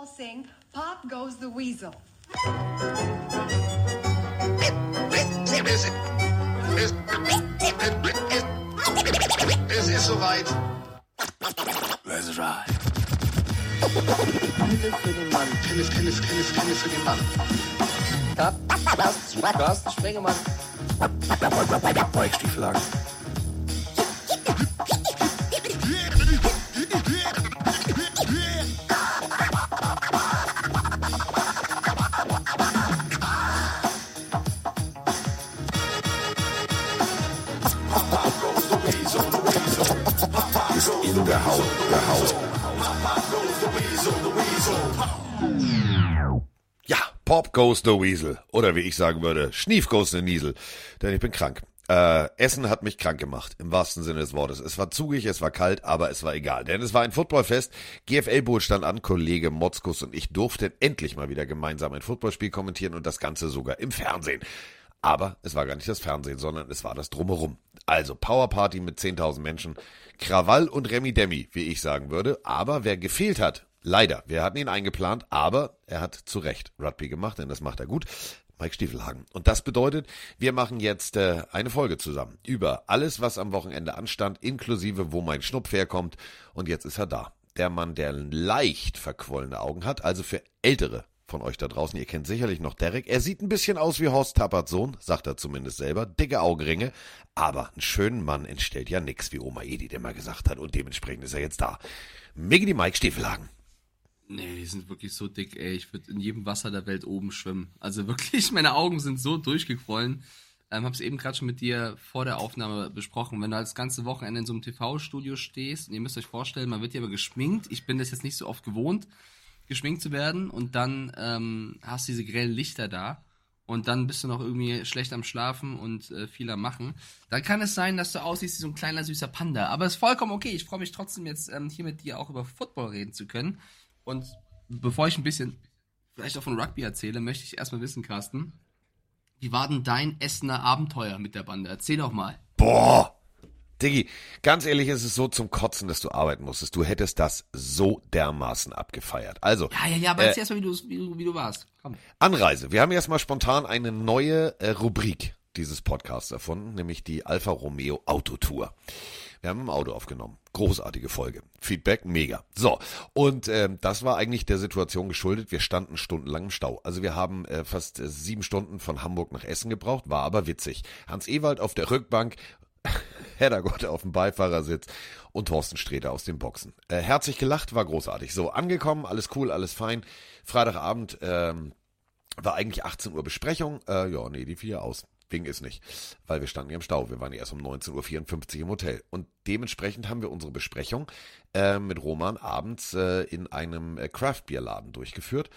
all sing Pop Goes the Weasel. Es ist soweit. Let's ride. Pille für den Mann. Pille, Pille, Pille, Pille für den Mann. Carsten Spengemann. Weichstieflagen. In goes the Weasel. Oder wie ich sagen würde, Schnief goes the Niesel. Denn ich bin krank. Äh, Essen hat mich krank gemacht, im wahrsten Sinne des Wortes. Es war zugig, es war kalt, aber es war egal. Denn es war ein Footballfest. GFL-Bowl stand an, Kollege Motzkus und ich durften endlich mal wieder gemeinsam ein Footballspiel kommentieren und das Ganze sogar im Fernsehen. Aber es war gar nicht das Fernsehen, sondern es war das Drumherum. Also Powerparty mit 10.000 Menschen, Krawall und Remi Demi, wie ich sagen würde. Aber wer gefehlt hat, leider, wir hatten ihn eingeplant, aber er hat zu Recht Rugby gemacht, denn das macht er gut. Mike Stiefelhagen. Und das bedeutet, wir machen jetzt äh, eine Folge zusammen über alles, was am Wochenende anstand, inklusive wo mein Schnupf herkommt. Und jetzt ist er da. Der Mann, der leicht verquollene Augen hat, also für ältere von euch da draußen. Ihr kennt sicherlich noch Derek. Er sieht ein bisschen aus wie Horst Tapperts Sohn, sagt er zumindest selber. Dicke Augenringe. Aber einen schönen Mann entstellt ja nix, wie Oma Edith immer gesagt hat. Und dementsprechend ist er jetzt da. Miggy Mike Stiefelhagen. Nee, die sind wirklich so dick, ey. Ich würde in jedem Wasser der Welt oben schwimmen. Also wirklich, meine Augen sind so durchgequollen. Ähm, hab's eben gerade schon mit dir vor der Aufnahme besprochen. Wenn du das ganze Wochenende in so einem TV-Studio stehst, und ihr müsst euch vorstellen, man wird ja aber geschminkt. Ich bin das jetzt nicht so oft gewohnt, geschminkt zu werden. Und dann ähm, hast du diese grellen Lichter da. Und dann bist du noch irgendwie schlecht am Schlafen und äh, viel am Machen. Dann kann es sein, dass du aussiehst wie so ein kleiner süßer Panda. Aber ist vollkommen okay. Ich freue mich trotzdem jetzt ähm, hier mit dir auch über Football reden zu können. Und bevor ich ein bisschen vielleicht auch von Rugby erzähle, möchte ich erstmal wissen, Carsten, wie war denn dein Essener Abenteuer mit der Bande? Erzähl doch mal. Boah! Diggi, ganz ehrlich, ist es so zum Kotzen, dass du arbeiten musstest. Du hättest das so dermaßen abgefeiert. Also, Ja, ja, ja, aber Äh, erzähl erstmal, wie du, wie, du, wie du warst. Komm. Anreise. Wir haben erstmal spontan eine neue äh, Rubrik dieses Podcasts erfunden, nämlich die Alfa Romeo Autotour. Wir haben im Auto aufgenommen. Großartige Folge. Feedback mega. So, und ähm, das war eigentlich der Situation geschuldet. Wir standen stundenlang im Stau. Also wir haben äh, fast äh, sieben Stunden von Hamburg nach Essen gebraucht, war aber witzig. Hans Ewald auf der Rückbank, Heddergott auf dem Beifahrersitz und Thorsten Sträter aus den Boxen. Äh, herzlich gelacht, war großartig. So, angekommen, alles cool, alles fein. Freitagabend ähm, war eigentlich 18 Uhr Besprechung. Äh, ja, nee, die fiel aus. Ging es nicht, weil wir standen ja im Stau. Wir waren ja erst um 19.54 Uhr im Hotel. Und dementsprechend haben wir unsere Besprechung äh, mit Roman abends äh, in einem äh, Craft-Bier-Laden durchgeführt.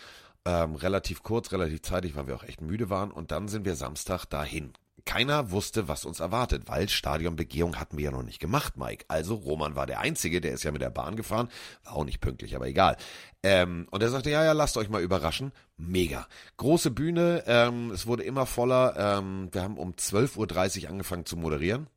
Ähm, relativ kurz, relativ zeitig, weil wir auch echt müde waren. Und dann sind wir Samstag dahin. Keiner wusste, was uns erwartet, weil Stadionbegehung hatten wir ja noch nicht gemacht, Mike. Also Roman war der Einzige, der ist ja mit der Bahn gefahren, war auch nicht pünktlich, aber egal. Ähm, und er sagte, ja, ja, lasst euch mal überraschen. Mega. Große Bühne, ähm, es wurde immer voller. Ähm, wir haben um 12.30 Uhr angefangen zu moderieren.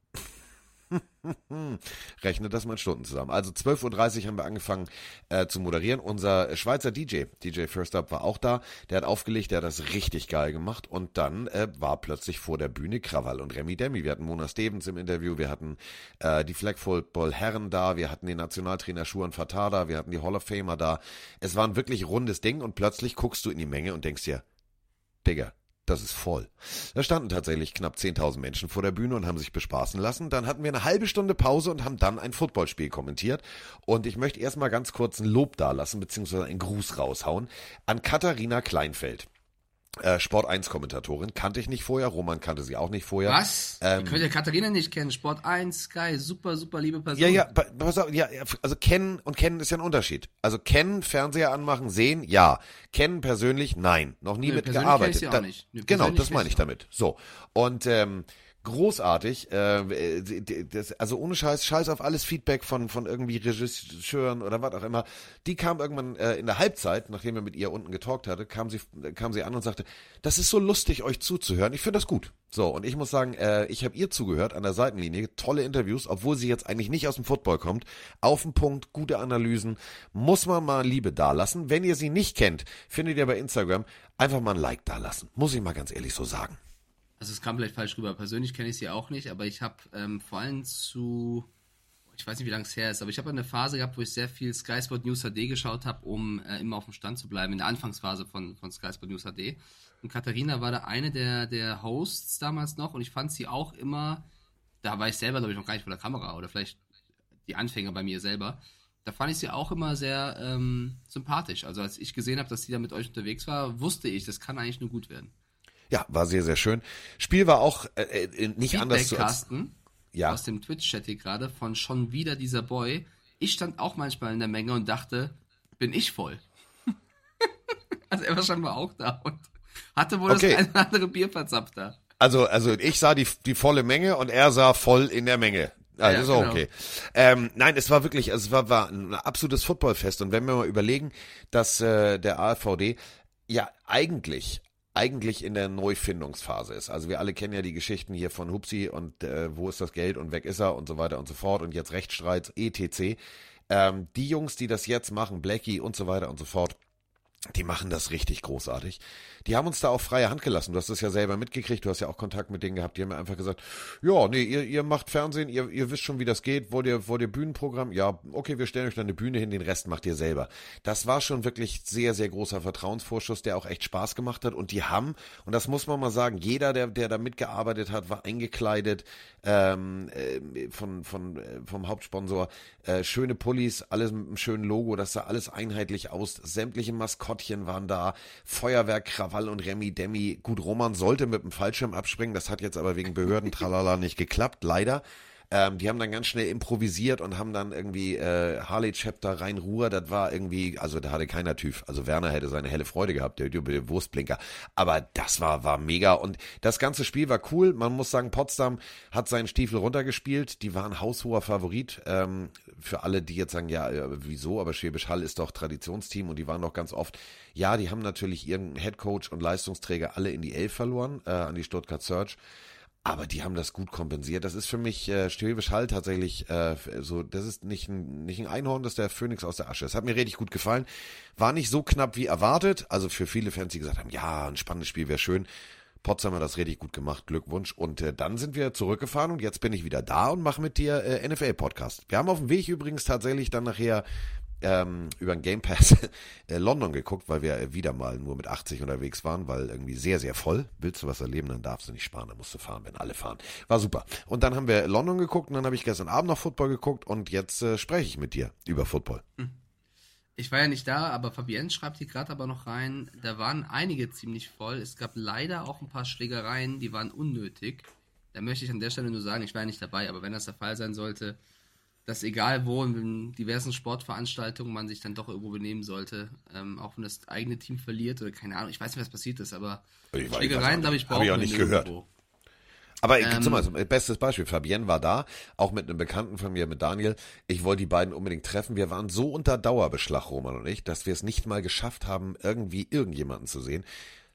Rechnet das mal in Stunden zusammen. Also 12.30 Uhr haben wir angefangen äh, zu moderieren. Unser Schweizer DJ, DJ First Up, war auch da. Der hat aufgelegt, der hat das richtig geil gemacht. Und dann äh, war plötzlich vor der Bühne Krawall und Remy Demi. Wir hatten Mona Stevens im Interview, wir hatten äh, die Flag Football Herren da, wir hatten den Nationaltrainer Schuan Fatah da, wir hatten die Hall of Famer da. Es war ein wirklich rundes Ding und plötzlich guckst du in die Menge und denkst dir, Digga, das ist voll. Da standen tatsächlich knapp 10.000 Menschen vor der Bühne und haben sich bespaßen lassen. Dann hatten wir eine halbe Stunde Pause und haben dann ein Footballspiel kommentiert. Und ich möchte erstmal ganz kurz ein Lob dalassen, beziehungsweise einen Gruß raushauen an Katharina Kleinfeld. Äh, Sport 1 Kommentatorin, kannte ich nicht vorher, Roman kannte sie auch nicht vorher. Was? Ähm, Ihr könnt ja Katharina nicht kennen. Sport 1, Sky, super, super liebe Person. Ja, ja, pa- pass auf, ja, also kennen und kennen ist ja ein Unterschied. Also kennen, Fernseher anmachen, sehen, ja. Kennen persönlich, nein. Noch nie Nö, mit persönlich gearbeitet. kenn ich sie auch Da- nicht. Nö, genau, das meine ich ich damit. So. Und ähm, großartig. Äh, das, also ohne Scheiß, Scheiß auf alles Feedback von, von irgendwie Regisseuren oder was auch immer. Die kam irgendwann äh, in der Halbzeit, nachdem er mit ihr unten getalkt hatte, kam sie, kam sie an und sagte, das ist so lustig, euch zuzuhören. Ich finde das gut. So, und ich muss sagen, äh, ich habe ihr zugehört an der Seitenlinie. Tolle Interviews, obwohl sie jetzt eigentlich nicht aus dem Football kommt. Auf den Punkt, gute Analysen. Muss man mal Liebe dalassen. Wenn ihr sie nicht kennt, findet ihr bei Instagram einfach mal ein Like dalassen. Muss ich mal ganz ehrlich so sagen. Also es kam vielleicht falsch rüber. Persönlich kenne ich sie auch nicht, aber ich habe ähm, vor allem zu, ich weiß nicht, wie lange es her ist, aber ich habe eine Phase gehabt, wo ich sehr viel Sky Sport News HD geschaut habe, um äh, immer auf dem Stand zu bleiben, in der Anfangsphase von, von Sky Sport News HD. Und Katharina war da eine der, der Hosts damals noch und ich fand sie auch immer, da war ich selber, glaube ich, noch gar nicht vor der Kamera oder vielleicht die Anfänger bei mir selber. Da fand ich sie auch immer sehr ähm, sympathisch. Also als ich gesehen habe, dass sie da mit euch unterwegs war, wusste ich, das kann eigentlich nur gut werden. Ja, war sehr, sehr schön. Spiel war auch äh, äh nicht Feedback, anders zu Carsten, ja. aus dem Twitch-Chat hier gerade von schon wieder dieser Boy. Ich stand auch manchmal in der Menge und dachte, bin ich voll? also er war scheinbar auch da und hatte wohl Okay. das eine oder andere Bier verzapft da. Also, also ich sah die, die volle Menge und er sah voll in der Menge. Ah, Ja, ist auch genau. okay. Ähm, nein, es war wirklich, also es war, war ein absolutes Footballfest. Und wenn wir mal überlegen, dass äh, der AVD ja eigentlich eigentlich in der Neufindungsphase ist. Also wir alle kennen ja die Geschichten hier von Hupsi und äh, wo ist das Geld und weg ist er und so weiter und so fort und jetzt Rechtsstreit, etc. Ähm, die Jungs, die das jetzt machen, Blackie und so weiter und so fort, die machen das richtig großartig. Die haben uns da auch freie Hand gelassen. Du hast das ja selber mitgekriegt. Du hast ja auch Kontakt mit denen gehabt. Die haben mir einfach gesagt, ja, nee, ihr, ihr macht Fernsehen, ihr, ihr wisst schon, wie das geht. Wollt ihr, wollt ihr Bühnenprogramm? Ja, okay, wir stellen euch dann eine Bühne hin, den Rest macht ihr selber. Das war schon wirklich sehr, sehr großer Vertrauensvorschuss, der auch echt Spaß gemacht hat. Und die haben, und das muss man mal sagen, jeder, der, der da mitgearbeitet hat, war eingekleidet ähm, äh, von, von, äh, vom Hauptsponsor. Äh, schöne Pullis, alles mit einem schönen Logo, das sah alles einheitlich aus. Sämtliche Maskottchen waren da, Feuerwerk, Krawall und Remi Demi. Gut, Roman sollte mit dem Fallschirm abspringen, das hat jetzt aber wegen Behörden tralala nicht geklappt, leider. Ähm, die haben dann ganz schnell improvisiert und haben dann irgendwie äh, Harley Chapter rein Ruhr, das war irgendwie, also da hatte keiner TÜV. Also Werner hätte seine helle Freude gehabt, der, der Wurstblinker. Aber das war, war mega und das ganze Spiel war cool. Man muss sagen, Potsdam hat seinen Stiefel runtergespielt. Die waren haushoher Favorit. Ähm, für alle, die jetzt sagen, ja, äh, wieso? Aber Schwäbisch Hall ist doch Traditionsteam und die waren doch ganz oft. Ja, die haben natürlich ihren Headcoach und Leistungsträger alle in die Elf verloren, äh, an die Stuttgart Search. Aber die haben das gut kompensiert. Das ist für mich äh, Schwäbisch Hall tatsächlich äh, so, das ist nicht ein, nicht ein Einhorn, das ist der Phönix aus der Asche. Es hat mir richtig gut gefallen. War nicht so knapp wie erwartet. Also für viele Fans, die gesagt haben, ja, ein spannendes Spiel wäre schön. Potsdam hat das richtig gut gemacht, Glückwunsch. Und äh, dann sind wir zurückgefahren und jetzt bin ich wieder da und mache mit dir äh, NFL-Podcast. Wir haben auf dem Weg übrigens tatsächlich dann nachher ähm, über den Game Pass äh, London geguckt, weil wir äh, wieder mal nur mit 80 unterwegs waren, weil irgendwie sehr, sehr voll. Willst du was erleben, dann darfst du nicht sparen, dann musst du fahren, wenn alle fahren. War super. Und dann haben wir London geguckt und dann habe ich gestern Abend noch Football geguckt und jetzt äh, spreche ich mit dir über Football. Ich war ja nicht da, aber Fabienne schreibt hier gerade aber noch rein, da waren einige ziemlich voll. Es gab leider auch ein paar Schlägereien, die waren unnötig. Da möchte ich an der Stelle nur sagen, ich war ja nicht dabei, aber wenn das der Fall sein sollte, dass egal wo in diversen Sportveranstaltungen man sich dann doch irgendwo benehmen sollte, ähm, auch wenn das eigene Team verliert oder keine Ahnung, ich weiß nicht, was passiert ist, aber Ich Schlägereien, glaube ich, brauchen wir nicht gehört. nirgendwo. Aber ich Ähm, zum Beispiel, bestes Beispiel, Fabienne war da, auch mit einem Bekannten von mir, mit Daniel. Ich wollte die beiden unbedingt treffen. Wir waren so unter Dauerbeschlag, Roman und ich, dass wir es nicht mal geschafft haben, irgendwie irgendjemanden zu sehen.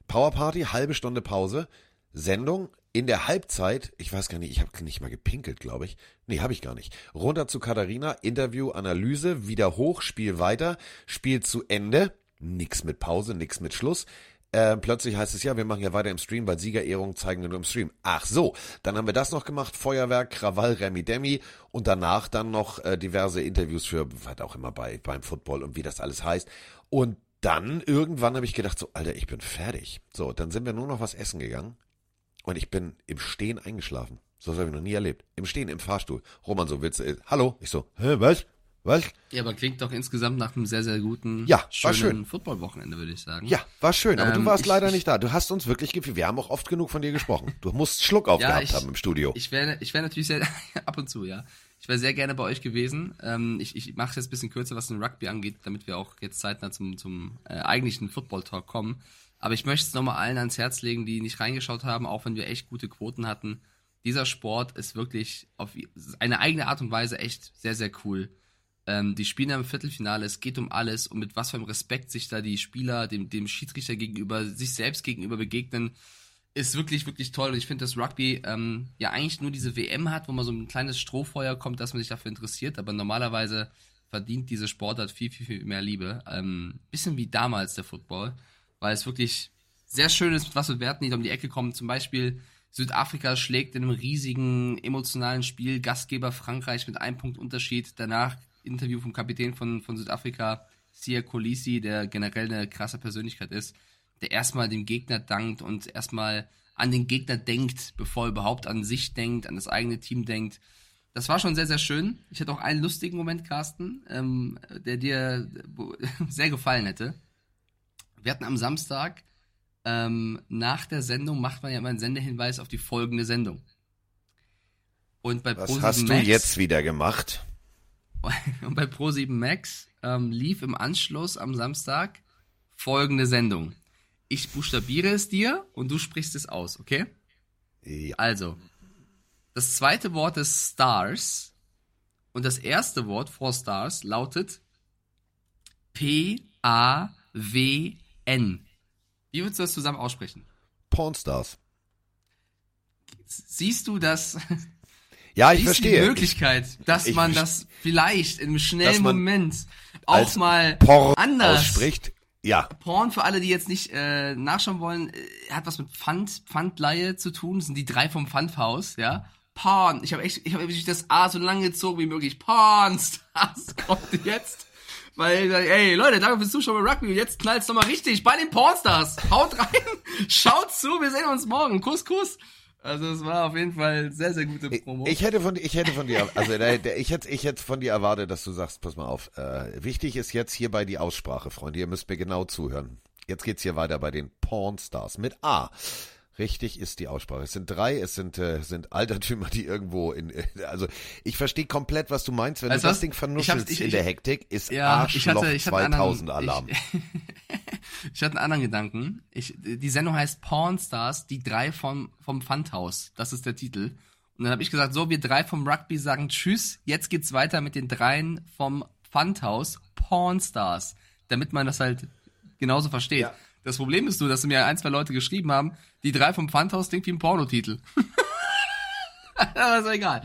Powerparty, halbe Stunde Pause, Sendung, in der Halbzeit, ich weiß gar nicht, ich habe nicht mal gepinkelt, glaube ich. Nee, habe ich gar nicht. Runter zu Katharina, Interview, Analyse, wieder hoch, Spiel weiter, Spiel zu Ende, nix mit Pause, nix mit Schluss. Äh, plötzlich heißt es ja, wir machen ja weiter im Stream, weil Siegerehrung zeigen wir nur im Stream. Ach so, dann haben wir das noch gemacht, Feuerwerk, Krawall, Remi Demi und danach dann noch äh, diverse Interviews für, was auch immer bei beim Football und wie das alles heißt. Und dann irgendwann habe ich gedacht, so, Alter, ich bin fertig. So, dann sind wir nur noch was essen gegangen und ich bin im Stehen eingeschlafen. So habe ich noch nie erlebt. Im Stehen, im Fahrstuhl. Roman so, willst du, äh, hallo? Ich so, hä, was? Was? Ja, aber klingt doch insgesamt nach einem sehr, sehr guten, Ja, war schönen schön. Footballwochenende, würde ich sagen. Ja, war schön, aber du Ähm, warst ich- leider ich- nicht da. Du hast uns wirklich gefühlt. Wir haben auch oft genug von dir gesprochen. Du musst Schluck aufgehabt ich- haben im Studio. Ich wäre ich wär natürlich sehr, ab und zu, ja. Ich wäre sehr gerne bei euch gewesen. Ähm, ich ich mache es jetzt ein bisschen kürzer, was den Rugby angeht, damit wir auch jetzt zeitnah zum, zum äh, eigentlichen Football-Talk kommen. Aber ich möchte es nochmal allen ans Herz legen, die nicht reingeschaut haben, auch wenn wir echt gute Quoten hatten. dieser Sport ist wirklich auf eine eigene Art und Weise echt sehr, sehr cool. Ähm, die spielen im Viertelfinale, es geht um alles und mit was für einem Respekt sich da die Spieler dem, dem Schiedsrichter gegenüber, sich selbst gegenüber begegnen, ist wirklich, wirklich toll. Und ich finde, dass Rugby ähm, ja eigentlich nur diese WM hat, wo man so ein kleines Strohfeuer kommt, dass man sich dafür interessiert, aber normalerweise verdient diese Sportart viel, viel, viel mehr Liebe. Ähm, bisschen wie damals der Football, weil es wirklich sehr schön ist, was für Werten, die um die Ecke kommen. Zum Beispiel Südafrika schlägt in einem riesigen emotionalen Spiel Gastgeber Frankreich mit einem Punkt Unterschied. Danach Interview vom Kapitän von, von Südafrika, Sia Kolisi, der generell eine krasse Persönlichkeit ist, der erstmal dem Gegner dankt und erstmal an den Gegner denkt, bevor er überhaupt an sich denkt, an das eigene Team denkt. Das war schon sehr, sehr schön. Ich hatte auch einen lustigen Moment, Carsten, ähm, der dir sehr gefallen hätte. Wir hatten am Samstag ähm, nach der Sendung macht man ja immer einen Sendehinweis auf die folgende Sendung. Und bei Was hast du Max, jetzt wieder gemacht? Und bei Pro7 Max ähm, lief im Anschluss am Samstag folgende Sendung. Ich buchstabiere es dir und du sprichst es aus, okay? Ja. Also, das zweite Wort ist Stars und das erste Wort vor Stars lautet P-A-W-N. Wie würdest du das zusammen aussprechen? Pornstars. Siehst du das? Ja, ich verstehe. die Möglichkeit, dass ich, man das vielleicht in einem schnellen Moment auch mal Porn anders ausspricht. Ja. Porn für alle, die jetzt nicht äh, nachschauen wollen, äh, hat was mit Pfand, Pfandleihe zu tun. Das sind die drei vom Pfandhaus, ja. Porn. Ich habe echt, ich habe das A so lange gezogen wie möglich. Pornstars kommt jetzt. Weil, ey, Leute, danke fürs Zuschauen bei Rugby. Jetzt knallt's nochmal richtig bei den Pornstars. Haut rein, schaut zu, wir sehen uns morgen. Kuss, Kuss. Also es war auf jeden Fall sehr, sehr gute Promo. Ich, hätte von, ich hätte von dir, also ich hätte, ich hätte von dir erwartet, dass du sagst, pass mal auf. Äh, wichtig ist jetzt hierbei die Aussprache, Freunde. Ihr müsst mir genau zuhören. Jetzt geht's hier weiter bei den Pornstars mit A. Richtig ist die Aussprache. Es sind drei, es sind, äh, sind Altertümer, die irgendwo in, also ich verstehe komplett, was du meinst, wenn weißt du das Ding vernuschelst ich, ich, in der Hektik, ist ja, Arschloch ich hatte, 2000 anderen, Alarm. Ich, ich, hatte einen anderen Gedanken. Ich, die Sendung heißt Porn Stars, die drei vom, vom Pfandhaus. Das ist der Titel. Und dann habe ich gesagt, so, wir drei vom Rugby sagen Tschüss, jetzt geht's weiter mit den dreien vom Pfandhaus, Porn Stars. Damit man das halt genauso versteht. Ja. Das Problem ist nur, dass mir ein, zwei Leute geschrieben haben, die drei vom Pfandhaus klingt wie ein Pornotitel. Aber ist egal.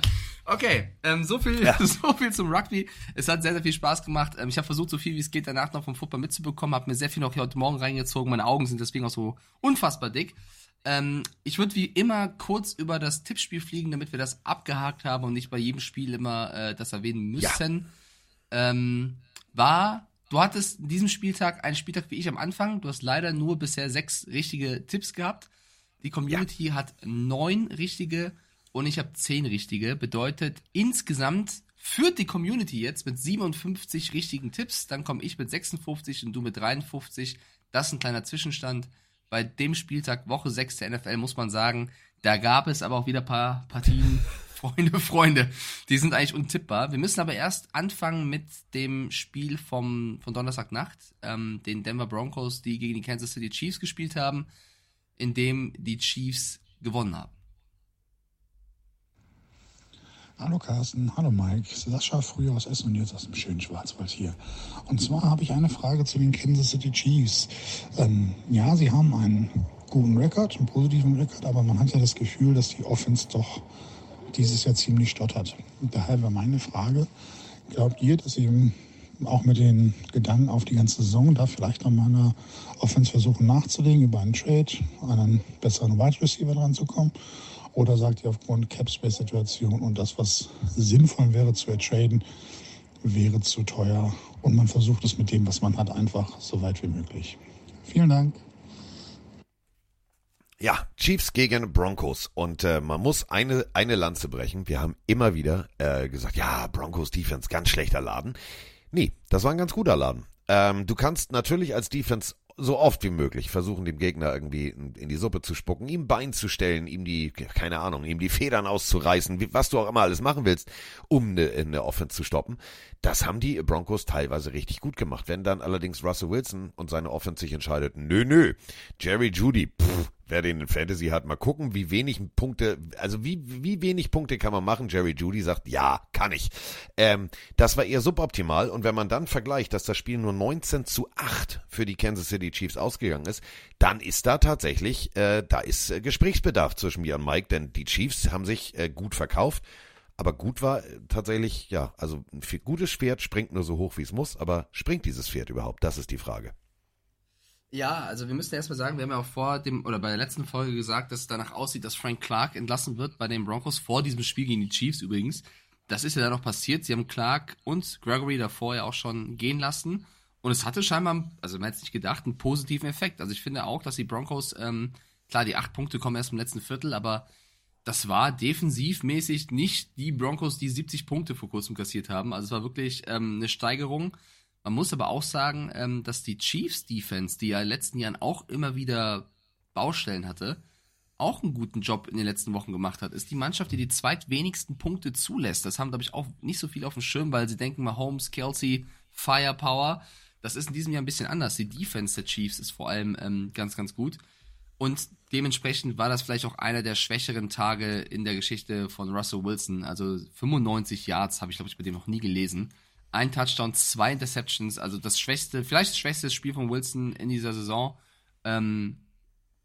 Okay, ähm, so viel, ja. so viel zum Rugby. Es hat sehr, sehr viel Spaß gemacht. Ähm, ich habe versucht, so viel wie es geht danach noch vom Football mitzubekommen. Habe mir sehr viel noch hier heute Morgen reingezogen. Meine Augen sind deswegen auch so unfassbar dick. Ähm, ich würde wie immer kurz über das Tippspiel fliegen, damit wir das abgehakt haben und nicht bei jedem Spiel immer äh, das erwähnen müssen. Ja. Ähm, war Du hattest in diesem Spieltag einen Spieltag wie ich am Anfang. Du hast leider nur bisher sechs richtige Tipps gehabt. Die Community ja. hat neun richtige und ich habe zehn richtige. Bedeutet, insgesamt führt die Community jetzt mit 57 richtigen Tipps. Dann komme ich mit 56 und du mit 53. Das ist ein kleiner Zwischenstand. Bei dem Spieltag Woche 6 der NFL muss man sagen, da gab es aber auch wieder ein paar Partien, Freunde, Freunde, die sind eigentlich untippbar. Wir müssen aber erst anfangen mit dem Spiel vom, von Donnerstagnacht, ähm, den Denver Broncos, die gegen die Kansas City Chiefs gespielt haben, in dem die Chiefs gewonnen haben. Hallo Carsten, hallo Mike, Sascha früher aus Essen und jetzt aus dem schönen Schwarzwald hier. Und zwar habe ich eine Frage zu den Kansas City Chiefs. Ähm, ja, sie haben einen guten Rekord, einen positiven Rekord, aber man hat ja das Gefühl, dass die Offense doch dieses Jahr ziemlich stottert. daher war meine Frage, glaubt ihr, dass ihr auch mit den Gedanken auf die ganze Saison da vielleicht noch mal eine Offense versuchen nachzulegen über einen Trade, einen besseren Wide Receiver dran zu kommen? Oder sagt ihr aufgrund Cap Space Situation und das, was sinnvoll wäre zu ertraden, wäre zu teuer und man versucht es mit dem, was man hat, einfach so weit wie möglich? Vielen Dank. Ja, Chiefs gegen Broncos. Und äh, man muss eine, eine Lanze brechen. Wir haben immer wieder äh, gesagt, ja, Broncos Defense, ganz schlechter Laden. Nee, das war ein ganz guter Laden. Ähm, du kannst natürlich als Defense so oft wie möglich versuchen, dem Gegner irgendwie in die Suppe zu spucken, ihm Bein zu stellen, ihm die, keine Ahnung, ihm die Federn auszureißen, was du auch immer alles machen willst, um eine, eine Offense zu stoppen. Das haben die Broncos teilweise richtig gut gemacht. Wenn dann allerdings Russell Wilson und seine Offense sich entscheidet, nö, nö, Jerry Judy, pff, wer den in Fantasy hat, mal gucken, wie wenig Punkte, also wie, wie wenig Punkte kann man machen? Jerry Judy sagt, ja, kann ich. Ähm, das war eher suboptimal und wenn man dann vergleicht, dass das Spiel nur 19 zu 8 für die Kansas City Chiefs ausgegangen ist, dann ist da tatsächlich, äh, da ist äh, Gesprächsbedarf zwischen mir und Mike, denn die Chiefs haben sich äh, gut verkauft. Aber gut war äh, tatsächlich, ja, also ein gutes Pferd springt nur so hoch, wie es muss, aber springt dieses Pferd überhaupt? Das ist die Frage. Ja, also wir müssen erstmal sagen, wir haben ja auch vor dem, oder bei der letzten Folge gesagt, dass es danach aussieht, dass Frank Clark entlassen wird bei den Broncos vor diesem Spiel gegen die Chiefs übrigens. Das ist ja dann noch passiert. Sie haben Clark und Gregory davor ja auch schon gehen lassen. Und es hatte scheinbar, also man hätte es nicht gedacht, einen positiven Effekt. Also ich finde auch, dass die Broncos, ähm, klar, die acht Punkte kommen erst im letzten Viertel, aber das war defensivmäßig nicht die Broncos, die 70 Punkte vor kurzem kassiert haben. Also es war wirklich ähm, eine Steigerung. Man muss aber auch sagen, ähm, dass die Chiefs Defense, die ja in den letzten Jahren auch immer wieder Baustellen hatte, auch einen guten Job in den letzten Wochen gemacht hat. Ist die Mannschaft, die die zweitwenigsten Punkte zulässt. Das haben, glaube ich, auch nicht so viel auf dem Schirm, weil sie denken, Mahomes, Kelsey, Firepower. Das ist in diesem Jahr ein bisschen anders. Die Defense der Chiefs ist vor allem ähm, ganz, ganz gut. Und dementsprechend war das vielleicht auch einer der schwächeren Tage in der Geschichte von Russell Wilson. Also 95 Yards habe ich, glaube ich, bei dem noch nie gelesen ein Touchdown, zwei Interceptions, also das schwächste, vielleicht das schwächste Spiel von Wilson in dieser Saison. Ähm,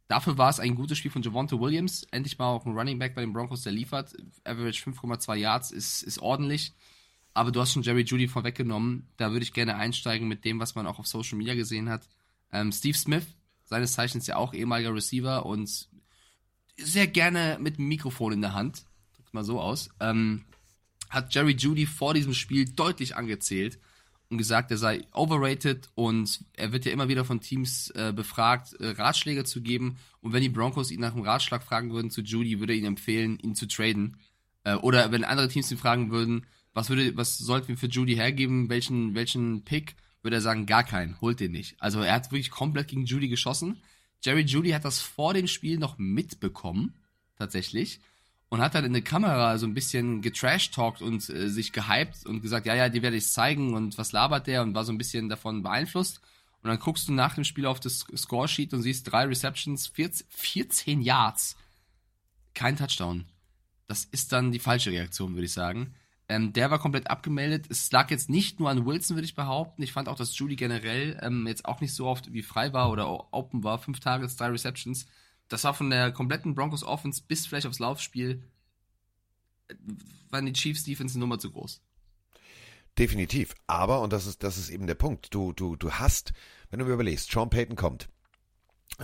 dafür war es ein gutes Spiel von Javonte Williams. Endlich mal auch ein Running Back bei den Broncos, der liefert. Average 5,2 Yards ist, ist ordentlich. Aber du hast schon Jerry Judy vorweggenommen. Da würde ich gerne einsteigen mit dem, was man auch auf Social Media gesehen hat. Ähm, Steve Smith, seines Zeichens ja auch ehemaliger Receiver und sehr gerne mit dem Mikrofon in der Hand. Drückt mal so aus. Ähm, hat Jerry Judy vor diesem Spiel deutlich angezählt und gesagt, er sei overrated und er wird ja immer wieder von Teams äh, befragt, äh, Ratschläge zu geben. Und wenn die Broncos ihn nach einem Ratschlag fragen würden zu Judy, würde er ihnen empfehlen, ihn zu traden. Äh, oder wenn andere Teams ihn fragen würden, was würde, was sollten wir für Judy hergeben, welchen, welchen Pick, würde er sagen, gar keinen, holt den nicht. Also er hat wirklich komplett gegen Judy geschossen. Jerry Judy hat das vor dem Spiel noch mitbekommen, tatsächlich und hat dann in der Kamera so ein bisschen getrash-talkt und äh, sich gehypt und gesagt, ja, ja, die werde ich zeigen und was labert der und war so ein bisschen davon beeinflusst. Und dann guckst du nach dem Spiel auf das Scoresheet und siehst drei Receptions, 14, 14 Yards, kein Touchdown. Das ist dann die falsche Reaktion, würde ich sagen. Ähm, der war komplett abgemeldet. Es lag jetzt nicht nur an Wilson, würde ich behaupten. Ich fand auch, dass Judy generell ähm, jetzt auch nicht so oft wie frei war oder open war. Fünf Targets, drei Receptions das war von der kompletten Broncos Offense bis vielleicht aufs Laufspiel, waren die Chiefs Defense eine Nummer zu groß. Definitiv. Aber, und das ist, das ist eben der Punkt, du, du, du hast, wenn du mir überlegst, Sean Payton kommt,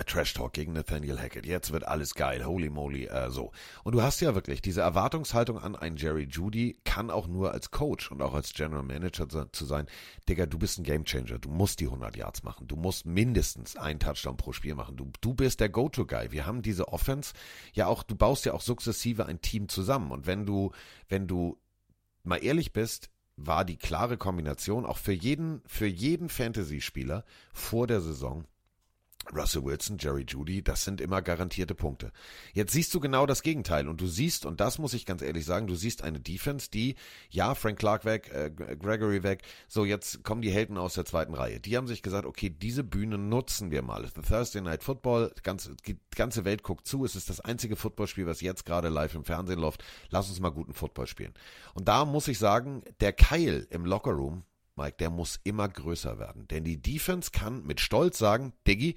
Trash Talk gegen Nathaniel Hackett. Jetzt wird alles geil. Holy moly, äh, so. Und du hast ja wirklich diese Erwartungshaltung an einen Jerry Judy kann auch nur als Coach und auch als General Manager zu sein. Digga, du bist ein Gamechanger. Du musst die 100 Yards machen. Du musst mindestens einen Touchdown pro Spiel machen. Du, du bist der Go-To-Guy. Wir haben diese Offense ja auch, du baust ja auch sukzessive ein Team zusammen. Und wenn du, wenn du mal ehrlich bist, war die klare Kombination auch für jeden, für jeden Fantasy-Spieler vor der Saison Russell Wilson, Jerry Judy, das sind immer garantierte Punkte. Jetzt siehst du genau das Gegenteil und du siehst, und das muss ich ganz ehrlich sagen, du siehst eine Defense, die, ja, Frank Clark weg, äh, Gregory weg, so jetzt kommen die Helden aus der zweiten Reihe. Die haben sich gesagt, okay, diese Bühne nutzen wir mal. The Thursday Night Football, die ganze, die ganze Welt guckt zu, es ist das einzige Footballspiel, was jetzt gerade live im Fernsehen läuft. Lass uns mal guten Football spielen. Und da muss ich sagen, der Keil im Lockerroom Mike, der muss immer größer werden. Denn die Defense kann mit Stolz sagen, Diggi,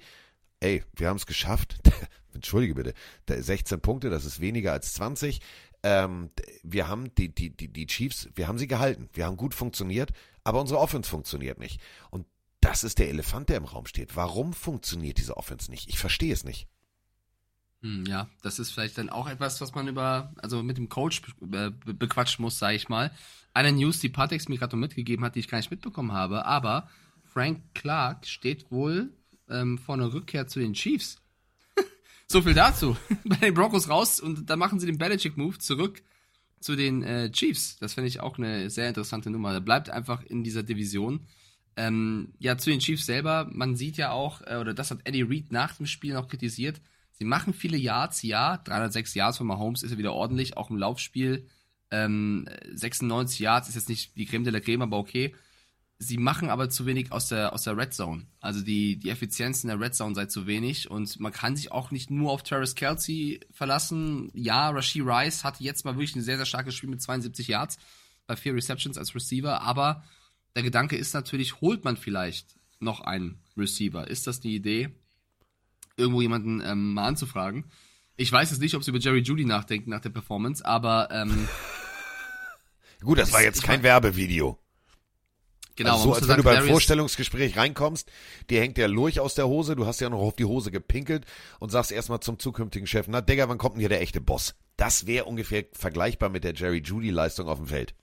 ey, wir haben es geschafft. Entschuldige bitte, 16 Punkte, das ist weniger als 20. Ähm, wir haben die, die, die, die Chiefs, wir haben sie gehalten. Wir haben gut funktioniert, aber unsere Offense funktioniert nicht. Und das ist der Elefant, der im Raum steht. Warum funktioniert diese Offense nicht? Ich verstehe es nicht. Hm, ja, das ist vielleicht dann auch etwas, was man über, also mit dem Coach be be bequatschen muss, sage ich mal. Eine News, die Patex mir gerade mitgegeben hat, die ich gar nicht mitbekommen habe, aber Frank Clark steht wohl ähm, vor einer Rückkehr zu den Chiefs. so viel dazu. Bei den Broncos raus und dann machen sie den Belichick-Move zurück zu den äh, Chiefs. Das finde ich auch eine sehr interessante Nummer. Er bleibt einfach in dieser Division. Ähm, ja, zu den Chiefs selber, man sieht ja auch, äh, oder das hat Eddie Reid nach dem Spiel noch kritisiert, Sie machen viele Yards, ja. 306 Yards von Mahomes ist ja wieder ordentlich, auch im Laufspiel. Ähm, 96 Yards ist jetzt nicht die Creme de la Creme, aber okay. Sie machen aber zu wenig aus der, aus der Red Zone. Also die, die Effizienz in der Red Zone sei zu wenig und man kann sich auch nicht nur auf Travis Kelsey verlassen. Ja, Rasheed Rice hatte jetzt mal wirklich ein sehr, sehr starkes Spiel mit 72 Yards bei vier Receptions als Receiver, aber der Gedanke ist natürlich, holt man vielleicht noch einen Receiver? Ist das die Idee, irgendwo jemanden ähm, mal anzufragen? Ich weiß jetzt nicht, ob sie über Jerry Judy nachdenken nach der Performance, aber ähm, Gut, das war jetzt kein Werbevideo. Genau. also so, als wenn du beim Vorstellungsgespräch reinkommst, dir hängt der Lurch aus der Hose, du hast ja noch auf die Hose gepinkelt und sagst erstmal zum zukünftigen Chef, na Digga, wann kommt denn hier der echte Boss? Das wäre ungefähr vergleichbar mit der Jerry Judy Leistung auf dem Feld.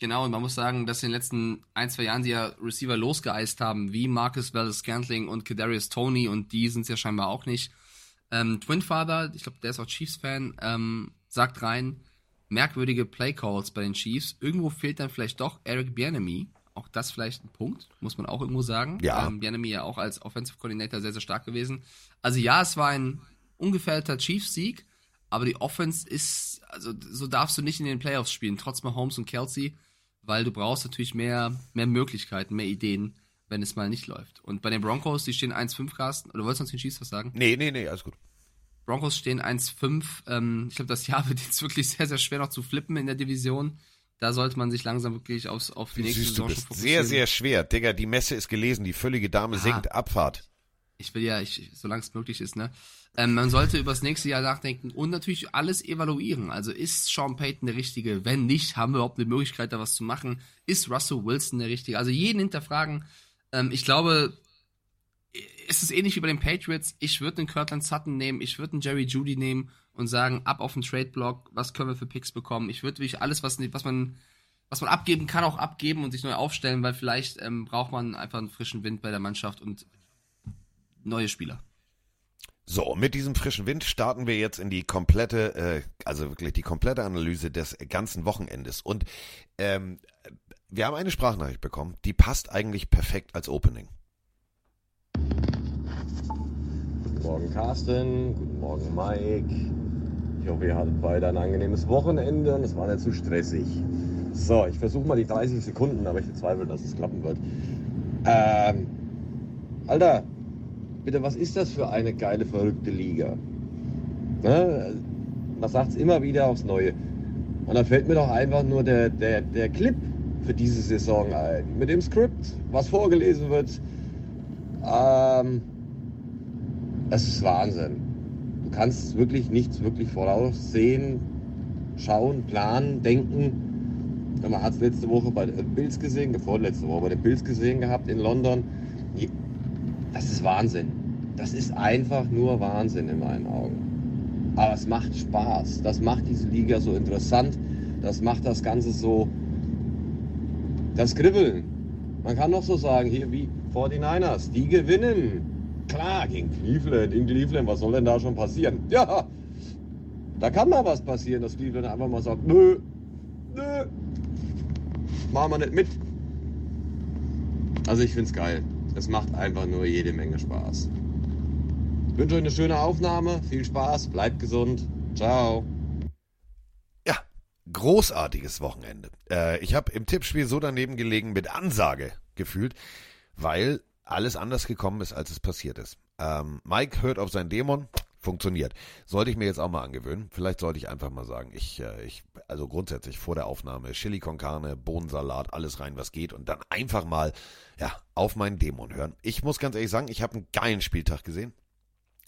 Genau, und man muss sagen, dass in den letzten ein, zwei Jahren sie ja Receiver losgeeist haben, wie Marcus Valdes-Scantling und Kadarius Tony, und die sind es ja scheinbar auch nicht. Ähm, Twin Father, ich glaube, der ist auch Chiefs-Fan, ähm, sagt rein, merkwürdige Playcalls bei den Chiefs. Irgendwo fehlt dann vielleicht doch Eric Bieniemy. Auch das vielleicht ein Punkt, muss man auch irgendwo sagen. Ja. Ähm, Bieniemy ja auch als Offensive Coordinator sehr, sehr stark gewesen. Also ja, es war ein ungefährdeter Chiefs-Sieg, aber die Offense ist, also so darfst du nicht in den Playoffs spielen, trotz Mahomes und Kelsey, weil du brauchst natürlich mehr, mehr Möglichkeiten, mehr Ideen, wenn es mal nicht läuft. Und bei den Broncos, die stehen 1-5, Carsten, oder wolltest du uns den Chiefs was sagen? Nee, nee, nee, alles gut. Broncos stehen 1-5. Ähm, ich glaube, das Jahr wird jetzt wirklich sehr, sehr schwer noch zu flippen in der Division. Da sollte man sich langsam wirklich aufs, auf die Wie nächste süß du Saison bist. schon fokussieren. Sehr, sehr schwer. Digga, die Messe ist gelesen, die völlige Dame sinkt, Abfahrt. Ich will ja, ich, solange es möglich ist, ne? Ähm, man sollte über das nächste Jahr nachdenken und natürlich alles evaluieren. Also ist Sean Payton der Richtige? Wenn nicht, haben wir überhaupt eine Möglichkeit, da was zu machen? Ist Russell Wilson der Richtige? Also jeden hinterfragen. Ähm, ich glaube, es ist ähnlich wie bei den Patriots. Ich würde einen Kirtland Sutton nehmen, ich würde einen Jerry Judy nehmen und sagen, ab auf den Trade-Block, was können wir für Picks bekommen? Ich würde wirklich alles, was, was man was man abgeben kann, auch abgeben und sich neu aufstellen, weil vielleicht ähm, braucht man einfach einen frischen Wind bei der Mannschaft und neue Spieler. So, mit diesem frischen Wind starten wir jetzt in die komplette, äh, also wirklich die komplette Analyse des ganzen Wochenendes. Und ähm, wir haben eine Sprachnachricht bekommen, die passt eigentlich perfekt als Opening. Guten Morgen Carsten, guten Morgen Mike. Ich hoffe, ihr hattet beide ein angenehmes Wochenende und es war nicht zu stressig. So, ich versuche mal die 30 Sekunden, aber ich bezweifle, dass es klappen wird. Ähm, Alter, bitte, was ist das für eine geile, verrückte Liga? Ne? Man sagt es immer wieder aufs Neue. Und da fällt mir doch einfach nur der, der, der Clip für diese Saison ein. Mit dem Skript, was vorgelesen wird. Ähm, es ist Wahnsinn. Kannst wirklich nichts wirklich voraussehen, schauen, planen, denken. Man hat es letzte Woche bei den Bills gesehen, vorletzte Woche bei den Bills gesehen gehabt in London. Das ist Wahnsinn. Das ist einfach nur Wahnsinn in meinen Augen. Aber es macht Spaß. Das macht diese Liga so interessant. Das macht das Ganze so. Das Kribbeln. Man kann noch so sagen, hier wie 49ers, die gewinnen. Klar, gegen Cleveland, in Cleveland, was soll denn da schon passieren? Ja, da kann mal was passieren, dass Cleveland einfach mal sagt, nö, nö, machen wir nicht mit. Also ich find's geil. Es macht einfach nur jede Menge Spaß. Ich wünsche euch eine schöne Aufnahme, viel Spaß, bleibt gesund. Ciao. Ja, großartiges Wochenende. Äh, ich habe im Tippspiel so daneben gelegen mit Ansage gefühlt, weil alles anders gekommen ist, als es passiert ist. Ähm, Mike hört auf seinen Dämon, funktioniert. Sollte ich mir jetzt auch mal angewöhnen. Vielleicht sollte ich einfach mal sagen, ich, äh, ich, also grundsätzlich vor der Aufnahme Chili con Carne, Bohnensalat, alles rein, was geht und dann einfach mal, ja, auf meinen Dämon hören. Ich muss ganz ehrlich sagen, ich habe einen geilen Spieltag gesehen.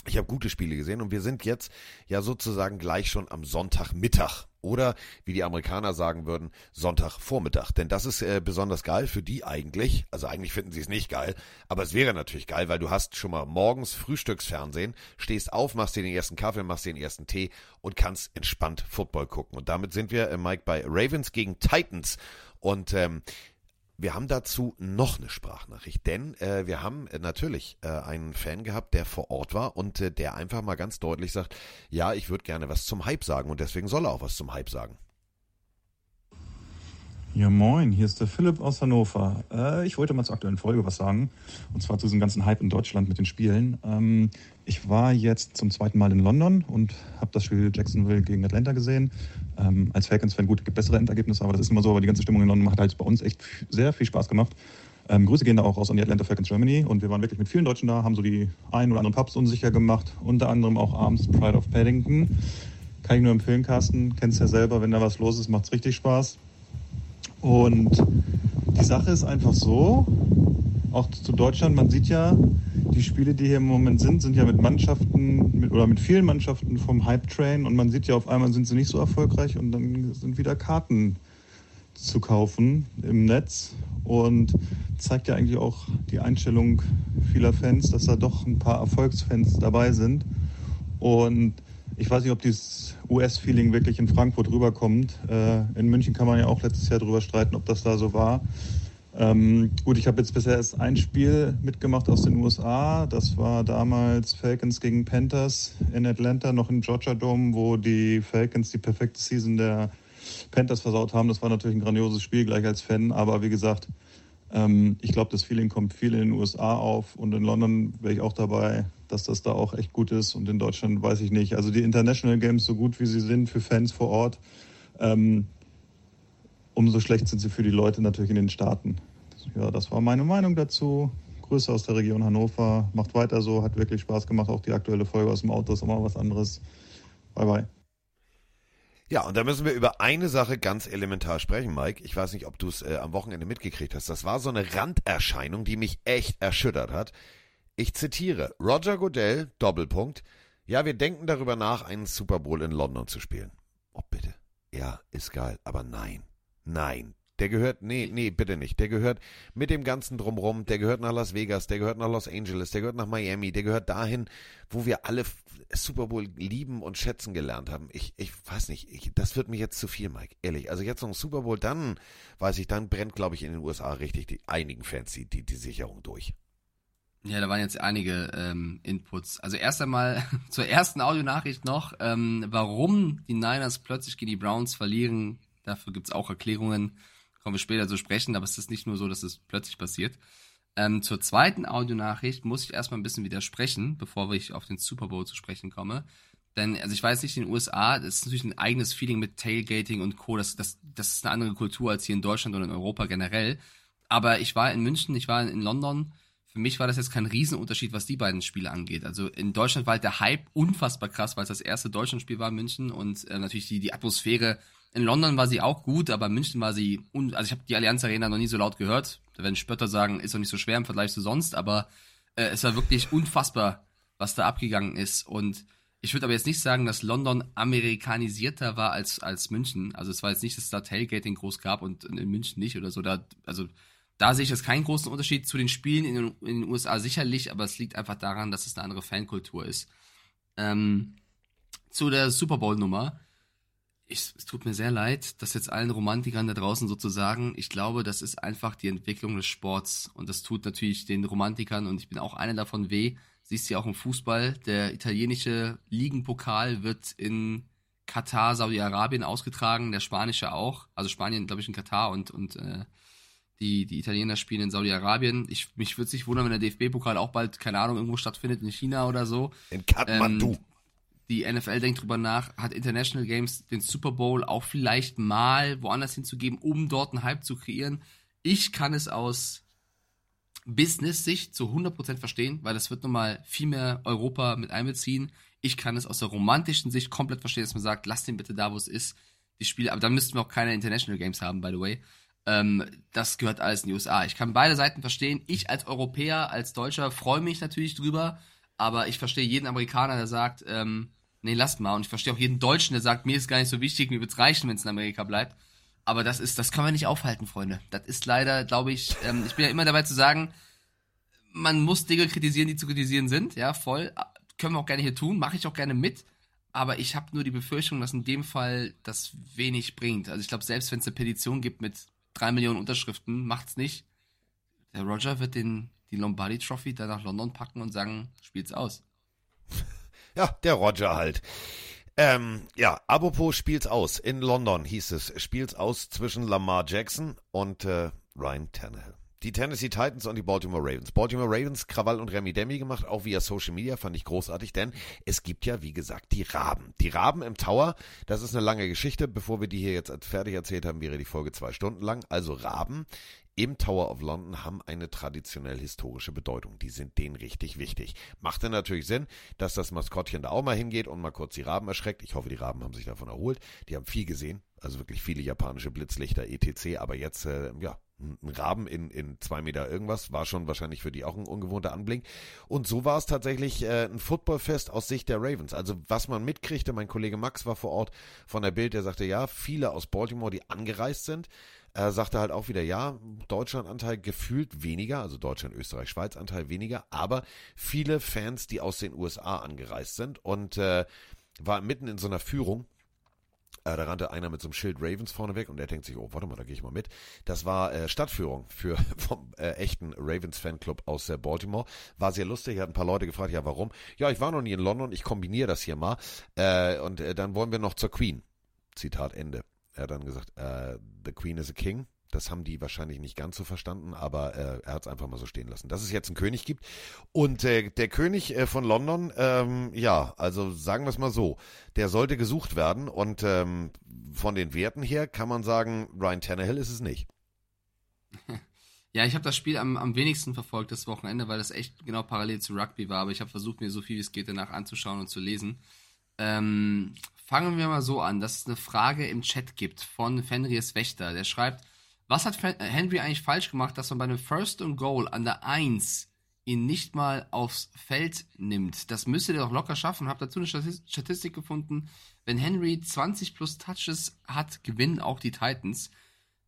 Ich habe gute Spiele gesehen und wir sind jetzt ja sozusagen gleich schon am Sonntagmittag oder wie die Amerikaner sagen würden, Sonntagvormittag. Denn das ist äh, besonders geil für die eigentlich. Also eigentlich finden sie es nicht geil, aber es wäre natürlich geil, weil du hast schon mal morgens Frühstücksfernsehen, stehst auf, machst dir den ersten Kaffee, machst dir den ersten Tee und kannst entspannt Football gucken. Und damit sind wir, äh, Mike, bei Ravens gegen Titans. Und ähm, wir haben dazu noch eine Sprachnachricht, denn äh, wir haben äh, natürlich äh, einen Fan gehabt, der vor Ort war und äh, der einfach mal ganz deutlich sagt, ja, ich würde gerne was zum Hype sagen und deswegen soll er auch was zum Hype sagen. Ja, moin, hier ist der Philipp aus Hannover. Äh, ich wollte mal zur aktuellen Folge was sagen. Und zwar zu diesem ganzen Hype in Deutschland mit den Spielen. Ähm, ich war jetzt zum zweiten Mal in London und habe das Spiel Jacksonville gegen Atlanta gesehen. Ähm, als Falcons-Fan gut, gibt bessere Endergebnisse, aber das ist immer so. Aber die ganze Stimmung in London macht halt bei uns echt sehr viel Spaß gemacht. Ähm, Grüße gehen da auch raus an die Atlanta Falcons Germany. Und wir waren wirklich mit vielen Deutschen da, haben so die ein oder anderen Pubs unsicher gemacht. Unter anderem auch abends Pride of Paddington. Kann ich nur empfehlen, Carsten. Kennst ja selber, wenn da was los ist, macht es richtig Spaß. Und die Sache ist einfach so, auch zu Deutschland, man sieht ja, die Spiele, die hier im Moment sind, sind ja mit Mannschaften mit, oder mit vielen Mannschaften vom Hype Train und man sieht ja auf einmal sind sie nicht so erfolgreich und dann sind wieder Karten zu kaufen im Netz und zeigt ja eigentlich auch die Einstellung vieler Fans, dass da doch ein paar Erfolgsfans dabei sind und ich weiß nicht, ob dieses US-Feeling wirklich in Frankfurt rüberkommt. Äh, in München kann man ja auch letztes Jahr drüber streiten, ob das da so war. Ähm, gut, ich habe jetzt bisher erst ein Spiel mitgemacht aus den USA. Das war damals Falcons gegen Panthers in Atlanta, noch im Georgia Dome, wo die Falcons die perfekte Season der Panthers versaut haben. Das war natürlich ein grandioses Spiel, gleich als Fan. Aber wie gesagt, ähm, ich glaube, das Feeling kommt viel in den USA auf und in London wäre ich auch dabei, dass das da auch echt gut ist und in Deutschland weiß ich nicht. Also die International Games, so gut wie sie sind für Fans vor Ort, ähm, umso schlecht sind sie für die Leute natürlich in den Staaten. Ja, das war meine Meinung dazu. Grüße aus der Region Hannover. Macht weiter so, hat wirklich Spaß gemacht. Auch die aktuelle Folge aus dem Auto ist immer was anderes. Bye bye. Ja, und da müssen wir über eine Sache ganz elementar sprechen, Mike. Ich weiß nicht, ob du es äh, am Wochenende mitgekriegt hast. Das war so eine Randerscheinung, die mich echt erschüttert hat. Ich zitiere Roger Goodell, Doppelpunkt. Ja, wir denken darüber nach, einen Super Bowl in London zu spielen. Oh, bitte. Ja, ist geil, aber nein. Nein. Der gehört, nee, nee, bitte nicht. Der gehört mit dem ganzen Drumrum, der gehört nach Las Vegas, der gehört nach Los Angeles, der gehört nach Miami, der gehört dahin, wo wir alle Super Bowl lieben und schätzen gelernt haben. Ich, ich weiß nicht, ich, das wird mir jetzt zu viel, Mike. Ehrlich. Also jetzt noch ein Super Bowl, dann, weiß ich, dann brennt, glaube ich, in den USA richtig die einigen Fans die, die, die Sicherung durch. Ja, da waren jetzt einige ähm, Inputs. Also erst einmal zur ersten Audionachricht noch, ähm, warum die Niners plötzlich gegen die Browns verlieren. Dafür gibt's auch Erklärungen kommen wir später zu sprechen, aber es ist nicht nur so, dass es plötzlich passiert. Ähm, zur zweiten Audionachricht muss ich erstmal ein bisschen widersprechen, bevor ich auf den Super Bowl zu sprechen komme. Denn, also ich weiß nicht, in den USA, das ist natürlich ein eigenes Feeling mit Tailgating und Co. Das, das, das ist eine andere Kultur als hier in Deutschland oder in Europa generell. Aber ich war in München, ich war in London. Für mich war das jetzt kein Riesenunterschied, was die beiden Spiele angeht. Also in Deutschland war halt der Hype unfassbar krass, weil es das erste Deutschlandspiel war in München und äh, natürlich die, die Atmosphäre in London war sie auch gut, aber in München war sie, also ich habe die Allianz Arena noch nie so laut gehört. Da werden Spötter sagen, ist doch nicht so schwer im Vergleich zu sonst, aber äh, es war wirklich unfassbar, was da abgegangen ist. Und ich würde aber jetzt nicht sagen, dass London amerikanisierter war als, als München. Also es war jetzt nicht, dass es da Tailgating groß gab und in München nicht oder so. Da, also da sehe ich jetzt keinen großen Unterschied zu den Spielen in den, in den USA sicherlich, aber es liegt einfach daran, dass es eine andere Fankultur ist. Ähm, zu der Super Bowl-Nummer ich, es tut mir sehr leid, das jetzt allen Romantikern da draußen so zu sagen. Ich glaube, das ist einfach die Entwicklung des Sports. Und das tut natürlich den Romantikern, und ich bin auch einer davon, weh. Siehst du ja auch im Fußball. Der italienische Ligenpokal wird in Katar, Saudi-Arabien ausgetragen, der spanische auch. Also Spanien, glaube ich, in Katar und, und äh, die, die Italiener spielen in Saudi-Arabien. Ich, mich würde es nicht wundern, wenn der DFB-Pokal auch bald, keine Ahnung, irgendwo stattfindet in China oder so. In Kathmandu. Ähm, die NFL denkt drüber nach, hat International Games den Super Bowl auch vielleicht mal woanders hinzugeben, um dort einen Hype zu kreieren. Ich kann es aus Business-Sicht zu 100% verstehen, weil das wird nochmal viel mehr Europa mit einbeziehen. Ich kann es aus der romantischen Sicht komplett verstehen, dass man sagt, lass den bitte da, wo es ist. Die Spiele, aber dann müssten wir auch keine International Games haben, by the way. Ähm, das gehört alles in die USA. Ich kann beide Seiten verstehen. Ich als Europäer, als Deutscher freue mich natürlich drüber, aber ich verstehe jeden Amerikaner, der sagt, ähm, nee, lasst mal. Und ich verstehe auch jeden Deutschen, der sagt, mir ist gar nicht so wichtig, mir wird's reichen, wenn es in Amerika bleibt. Aber das ist, das kann man nicht aufhalten, Freunde. Das ist leider, glaube ich, ähm, ich bin ja immer dabei zu sagen, man muss Dinge kritisieren, die zu kritisieren sind, ja, voll. Können wir auch gerne hier tun, mache ich auch gerne mit. Aber ich habe nur die Befürchtung, dass in dem Fall das wenig bringt. Also ich glaube, selbst wenn es eine Petition gibt mit drei Millionen Unterschriften, macht's nicht. Der Roger wird den, die Lombardi Trophy dann nach London packen und sagen, spielt's aus. Ja, der Roger halt. Ähm, ja, apropos spielt's aus. In London hieß es, spielt's aus zwischen Lamar Jackson und äh, Ryan Tannehill. Die Tennessee Titans und die Baltimore Ravens. Baltimore Ravens, Krawall und Remy Demi gemacht, auch via Social Media, fand ich großartig, denn es gibt ja, wie gesagt, die Raben. Die Raben im Tower, das ist eine lange Geschichte. Bevor wir die hier jetzt fertig erzählt haben, wäre die Folge zwei Stunden lang. Also Raben im Tower of London haben eine traditionell historische Bedeutung. Die sind denen richtig wichtig. Macht dann natürlich Sinn, dass das Maskottchen da auch mal hingeht und mal kurz die Raben erschreckt. Ich hoffe, die Raben haben sich davon erholt. Die haben viel gesehen, also wirklich viele japanische Blitzlichter etc. Aber jetzt, äh, ja, ein Raben in, in zwei Meter irgendwas, war schon wahrscheinlich für die auch ein ungewohnter Anblick. Und so war es tatsächlich äh, ein Footballfest aus Sicht der Ravens. Also was man mitkriegte, mein Kollege Max war vor Ort von der Bild, der sagte, ja, viele aus Baltimore, die angereist sind, er sagte halt auch wieder, ja, Deutschland-Anteil gefühlt weniger, also Deutschland, Österreich, Schweiz-Anteil weniger, aber viele Fans, die aus den USA angereist sind und äh, war mitten in so einer Führung äh, da rannte einer mit so einem Schild Ravens vorneweg und der denkt sich, oh, warte mal, da gehe ich mal mit. Das war äh, Stadtführung für vom äh, echten Ravens Fanclub aus äh, Baltimore. War sehr lustig, hat ein paar Leute gefragt, ja, warum? Ja, ich war noch nie in London, ich kombiniere das hier mal. Äh, und äh, dann wollen wir noch zur Queen. Zitat Ende. Er hat dann gesagt, äh, The Queen is a King. Das haben die wahrscheinlich nicht ganz so verstanden, aber äh, er hat es einfach mal so stehen lassen. Dass es jetzt einen König gibt. Und äh, der König äh, von London, ähm, ja, also sagen wir es mal so, der sollte gesucht werden. Und ähm, von den Werten her kann man sagen, Ryan Tannehill ist es nicht. Ja, ich habe das Spiel am, am wenigsten verfolgt das Wochenende, weil das echt genau parallel zu Rugby war. Aber ich habe versucht, mir so viel wie es geht danach anzuschauen und zu lesen. Ähm, fangen wir mal so an, dass es eine Frage im Chat gibt von Fenris Wächter. Der schreibt, was hat Henry eigentlich falsch gemacht, dass man bei einem First and Goal an der 1 ihn nicht mal aufs Feld nimmt? Das müsste er doch locker schaffen. Hab dazu eine Statistik gefunden. Wenn Henry 20 plus Touches hat, gewinnen auch die Titans.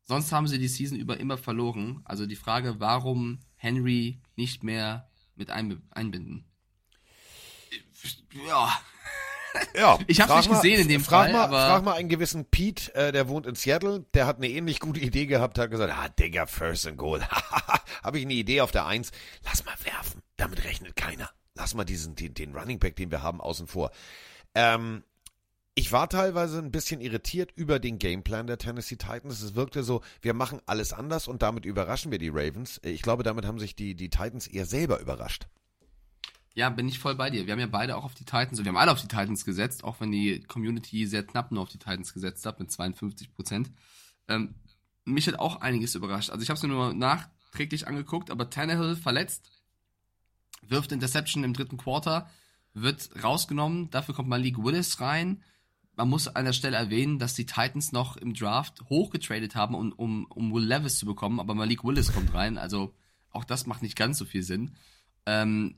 Sonst haben sie die Season über immer verloren. Also die Frage, warum Henry nicht mehr mit einbinden? Ja, ja, ich habe nicht gesehen in dem frag Fall. Mal, frag mal einen gewissen Pete, äh, der wohnt in Seattle, der hat eine ähnlich gute Idee gehabt, hat gesagt, ah, Digga, First and Goal. habe ich eine Idee auf der Eins. Lass mal werfen, damit rechnet keiner. Lass mal diesen, den, den Running Back, den wir haben, außen vor. Ähm, ich war teilweise ein bisschen irritiert über den Gameplan der Tennessee Titans. Es wirkte so, wir machen alles anders und damit überraschen wir die Ravens. Ich glaube, damit haben sich die, die Titans eher selber überrascht. Ja, bin ich voll bei dir. Wir haben ja beide auch auf die Titans, wir haben alle auf die Titans gesetzt, auch wenn die Community sehr knapp nur auf die Titans gesetzt hat, mit 52 Prozent. Ähm, mich hat auch einiges überrascht. Also ich habe es mir nur nachträglich angeguckt, aber Tannehill verletzt, wirft Interception im dritten Quarter, wird rausgenommen, dafür kommt Malik Willis rein. Man muss an der Stelle erwähnen, dass die Titans noch im Draft hochgetradet haben, um, um, um Will Levis zu bekommen, aber Malik Willis kommt rein, also auch das macht nicht ganz so viel Sinn. Ähm,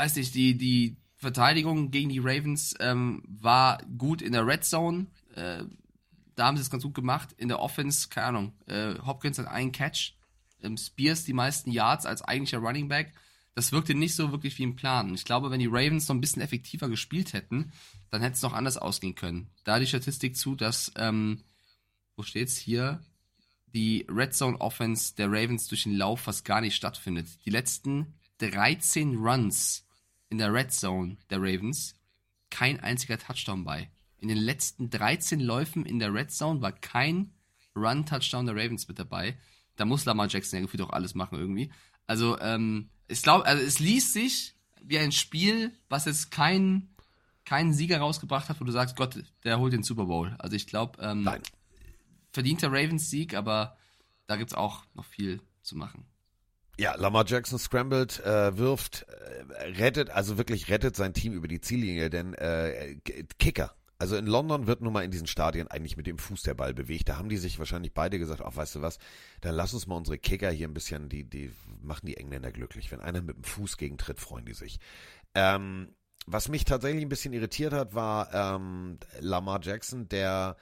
weiß nicht, die, die Verteidigung gegen die Ravens ähm, war gut in der Red Zone. Äh, da haben sie es ganz gut gemacht. In der Offense, keine Ahnung, äh, Hopkins hat einen Catch, ähm, Spears die meisten Yards als eigentlicher Running Back. Das wirkte nicht so wirklich wie im Plan. Ich glaube, wenn die Ravens noch ein bisschen effektiver gespielt hätten, dann hätte es noch anders ausgehen können. Da die Statistik zu, dass, ähm, wo steht's hier, die Red Zone Offense der Ravens durch den Lauf fast gar nicht stattfindet. Die letzten 13 Runs in der Red Zone der Ravens kein einziger Touchdown bei. In den letzten 13 Läufen in der Red Zone war kein Run-Touchdown der Ravens mit dabei. Da muss Lamar Jackson ja gefühlt auch alles machen irgendwie. Also, ähm, ich glaube, also es liest sich wie ein Spiel, was jetzt keinen keinen Sieger rausgebracht hat, wo du sagst, Gott, der holt den Super Bowl. Also ich glaube, ähm, verdienter Ravens-Sieg, aber da gibt's auch noch viel zu machen. Ja, Lamar Jackson scrambled, äh, wirft, äh, rettet, also wirklich rettet sein Team über die Ziellinie, denn äh, Kicker. Also in London wird nun mal in diesen Stadien eigentlich mit dem Fuß der Ball bewegt. Da haben die sich wahrscheinlich beide gesagt, ach, weißt du was, dann lass uns mal unsere Kicker hier ein bisschen, die, die machen die Engländer glücklich. Wenn einer mit dem Fuß gegentritt, freuen die sich. Ähm, was mich tatsächlich ein bisschen irritiert hat, war ähm, Lamar Jackson, der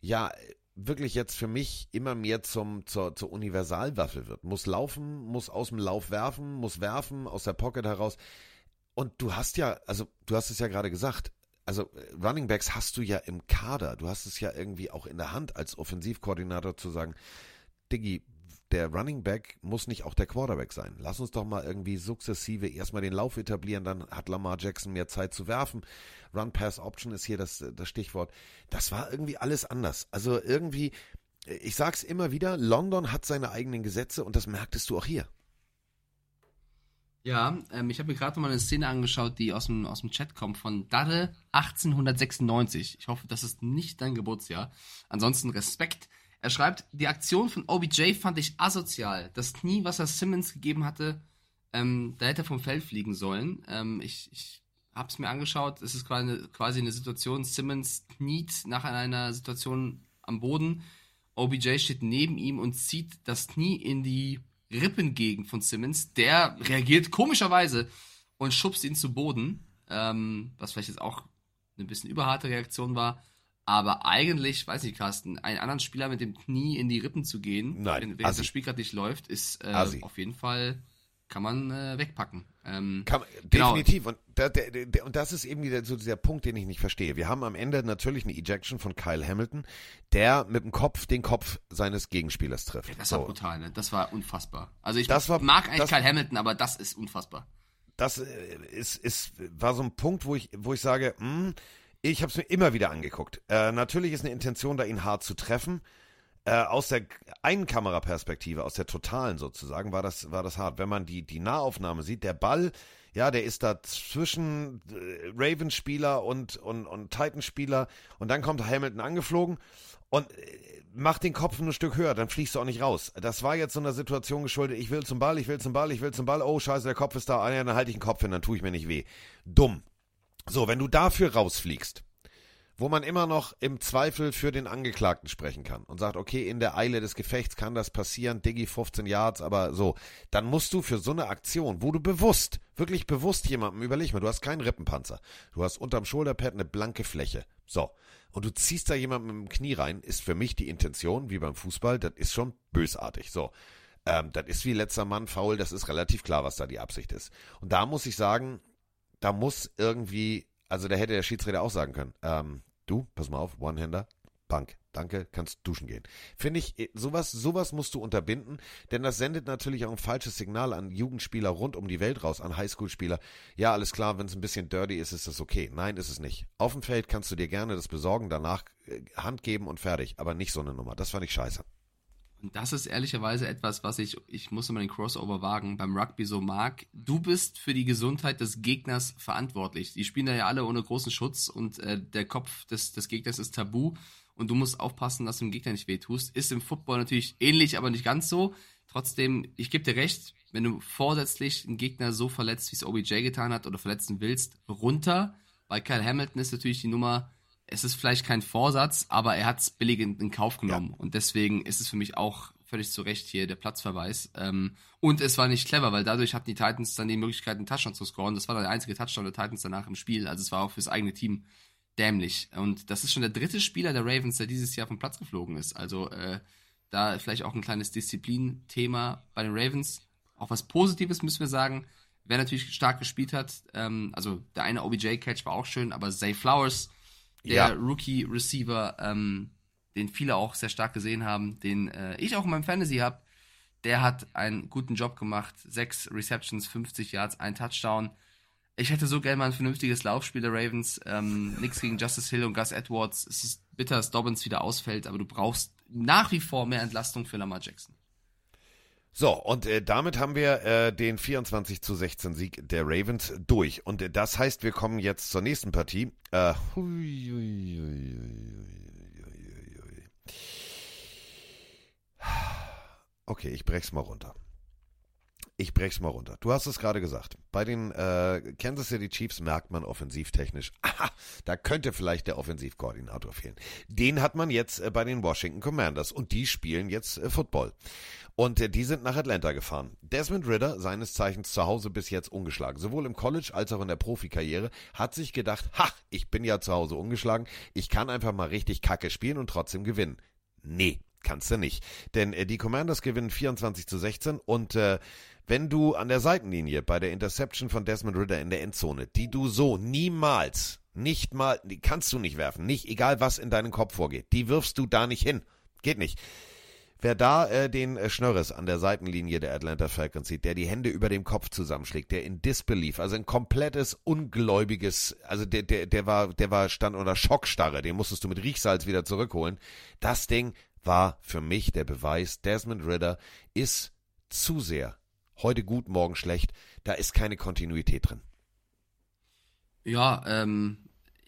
ja wirklich jetzt für mich immer mehr zum, zur, zur Universalwaffe wird. Muss laufen, muss aus dem Lauf werfen, muss werfen, aus der Pocket heraus. Und du hast ja, also du hast es ja gerade gesagt, also Running Backs hast du ja im Kader. Du hast es ja irgendwie auch in der Hand als Offensivkoordinator zu sagen, Diggi, der Running Back muss nicht auch der Quarterback sein. Lass uns doch mal irgendwie sukzessive erstmal den Lauf etablieren, dann hat Lamar Jackson mehr Zeit zu werfen. Run-Pass-Option ist hier das, das Stichwort. Das war irgendwie alles anders. Also irgendwie, ich sag's immer wieder, London hat seine eigenen Gesetze und das merktest du auch hier. Ja, ähm, ich habe mir gerade mal eine Szene angeschaut, die aus dem, aus dem Chat kommt von Darre 1896. Ich hoffe, das ist nicht dein Geburtsjahr. Ansonsten Respekt. Er schreibt, die Aktion von OBJ fand ich asozial. Das Knie, was er Simmons gegeben hatte, ähm, da hätte er vom Feld fliegen sollen. Ähm, ich ich habe es mir angeschaut. Es ist quasi eine, quasi eine Situation, Simmons kniet nach einer Situation am Boden. OBJ steht neben ihm und zieht das Knie in die Rippengegend von Simmons. Der reagiert komischerweise und schubst ihn zu Boden, ähm, was vielleicht jetzt auch eine bisschen überharte Reaktion war. Aber eigentlich, weiß nicht, Carsten, einen anderen Spieler mit dem Knie in die Rippen zu gehen, Nein, Assi. das Spiel gerade nicht läuft, ist äh, auf jeden Fall, kann man äh, wegpacken. Ähm, Kann, Genau. definitiv. Und, da, der, der, und das ist eben wieder so dieser Punkt, den ich nicht verstehe. Wir haben am Ende natürlich eine Ejection von Kyle Hamilton, der mit dem Kopf den Kopf seines Gegenspielers trifft. Das war So. brutal, ne? Das war unfassbar. Also ich Das war- mag eigentlich das- Kyle Hamilton, aber das ist unfassbar. das äh, ist, ist, war so ein Punkt, wo ich, wo ich sage, hm, ich habe es mir immer wieder angeguckt. Äh, natürlich ist eine Intention da, ihn hart zu treffen. Äh, aus der einen Kameraperspektive, aus der totalen sozusagen, war das, war das hart. Wenn man die, die Nahaufnahme sieht, der Ball, ja, der ist da zwischen äh, Ravens-Spieler und, und, und Titans-Spieler und dann kommt Hamilton angeflogen und äh, macht den Kopf nur ein Stück höher, dann fliegst du auch nicht raus. Das war jetzt so einer Situation geschuldet, ich will zum Ball, ich will zum Ball, ich will zum Ball, oh scheiße, der Kopf ist da, ah, ja, dann halte ich den Kopf hin, dann tue ich mir nicht weh. Dumm. So, wenn du dafür rausfliegst, wo man immer noch im Zweifel für den Angeklagten sprechen kann und sagt, okay, in der Eile des Gefechts kann das passieren, Diggi 15 Yards, aber so, dann musst du für so eine Aktion, wo du bewusst, wirklich bewusst jemandem, überleg mal, du hast keinen Rippenpanzer, du hast unterm Schulterpad eine blanke Fläche, so, und du ziehst da jemandem mit dem Knie rein, ist für mich die Intention, wie beim Fußball, das ist schon bösartig, so. Ähm, das ist wie letzter Mann faul, das ist relativ klar, was da die Absicht ist. Und da muss ich sagen, da muss irgendwie, also da hätte der Schiedsrichter auch sagen können, ähm, du, pass mal auf, One-Hander, Bank, danke, kannst duschen gehen. Finde ich, eh, sowas, sowas musst du unterbinden, denn das sendet natürlich auch ein falsches Signal an Jugendspieler rund um die Welt raus, an Highschool-Spieler. Ja, alles klar, wenn es ein bisschen dirty ist, ist das okay. Nein, ist es nicht. Auf dem Feld kannst du dir gerne das besorgen, danach äh, Hand geben und fertig, aber nicht so eine Nummer. Das fand ich scheiße. Und das ist ehrlicherweise etwas, was ich, ich muss immer den Crossover wagen, beim Rugby so mag. Du bist für die Gesundheit des Gegners verantwortlich. Die spielen da ja alle ohne großen Schutz und äh, der Kopf des, des Gegners ist tabu und du musst aufpassen, dass du dem Gegner nicht wehtust. Ist im Football natürlich ähnlich, aber nicht ganz so. Trotzdem, ich gebe dir recht, wenn du vorsätzlich einen Gegner so verletzt, wie es OBJ getan hat oder verletzen willst, runter. Bei Kyle Hamilton ist natürlich die Nummer, es ist vielleicht kein Vorsatz, aber er hat es billig in, in Kauf genommen. Und deswegen ist es für mich auch völlig zu Recht hier der Platzverweis. Ähm, und es war nicht clever, weil dadurch hatten die Titans dann die Möglichkeit, einen Touchdown zu scoren. Das war dann der einzige Touchdown der Titans danach im Spiel. Also es war auch fürs eigene Team dämlich. Und das ist schon der dritte Spieler der Ravens, der dieses Jahr vom Platz geflogen ist. Also äh, da vielleicht auch ein kleines Disziplinthema bei den Ravens. Auch was Positives müssen wir sagen. Wer natürlich stark gespielt hat, ähm, also der eine OBJ-Catch war auch schön, aber Zay Flowers, der Ja. Rookie-Receiver, ähm, den viele auch sehr stark gesehen haben, den äh, ich auch in meinem Fantasy habe, der hat einen guten Job gemacht. Sechs Receptions, 50 Yards, ein Touchdown. Ich hätte so gerne mal ein vernünftiges Laufspiel der Ravens. Ähm, nix gegen Justice Hill und Gus Edwards. Es ist bitter, dass Dobbins wieder ausfällt, aber du brauchst nach wie vor mehr Entlastung für Lamar Jackson. So, und äh, damit haben wir äh, den 24 zu 16 Sieg der Ravens durch. Und äh, das heißt, wir kommen jetzt zur nächsten Partie. Äh, hui, hui, hui. Okay, ich brech's mal runter. Ich brech's mal runter. Du hast es gerade gesagt. Bei den äh, Kansas City Chiefs merkt man offensivtechnisch, aha, da könnte vielleicht der Offensivkoordinator fehlen. Den hat man jetzt äh, bei den Washington Commanders und die spielen jetzt äh, Football. Und äh, die sind nach Atlanta gefahren. Desmond Ritter, seines Zeichens zu Hause bis jetzt ungeschlagen, sowohl im College als auch in der Profikarriere, hat sich gedacht, ha, ich bin ja zu Hause ungeschlagen, ich kann einfach mal richtig Kacke spielen und trotzdem gewinnen. Nee, kannst du nicht. Denn äh, die Commanders gewinnen 24 zu 16 und äh, wenn du an der Seitenlinie bei der Interception von Desmond Ritter in der Endzone, die du so niemals, nicht mal, die kannst du nicht werfen, nicht egal was in deinem Kopf vorgeht, die wirfst du da nicht hin. Geht nicht. Wer da äh, den äh, Schnörres an der Seitenlinie der Atlanta Falcons sieht, der die Hände über dem Kopf zusammenschlägt, der in Disbelief, also ein komplettes ungläubiges, also der der der war der war stand unter Schockstarre, den musstest du mit Riechsalz wieder zurückholen. Das Ding war für mich der Beweis, Desmond Ritter ist zu sehr heute gut, morgen schlecht. Da ist keine Kontinuität drin. Ja, ähm,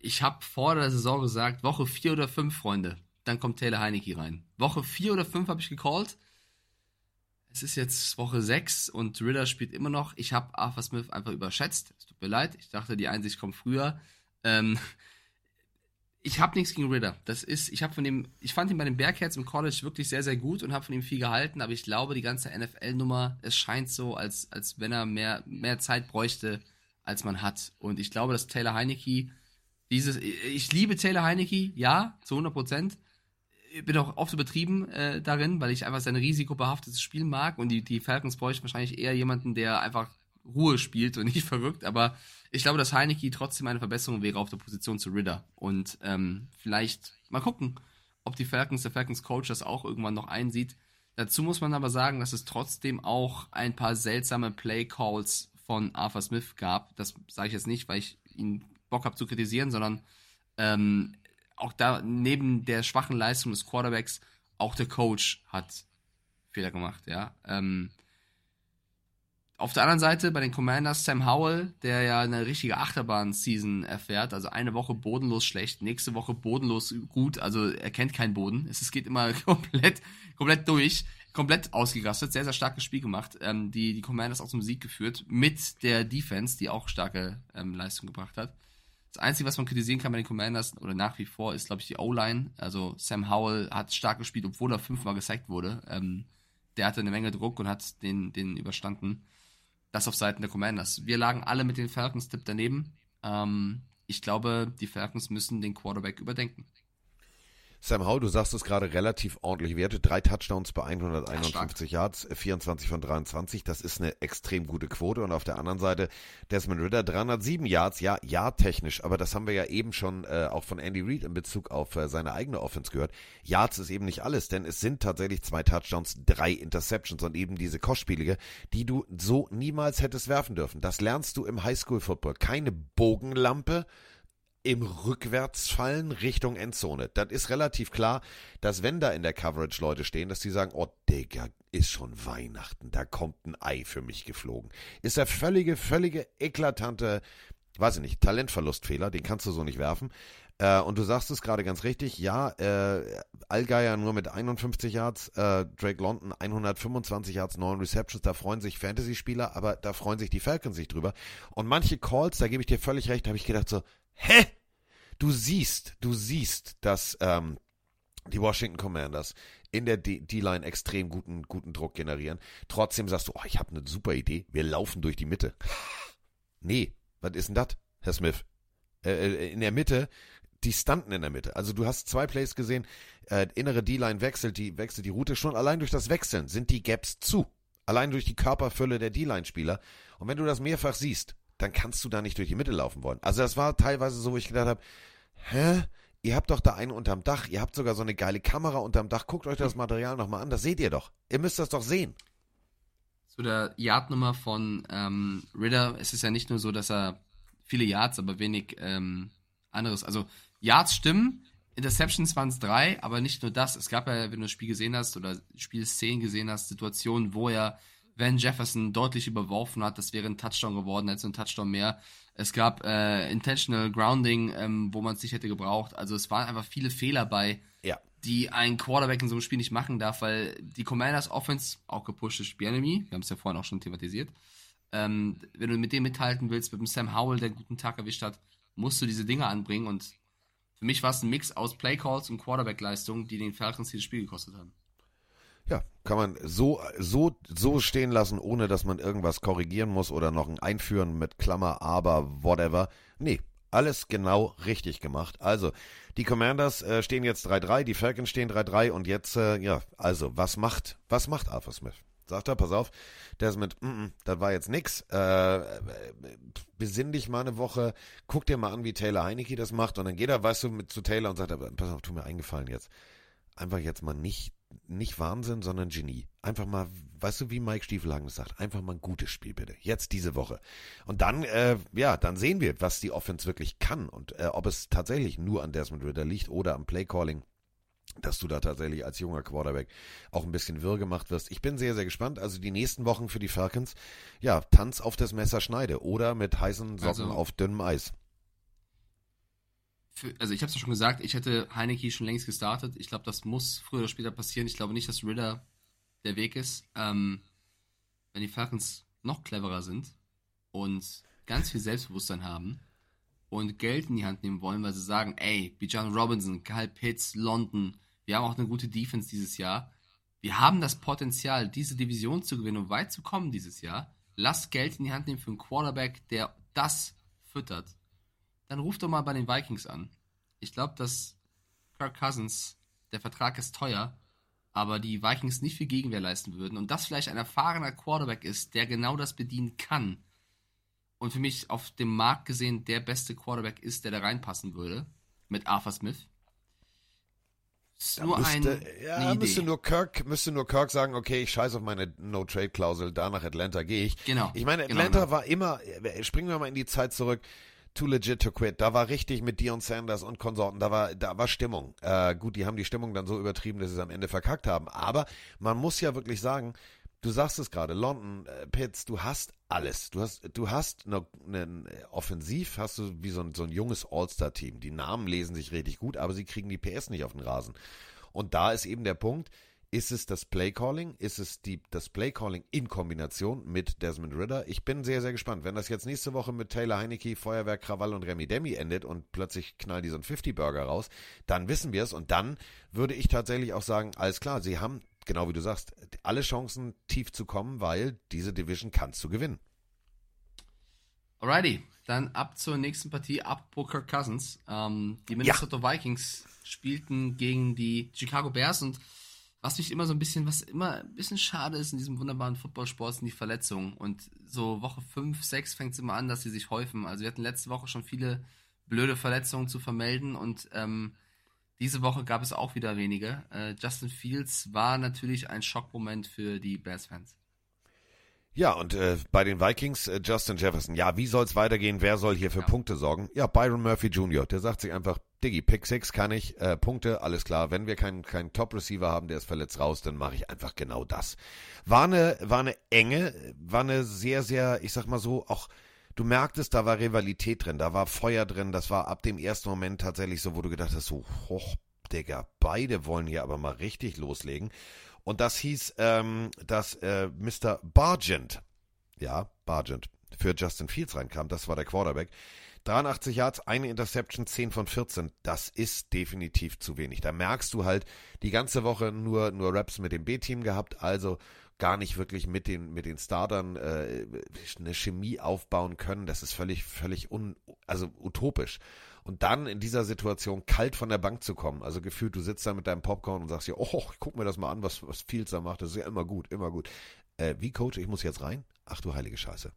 ich habe vor der Saison gesagt, Woche 4 oder 5, Freunde, dann kommt Taylor Heineke rein. Woche 4 oder 5 habe ich gecallt. Es ist jetzt Woche 6 und Ritter spielt immer noch. Ich habe Arthur Smith einfach überschätzt. Es tut mir leid. Ich dachte, die Einsicht kommt früher. Ähm, ich habe nichts gegen Ritter. Das ist, ich habe von dem, ich fand ihn bei den Bearcats im College wirklich sehr, sehr gut und habe von ihm viel gehalten, aber ich glaube, die ganze NFL-Nummer, es scheint so, als, als wenn er mehr, mehr Zeit bräuchte, als man hat. Und ich glaube, dass Taylor Heineke, dieses, ich liebe Taylor Heineke, ja, zu 100 Prozent. Bin auch oft übertrieben äh, darin, weil ich einfach sein risikobehaftetes Spiel mag und die, die Falcons bräuchten wahrscheinlich eher jemanden, der einfach Ruhe spielt und nicht verrückt, aber ich glaube, dass Heineke trotzdem eine Verbesserung wäre auf der Position zu Ritter. Und ähm, vielleicht mal gucken, ob die Falcons, der Falcons Coach das auch irgendwann noch einsieht. Dazu muss man aber sagen, dass es trotzdem auch ein paar seltsame Play Calls von Arthur Smith gab. Das sage ich jetzt nicht, weil ich ihn Bock habe zu kritisieren, sondern ähm, auch da neben der schwachen Leistung des Quarterbacks auch der Coach hat Fehler gemacht. Ja. Ähm, auf der anderen Seite bei den Commanders Sam Howell, der ja eine richtige Achterbahn-Season erfährt, also eine Woche bodenlos schlecht, nächste Woche bodenlos gut, also er kennt keinen Boden. Es geht immer komplett, komplett durch, komplett ausgerastet, sehr, sehr starkes Spiel gemacht. Ähm, die, die Commanders auch zum Sieg geführt, mit der Defense, die auch starke ähm, Leistung gebracht hat. Das Einzige, was man kritisieren kann bei den Commanders, oder nach wie vor, ist, glaube ich, die O-Line. Also Sam Howell hat stark gespielt, obwohl er fünfmal gesackt wurde. Ähm, der hatte eine Menge Druck und hat den, den überstanden. Das auf Seiten der Commanders. Wir lagen alle mit den Falcons-Tipp daneben. Ähm, ich glaube, die Falcons müssen den Quarterback überdenken. Sam Howe, du sagst es gerade relativ ordentlich Werte. Drei Touchdowns bei 151 ja, Yards, 24 von 23. Das ist eine extrem gute Quote. Und auf der anderen Seite Desmond Ritter, 307 Yards. Ja, ja, technisch. Aber das haben wir ja eben schon äh, auch von Andy Reid in Bezug auf äh, seine eigene Offense gehört. Yards ist eben nicht alles, denn es sind tatsächlich zwei Touchdowns, drei Interceptions und eben diese kostspielige, die du so niemals hättest werfen dürfen. Das lernst du im Highschool-Football. Keine Bogenlampe, im Rückwärtsfallen Richtung Endzone. Das ist relativ klar, dass wenn da in der Coverage Leute stehen, dass die sagen, oh Digga, ist schon Weihnachten, da kommt ein Ei für mich geflogen. Ist der völlige, völlige eklatante, weiß ich nicht, Talentverlustfehler, den kannst du so nicht werfen. Äh, und du sagst es gerade ganz richtig, ja, äh, Allgeier nur mit 51 Yards, äh, Drake London 125 Yards, 9 Receptions, da freuen sich Fantasy-Spieler, aber da freuen sich die Falcons sich drüber. Und manche Calls, da gebe ich dir völlig recht, habe ich gedacht so, hä? Du siehst, du siehst, dass ähm, die Washington Commanders in der D-Line extrem guten, guten Druck generieren. Trotzdem sagst du, oh, ich habe eine super Idee, wir laufen durch die Mitte. nee, was ist denn das, Herr Smith? Äh, äh in der Mitte, die standen in der Mitte. Also du hast zwei Plays gesehen, äh, innere D-Line wechselt die, wechselt die Route. Schon allein durch das Wechseln sind die Gaps zu. Allein durch die Körperfülle der D-Line-Spieler. Und wenn du das mehrfach siehst, dann kannst du da nicht durch die Mitte laufen wollen. Also das war teilweise so, wo ich gedacht habe, hä? Ihr habt doch da einen unterm Dach, ihr habt sogar so eine geile Kamera unterm Dach, guckt euch das Material nochmal an, das seht ihr doch. Ihr müsst das doch sehen. Zu der Yardnummer von ähm, Ritter, es ist ja nicht nur so, dass er viele Yards, aber wenig ähm, anderes, also Yards stimmen, Interceptions waren es drei, aber nicht nur das. Es gab ja, wenn du das Spiel gesehen hast oder Spielszenen gesehen hast, Situationen, wo er Van Jefferson deutlich überworfen hat. Das wäre ein Touchdown geworden, hätte ein Touchdown mehr. Es gab äh, Intentional Grounding, ähm, wo man es nicht hätte gebraucht. Also es waren einfach viele Fehler bei, ja. die ein Quarterback in so einem Spiel nicht machen darf, weil die Commanders Offense, auch gepushtes Spielenemy, wir haben es ja vorhin auch schon thematisiert, ähm, wenn du mit dem mithalten willst, mit dem Sam Howell, der einen guten Tag erwischt hat, musst du diese Dinge anbringen und für mich war es ein Mix aus Playcalls und Quarterback-Leistungen, die den Falcons dieses Spiel gekostet haben. Ja, kann man so, so, so stehen lassen, ohne dass man irgendwas korrigieren muss oder noch ein Einführen mit Klammer, aber, whatever. Nee, alles genau richtig gemacht. Also, die Commanders äh, stehen jetzt 3-3, die Falcons stehen 3-3 und jetzt, äh, ja, also, was macht, was macht Arthur Smith? Sagt er, pass auf, der ist mit, mm, mm, das war jetzt nix, äh, besinn dich mal eine Woche, guck dir mal an, wie Taylor Heineke das macht und dann geht er, weißt du, mit zu Taylor und sagt, pass auf, tu mir eingefallen jetzt. Einfach jetzt mal nicht nicht Wahnsinn, sondern Genie. Einfach mal, weißt du, wie Mike Stiefelhagen sagt, einfach mal ein gutes Spiel bitte. Jetzt diese Woche. Und dann, äh, ja, dann sehen wir, was die Offense wirklich kann und äh, ob es tatsächlich nur an Desmond Ritter liegt oder am Playcalling dass du da tatsächlich als junger Quarterback auch ein bisschen wirr gemacht wirst. Ich bin sehr, sehr gespannt. Also die nächsten Wochen für die Falcons, ja, Tanz auf das Messer schneide oder mit heißen Socken Also- auf dünnem Eis. Für, also ich habe es ja schon gesagt, ich hätte Heineke schon längst gestartet. Ich glaube, das muss früher oder später passieren. Ich glaube nicht, dass Ritter der Weg ist. Ähm, wenn die Falcons noch cleverer sind und ganz viel Selbstbewusstsein haben und Geld in die Hand nehmen wollen, weil sie sagen, ey, Bijan Robinson, Kyle Pitts, London, wir haben auch eine gute Defense dieses Jahr. Wir haben das Potenzial, diese Division zu gewinnen und weit zu kommen dieses Jahr. Lasst Geld in die Hand nehmen für einen Quarterback, der das füttert dann ruf doch mal bei den Vikings an. Ich glaube, dass Kirk Cousins, der Vertrag ist teuer, aber die Vikings nicht viel Gegenwehr leisten würden und das vielleicht ein erfahrener Quarterback ist, der genau das bedienen kann und für mich auf dem Markt gesehen der beste Quarterback ist, der da reinpassen würde, mit Arthur Smith. Ist nur müsste, ein, ja, müsste nur Kirk, müsste nur Kirk sagen, okay, ich scheiße auf meine No-Trade-Klausel, da nach Atlanta gehe ich. Genau, Ich meine, genau, Atlanta genau. war immer, springen wir mal in die Zeit zurück, too legit to quit. Da war richtig mit Dion Sanders und Konsorten, da war, da war Stimmung. Äh, gut, die haben die Stimmung dann so übertrieben, dass sie es am Ende verkackt haben. Aber man muss ja wirklich sagen, du sagst es gerade, London, äh, Pitts, du hast alles. Du hast, du hast ne, ne, offensiv, hast du wie so ein, so ein junges All-Star-Team. Die Namen lesen sich richtig gut, aber sie kriegen die PS nicht auf den Rasen. Und da ist eben der Punkt, ist es das Playcalling? Ist es die, das Playcalling in Kombination mit Desmond Ritter? Ich bin sehr, sehr gespannt. Wenn das jetzt nächste Woche mit Taylor Heineke, Feuerwerk, Krawall und Remy Demi endet und plötzlich knallen die so einen 50-Burger raus, dann wissen wir es. Und dann würde ich tatsächlich auch sagen, alles klar, sie haben, genau wie du sagst, alle Chancen tief zu kommen, weil diese Division kannst du gewinnen. Alrighty, dann ab zur nächsten Partie, apropos Kirk Cousins. Ähm, die Minnesota Vikings spielten gegen die Chicago Bears und was mich immer so ein bisschen, was immer ein bisschen schade ist in diesem wunderbaren Footballsport, sind die Verletzungen. Und so Woche 5, 6 fängt es immer an, dass sie sich häufen. Also wir hatten letzte Woche schon viele blöde Verletzungen zu vermelden und ähm, diese Woche gab es auch wieder wenige. Äh, Justin Fields war natürlich ein Schockmoment für die Bears-Fans. Ja, und äh, bei den Vikings äh, Justin Jefferson. Ja, wie soll's weitergehen? Wer soll hier für Punkte sorgen? Ja, Byron Murphy Jr. Der sagt sich einfach, Diggi, Pick 6 kann ich, äh, Punkte, alles klar. Wenn wir keinen keinen Top-Receiver haben, der ist verletzt raus, dann mache ich einfach genau das. War eine, war eine enge, war eine sehr, sehr, ich sag mal so, auch du merktest, da war Rivalität drin, da war Feuer drin, das war ab dem ersten Moment tatsächlich so, wo du gedacht hast, so, hoch, Digga, beide wollen hier aber mal richtig loslegen. Und das hieß, ähm, dass äh, Mr. Bargent, ja, Bargent, für Justin Fields reinkam. Das war der Quarterback. 83 Yards, eine Interception, 10 von 14. Das ist definitiv zu wenig. Da merkst du halt, die ganze Woche nur, nur Raps mit dem B-Team gehabt, also gar nicht wirklich mit den, mit den Startern äh, eine Chemie aufbauen können. Das ist völlig, völlig un, also utopisch. Und dann in dieser Situation kalt von der Bank zu kommen, also gefühlt, du sitzt da mit deinem Popcorn und sagst dir, oh, ich guck mir das mal an, was, was Fields da macht. Das ist ja immer gut, immer gut. Äh, wie Coach, ich muss jetzt rein? Ach du heilige Scheiße.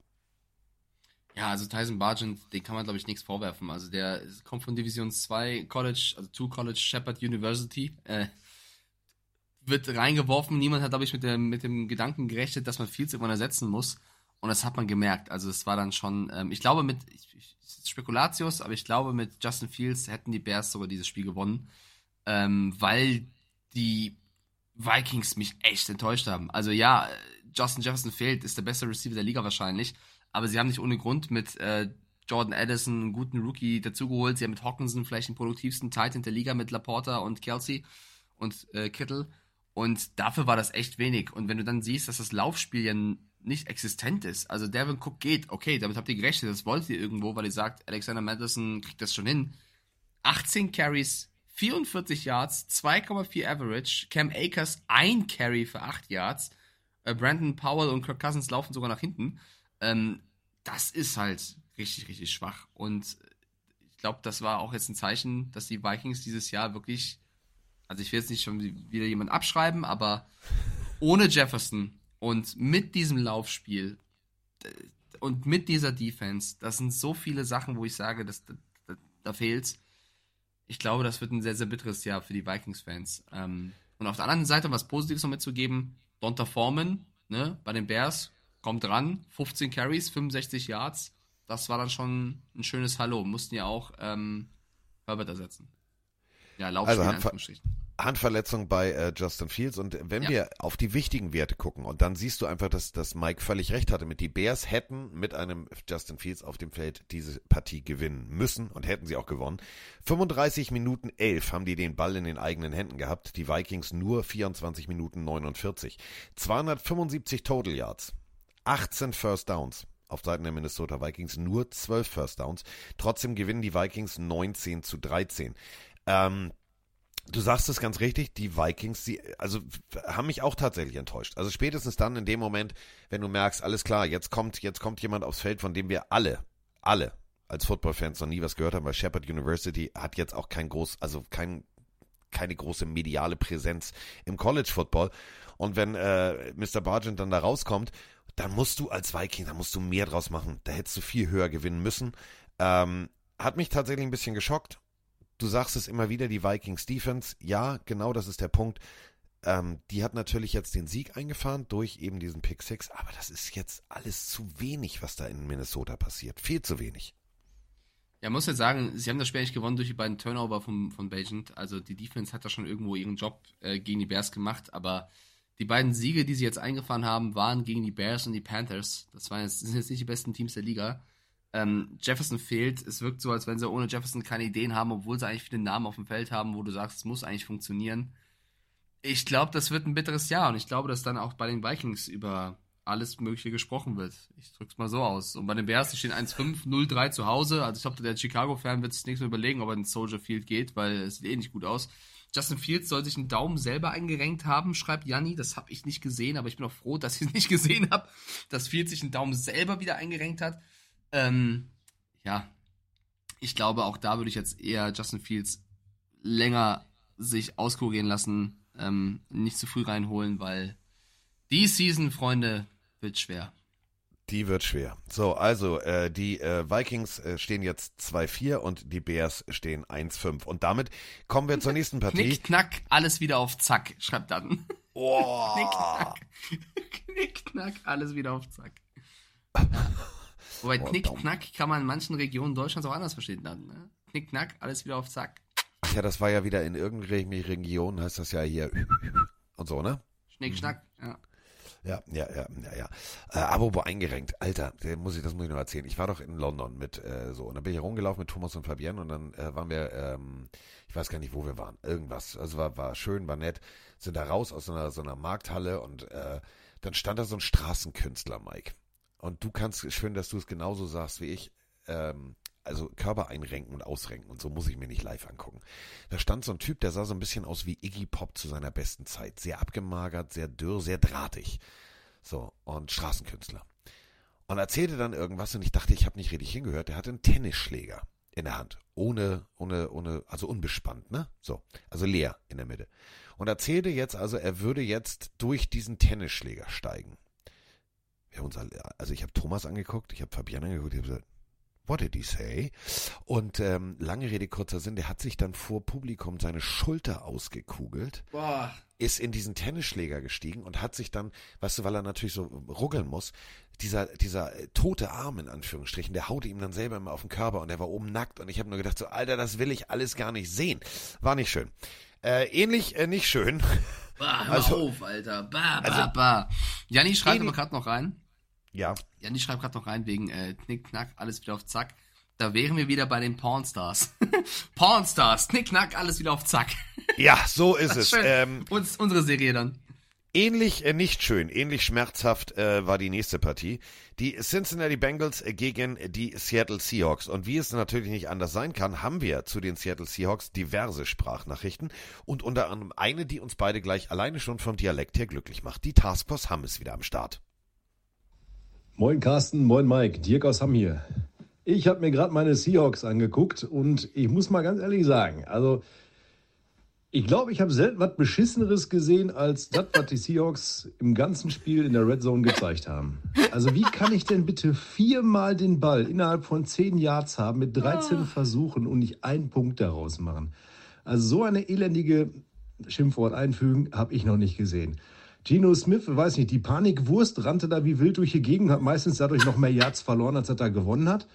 Ja, also Tyson Bargent, den kann man, glaube ich, nichts vorwerfen. Also der kommt von Division 2 College, also 2 College Shepherd University. Äh, wird reingeworfen. Niemand hat, glaube ich, mit, der, mit dem Gedanken gerechnet, dass man Fields irgendwann ersetzen muss. Und das hat man gemerkt. Also es war dann schon, ähm, ich glaube mit, ich, ich, Spekulatius, aber ich glaube mit Justin Fields hätten die Bears sogar dieses Spiel gewonnen. Ähm, weil die Vikings mich echt enttäuscht haben. Also ja, Justin Jefferson fehlt, ist der beste Receiver der Liga wahrscheinlich. Aber sie haben nicht ohne Grund mit äh, Jordan Addison einen guten Rookie dazugeholt. Sie haben mit Hawkinson vielleicht den produktivsten Titan der Liga mit Laporta und Kelsey und äh, Kittle. Und dafür war das echt wenig. Und wenn du dann siehst, dass das Laufspiel ja nicht existent ist, also Devin Cook geht, okay, damit habt ihr gerechnet, das wollt ihr irgendwo, weil ihr sagt, Alexander Madison kriegt das schon hin. 18 Carries, 44 Yards, 2,4 Average, Cam Akers ein Carry für 8 Yards, äh, Brandon Powell und Kirk Cousins laufen sogar nach hinten. Ähm, das ist halt richtig, richtig schwach. Und ich glaube, das war auch jetzt ein Zeichen, dass die Vikings dieses Jahr wirklich, also ich will jetzt nicht schon wieder jemand abschreiben, aber ohne Jefferson und mit diesem Laufspiel äh, und mit dieser Defense, das sind so viele Sachen, wo ich sage, dass, da, da, da fehlt's. Ich glaube, das wird ein sehr, sehr bitteres Jahr für die Vikings-Fans. Ähm, Und auf der anderen Seite was Positives noch mitzugeben, Donta Foreman, ne, bei den Bears, kommt ran, 15 Carries, 65 Yards. Das war dann schon ein schönes Hallo. Mussten ja auch ähm, Herbert ersetzen. Ja, Laufspiel Also in Anführungsstrichen. Handverletzung bei äh, Justin Fields. Und wenn Ja. wir auf die wichtigen Werte gucken, und dann siehst du einfach, dass, dass Mike völlig recht hatte mit die Bears hätten mit einem Justin Fields auf dem Feld diese Partie gewinnen müssen und hätten sie auch gewonnen. 35 Minuten 11 haben die den Ball in den eigenen Händen gehabt. Die Vikings nur 24 Minuten 49. 275 Total Yards. 18 First Downs. Auf Seiten der Minnesota Vikings nur 12 First Downs. Trotzdem gewinnen die Vikings 19 zu 13. Ähm, Du sagst es ganz richtig, die Vikings, sie, also haben mich auch tatsächlich enttäuscht. Also spätestens dann in dem Moment, wenn du merkst, alles klar, jetzt kommt, jetzt kommt jemand aufs Feld, von dem wir alle, alle als Football-Fans noch nie was gehört haben, weil Shepard University hat jetzt auch kein groß, also kein, keine große mediale Präsenz im College Football. Und wenn äh, Mr. Bargent dann da rauskommt, dann musst du als Viking, da musst du mehr draus machen. Da hättest du viel höher gewinnen müssen. Ähm, hat mich tatsächlich ein bisschen geschockt. Du sagst es immer wieder, die Vikings Defense. Ja, genau, das ist der Punkt. Ähm, die hat natürlich jetzt den Sieg eingefahren durch eben diesen Pick Six, aber das ist jetzt alles zu wenig, was da in Minnesota passiert. Viel zu wenig. Ja, muss jetzt sagen, sie haben das Spiel nicht gewonnen durch die beiden Turnover von, von Bagent. Also die Defense hat da schon irgendwo ihren Job äh, gegen die Bears gemacht, aber die beiden Siege, die sie jetzt eingefahren haben, waren gegen die Bears und die Panthers. Das waren jetzt, sind jetzt nicht die besten Teams der Liga. Ähm, Jefferson fehlt. Es wirkt so, als wenn sie ohne Jefferson keine Ideen haben, obwohl sie eigentlich viele Namen auf dem Feld haben, wo du sagst, es muss eigentlich funktionieren. Ich glaube, das wird ein bitteres Jahr und ich glaube, dass dann auch bei den Vikings über alles Mögliche gesprochen wird. Ich drück's mal so aus. Und bei den Bears, die stehen 1-5, 0-3 zu Hause. Also ich glaube, der Chicago-Fan wird sich nichts mehr überlegen, ob er ins Soldier Field geht, weil es sieht eh nicht gut aus. Justin Fields soll sich einen Daumen selber eingerenkt haben, schreibt Janni. Das habe ich nicht gesehen, aber ich bin auch froh, dass ich es nicht gesehen habe, dass Fields sich einen Daumen selber wieder eingerenkt hat. Ähm, ja, ich glaube, auch da würde ich jetzt eher Justin Fields länger sich auskurieren lassen, ähm, nicht zu früh reinholen, weil die Season, Freunde, wird schwer. Die wird schwer. So, also äh, die äh, Vikings äh, stehen jetzt 2-4 und die Bears stehen 1-5. Und damit kommen wir zur nächsten Partie. Knick, knack, alles wieder auf Zack, schreibt dann. Oh. Knick, knack. Knick, knack, alles wieder auf Zack. Wobei Oh, Knick, Daumen. knack kann man in manchen Regionen Deutschlands auch anders verstehen dann. Ne? Knick, knack, alles wieder auf Zack. Ach ja, das war ja wieder in irgendeiner Region, heißt das ja hier und so, ne? Schnick, schnack, ja. Ja, ja, ja, ja, ja. Äh, aber wo eingerenkt, Alter, muss ich, das muss ich noch erzählen. Ich war doch in London mit äh, so und dann bin ich rumgelaufen mit Thomas und Fabienne und dann äh, waren wir, ähm, ich weiß gar nicht, wo wir waren, irgendwas. Also war, war schön, war nett, sind da raus aus so einer, so einer Markthalle und äh, dann stand da so ein Straßenkünstler, Mike. Und du kannst, schön, dass du es genauso sagst wie ich, ähm, also Körper einrenken und ausrenken und so muss ich mir nicht live angucken. Da stand so ein Typ, der sah so ein bisschen aus wie Iggy Pop zu seiner besten Zeit. Sehr abgemagert, sehr dürr, sehr drahtig. So, und Straßenkünstler. Und erzählte dann irgendwas und ich dachte, ich habe nicht richtig hingehört. Der hatte einen Tennisschläger in der Hand. Ohne, ohne, ohne, also unbespannt, ne? So, also leer in der Mitte. Und erzählte jetzt also, er würde jetzt durch diesen Tennisschläger steigen. Wir haben uns alle, also ich habe Thomas angeguckt, ich habe Fabian angeguckt, ich habe gesagt, what did he say? Und ähm, lange Rede, kurzer Sinn, der hat sich dann vor Publikum seine Schulter ausgekugelt, Boah. ist in diesen Tennisschläger gestiegen und hat sich dann, weißt du, weil er natürlich so ruckeln muss, dieser, dieser äh, tote Arm in Anführungsstrichen, der haute ihm dann selber immer auf den Körper und er war oben nackt und ich habe nur gedacht, so, Alter, das will ich alles gar nicht sehen. War nicht schön. Äh, ähnlich äh, nicht schön. Bah, hör Also- auf, Alter. Bah, bah, Also- bah. Janni schreibt Ähnlich- aber gerade noch rein. Ja, Janni schreibt gerade noch rein wegen äh, Knick, Knack, alles wieder auf Zack. Da wären wir wieder bei den Pornstars. Pornstars, Knick, Knack, alles wieder auf Zack. ja, so ist es. Schön. Ähm, Uns, unsere Serie dann. Ähnlich äh, nicht schön, ähnlich schmerzhaft äh, war die nächste Partie. Die Cincinnati Bengals äh, gegen die Seattle Seahawks. Und wie es natürlich nicht anders sein kann, haben wir zu den Seattle Seahawks diverse Sprachnachrichten und unter anderem eine, die uns beide gleich alleine schon vom Dialekt her glücklich macht. Die Taskforce Hamm ist wieder am Start. Moin Carsten, moin Mike, Dirk aus Hamm hier. Ich habe mir gerade meine Seahawks angeguckt und ich muss mal ganz ehrlich sagen, also ich glaube, ich habe selten was Beschisseneres gesehen als das, was die Seahawks im ganzen Spiel in der Red Zone gezeigt haben. Also wie kann ich denn bitte viermal den Ball innerhalb von zehn Yards haben mit 13 Versuchen und nicht einen Punkt daraus machen? Also so eine elendige Schimpfwort einfügen, habe ich noch nicht gesehen. Geno Smith, weiß nicht, die Panikwurst rannte da wie wild durch die Gegend, hat meistens dadurch noch mehr Yards verloren, als er da gewonnen hat.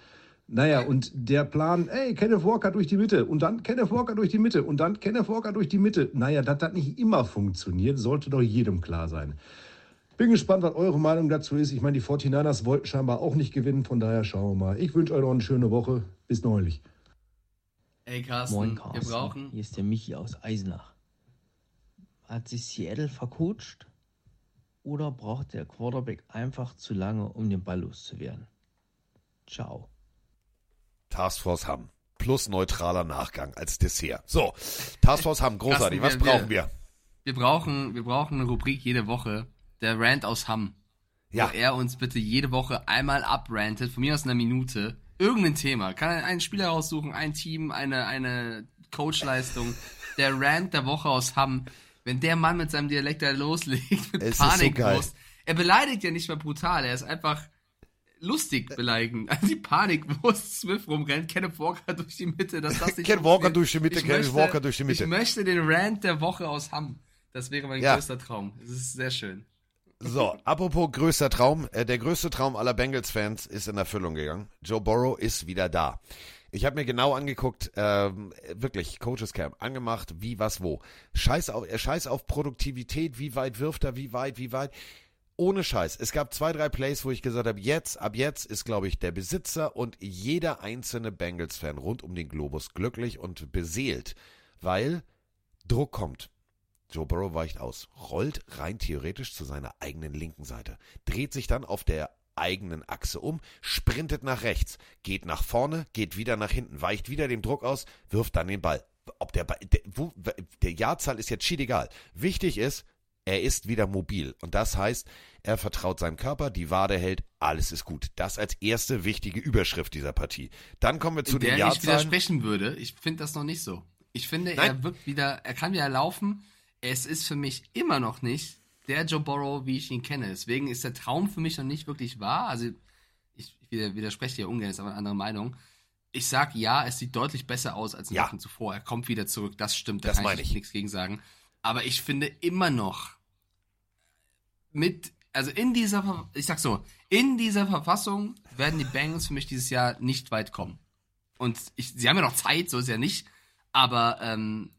Naja, und der Plan, ey, Kenneth Walker durch die Mitte und dann Kenneth Walker durch die Mitte und dann Kenneth Walker durch die Mitte. Naja, dass das nicht immer funktioniert, sollte doch jedem klar sein. Bin gespannt, was eure Meinung dazu ist. Ich meine, die 49ers wollten scheinbar auch nicht gewinnen, von daher schauen wir mal. Ich wünsche euch noch eine schöne Woche. Bis neulich. Ey, Carsten, Moin, wir Carsten. brauchen. Hier ist der Michi aus Eisenach. Hat sich Seattle vercoacht? Oder braucht der Quarterback einfach zu lange, um den Ball loszuwerden? Ciao. Taskforce Hamm. Plus neutraler Nachgang als Dessert. So, Taskforce Hamm, großartig. Was brauchen wir? Wir brauchen, wir brauchen eine Rubrik jede Woche. Der Rant aus Hamm. Ja. Wo er uns bitte jede Woche einmal abrantet, von mir aus einer Minute, irgendein Thema. Kann er einen Spieler raussuchen, ein Team, eine, eine Coachleistung. Der Rant der Woche aus Hamm. Wenn der Mann mit seinem Dialekt da loslegt, mit Es ist so er beleidigt ja nicht mehr brutal, er ist einfach lustig beleidigen. Also die Panikwurst Smith rumrennt, Kenneth Walker durch die Mitte, dass das nicht Ken Walker durch die Mitte, Kenneth Walker durch die Mitte. Ich möchte den Rant der Woche aus Hamm. Das wäre mein Ja. größter Traum. Das ist sehr schön. So, apropos größter Traum. Äh, der größte Traum aller Bengals-Fans ist in Erfüllung gegangen. Joe Burrow ist wieder da. Ich habe mir genau angeguckt, ähm, wirklich, Coaches Camp, angemacht, wie, was, wo. Scheiß auf, äh, Scheiß auf Produktivität, wie weit wirft er, wie weit, wie weit. Ohne Scheiß. Es gab zwei, drei Plays, wo ich gesagt habe, jetzt, ab jetzt ist, glaube ich, der Besitzer und jeder einzelne Bengals-Fan rund um den Globus glücklich und beseelt, weil Druck kommt. Joe Burrow weicht aus, rollt rein theoretisch zu seiner eigenen linken Seite, dreht sich dann auf der eigenen Achse um, sprintet nach rechts, geht nach vorne, geht wieder nach hinten, weicht wieder dem Druck aus, wirft dann den Ball. Ob der Ball, der, der Jahrzahl ist jetzt schied egal. Wichtig ist, er ist wieder mobil. Und das heißt, er vertraut seinem Körper, die Wade hält, alles ist gut. Das als erste wichtige Überschrift dieser Partie. Dann kommen wir zu In den der ich Jahrzahlen. widersprechen würde. Ich finde das noch nicht so. Ich finde, Nein. er wird wieder, er kann wieder laufen. Es ist für mich immer noch nicht der Joe Burrow, wie ich ihn kenne. Deswegen ist der Traum für mich noch nicht wirklich wahr. Also ich, ich widerspreche dir ungern, ist aber eine andere Meinung. Ich sag ja, es sieht deutlich besser aus als in Ja. Wochen zuvor. Er kommt wieder zurück, das stimmt, da Das kann meine ich. nichts gegen sagen. Aber ich finde immer noch mit, also in dieser, ich sag so, in dieser Verfassung werden die Bengals für mich dieses Jahr nicht weit kommen. Und ich, sie haben ja noch Zeit, so ist ja nicht. Aber ähm,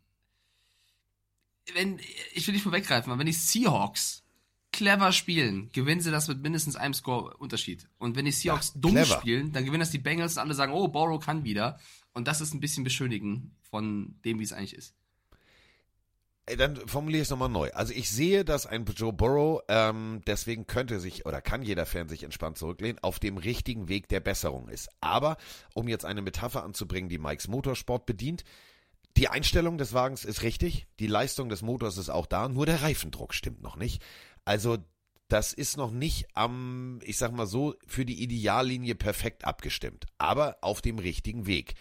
wenn, ich will nicht vorweggreifen, aber wenn die Seahawks clever spielen, gewinnen sie das mit mindestens einem Score-Unterschied. Und wenn die Seahawks dumm clever. spielen, dann gewinnen das die Bengals und alle sagen, oh, Borrow kann wieder. Und das ist ein bisschen beschönigen von dem, wie es eigentlich ist. Ey, Dann formuliere ich es nochmal neu. Also ich sehe, dass ein Joe Burrow, ähm, deswegen könnte sich oder kann jeder Fan sich entspannt zurücklehnen, auf dem richtigen Weg der Besserung ist. Aber, um jetzt eine Metapher anzubringen, die Mikes Motorsport bedient, die Einstellung des Wagens ist richtig, die Leistung des Motors ist auch da, nur der Reifendruck stimmt noch nicht. Also das ist noch nicht am, ich sag mal so, für die Ideallinie perfekt abgestimmt, aber auf dem richtigen Weg.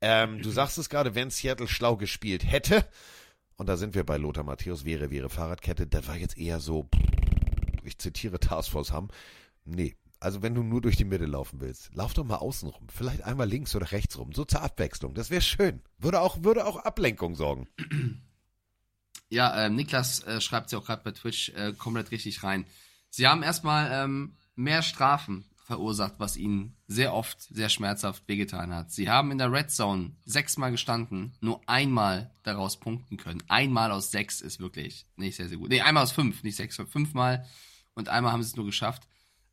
Ähm, du sagst es gerade, wenn Seattle schlau gespielt hätte, und da sind wir bei Lothar Matthäus, wäre, wäre Fahrradkette, das war jetzt eher so, ich zitiere Taskforce Hamm, nee. Also wenn du nur durch die Mitte laufen willst, lauf doch mal außen rum. Vielleicht einmal links oder rechts rum. So zur Abwechslung. Das wäre schön. Würde auch, würde auch Ablenkung sorgen. Ja, ähm, Niklas äh, schreibt sie auch gerade bei Twitch äh, komplett richtig rein. Sie haben erstmal ähm, mehr Strafen verursacht, was ihnen sehr oft sehr schmerzhaft wehgetan hat. Sie haben in der Red Zone sechsmal gestanden, nur einmal daraus punkten können. Einmal aus sechs ist wirklich nicht sehr, sehr gut. Nee, einmal aus fünf, nicht sechs, fünfmal. Und einmal haben sie es nur geschafft.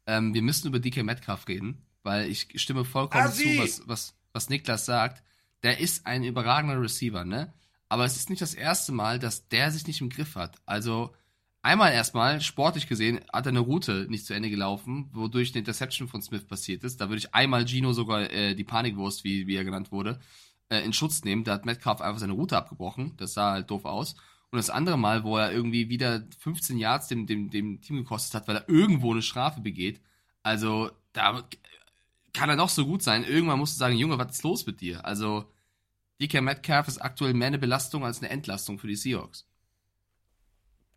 Ähm, wir müssen über DK Metcalf reden, weil ich stimme vollkommen Assi! zu, was, was, was Niklas sagt. Der ist ein überragender Receiver, ne? Aber es ist nicht das erste Mal, dass der sich nicht im Griff hat. Also einmal erstmal, sportlich gesehen, hat er eine Route nicht zu Ende gelaufen, wodurch eine Interception von Smith passiert ist. Da würde ich einmal Gino sogar äh, die Panikwurst, wie, wie er genannt wurde, äh, in Schutz nehmen. Da hat Metcalf einfach seine Route abgebrochen. Das sah halt doof aus. Und das andere Mal, wo er irgendwie wieder 15 Yards dem, dem, dem Team gekostet hat, weil er irgendwo eine Strafe begeht. Also, da kann er noch so gut sein. Irgendwann musst du sagen, Junge, was ist los mit dir? Also, DK Metcalf ist aktuell mehr eine Belastung als eine Entlastung für die Seahawks.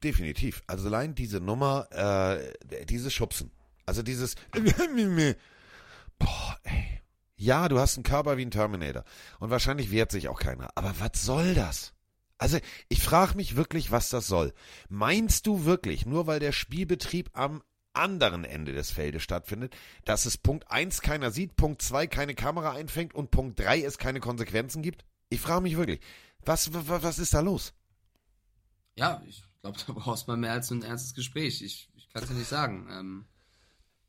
Definitiv. Also allein diese Nummer, äh, dieses Schubsen. Also dieses. Boah, ey. Ja, du hast einen Körper wie ein Terminator. Und wahrscheinlich wehrt sich auch keiner. Aber was soll das? Also ich frage mich wirklich, was das soll. Meinst du wirklich, nur weil der Spielbetrieb am anderen Ende des Feldes stattfindet, dass es Punkt 1 keiner sieht, Punkt 2 keine Kamera einfängt und Punkt 3 es keine Konsequenzen gibt? Ich frage mich wirklich, was, was, was ist da los? Ja, ich glaube, da brauchst du mal mehr als ein ernstes Gespräch. Ich, ich kann es ja nicht sagen. Ähm,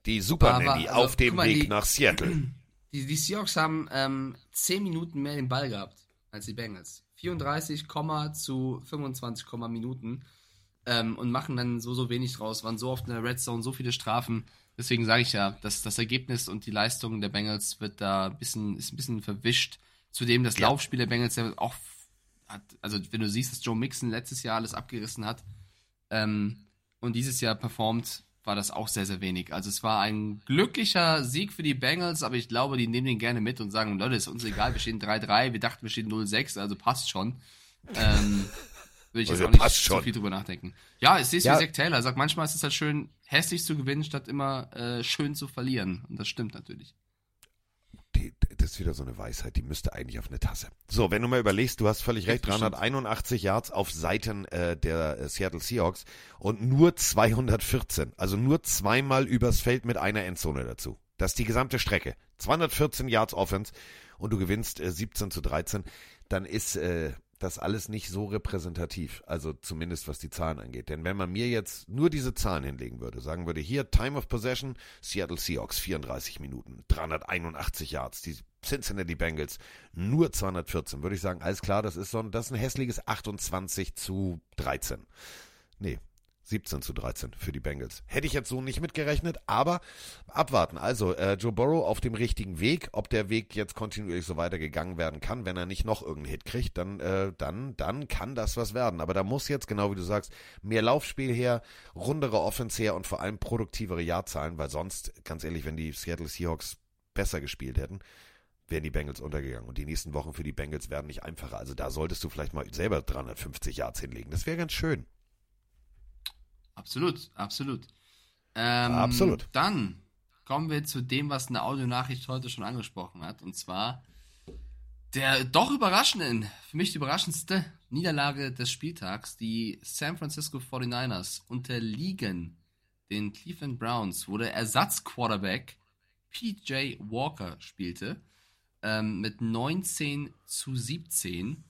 die Super Nanny also, auf dem mal, Weg die, nach Seattle. Die, die Seahawks haben ähm, 10 Minuten mehr den Ball gehabt als die Bengals. 34, zu 25, Minuten ähm, und machen dann so, so wenig draus, waren so oft in der Red Zone, so viele Strafen. Deswegen sage ich ja, dass das Ergebnis und die Leistung der Bengals wird da ein bisschen, ist ein bisschen verwischt. Zudem das ja. Laufspiel der Bengals ja auch hat, also wenn du siehst, dass Joe Mixon letztes Jahr alles abgerissen hat ähm, und dieses Jahr performt, war das auch sehr, sehr wenig. Also es war ein glücklicher Sieg für die Bengals, aber ich glaube, die nehmen den gerne mit und sagen, Leute, ist uns egal, wir stehen 3-3, wir dachten, wir stehen 0-6, also passt schon. Ähm, Will ich jetzt also auch nicht zu viel drüber nachdenken. Ja, es ja. wie Zack Taylor. Sagt, manchmal ist es halt schön, hässlich zu gewinnen, statt immer äh, schön zu verlieren. Und das stimmt natürlich. Die, das ist wieder so eine Weisheit, die müsste eigentlich auf eine Tasse. So, wenn du mal überlegst, du hast völlig recht, 381 Yards auf Seiten äh, der äh, Seattle Seahawks und nur 214, also nur zweimal übers Feld mit einer Endzone dazu. Das ist die gesamte Strecke. 214 Yards Offense und du gewinnst äh, 17 zu 13. Dann ist äh, das alles nicht so repräsentativ, also zumindest was die Zahlen angeht. Denn wenn man mir jetzt nur diese Zahlen hinlegen würde, sagen würde, hier Time of Possession, Seattle Seahawks 34 Minuten, 381 Yards, die Cincinnati Bengals nur 214, würde ich sagen, alles klar, das ist so ein, das ist ein hässliches 28 zu 13. Nee, 17 zu 13 für die Bengals. Hätte ich jetzt so nicht mitgerechnet, aber abwarten. Also äh, Joe Burrow auf dem richtigen Weg. Ob der Weg jetzt kontinuierlich so weitergegangen werden kann, wenn er nicht noch irgendeinen Hit kriegt, dann, äh, dann, dann kann das was werden. Aber da muss jetzt, genau wie du sagst, mehr Laufspiel her, rundere Offense her und vor allem produktivere Jahrzahlen, weil sonst, ganz ehrlich, wenn die Seattle Seahawks besser gespielt hätten, wären die Bengals untergegangen. Und die nächsten Wochen für die Bengals werden nicht einfacher. Also da solltest du vielleicht mal selber 350 Yards hinlegen. Das wäre ganz schön. Absolut, absolut. Ähm, absolut. Dann kommen wir zu dem, was eine Audionachricht heute schon angesprochen hat. Und zwar der doch überraschenden, für mich die überraschendste Niederlage des Spieltags. Die San Francisco 49ers unterliegen den Cleveland Browns, wo der Ersatzquarterback PJ Walker spielte, ähm, mit 19 zu 17.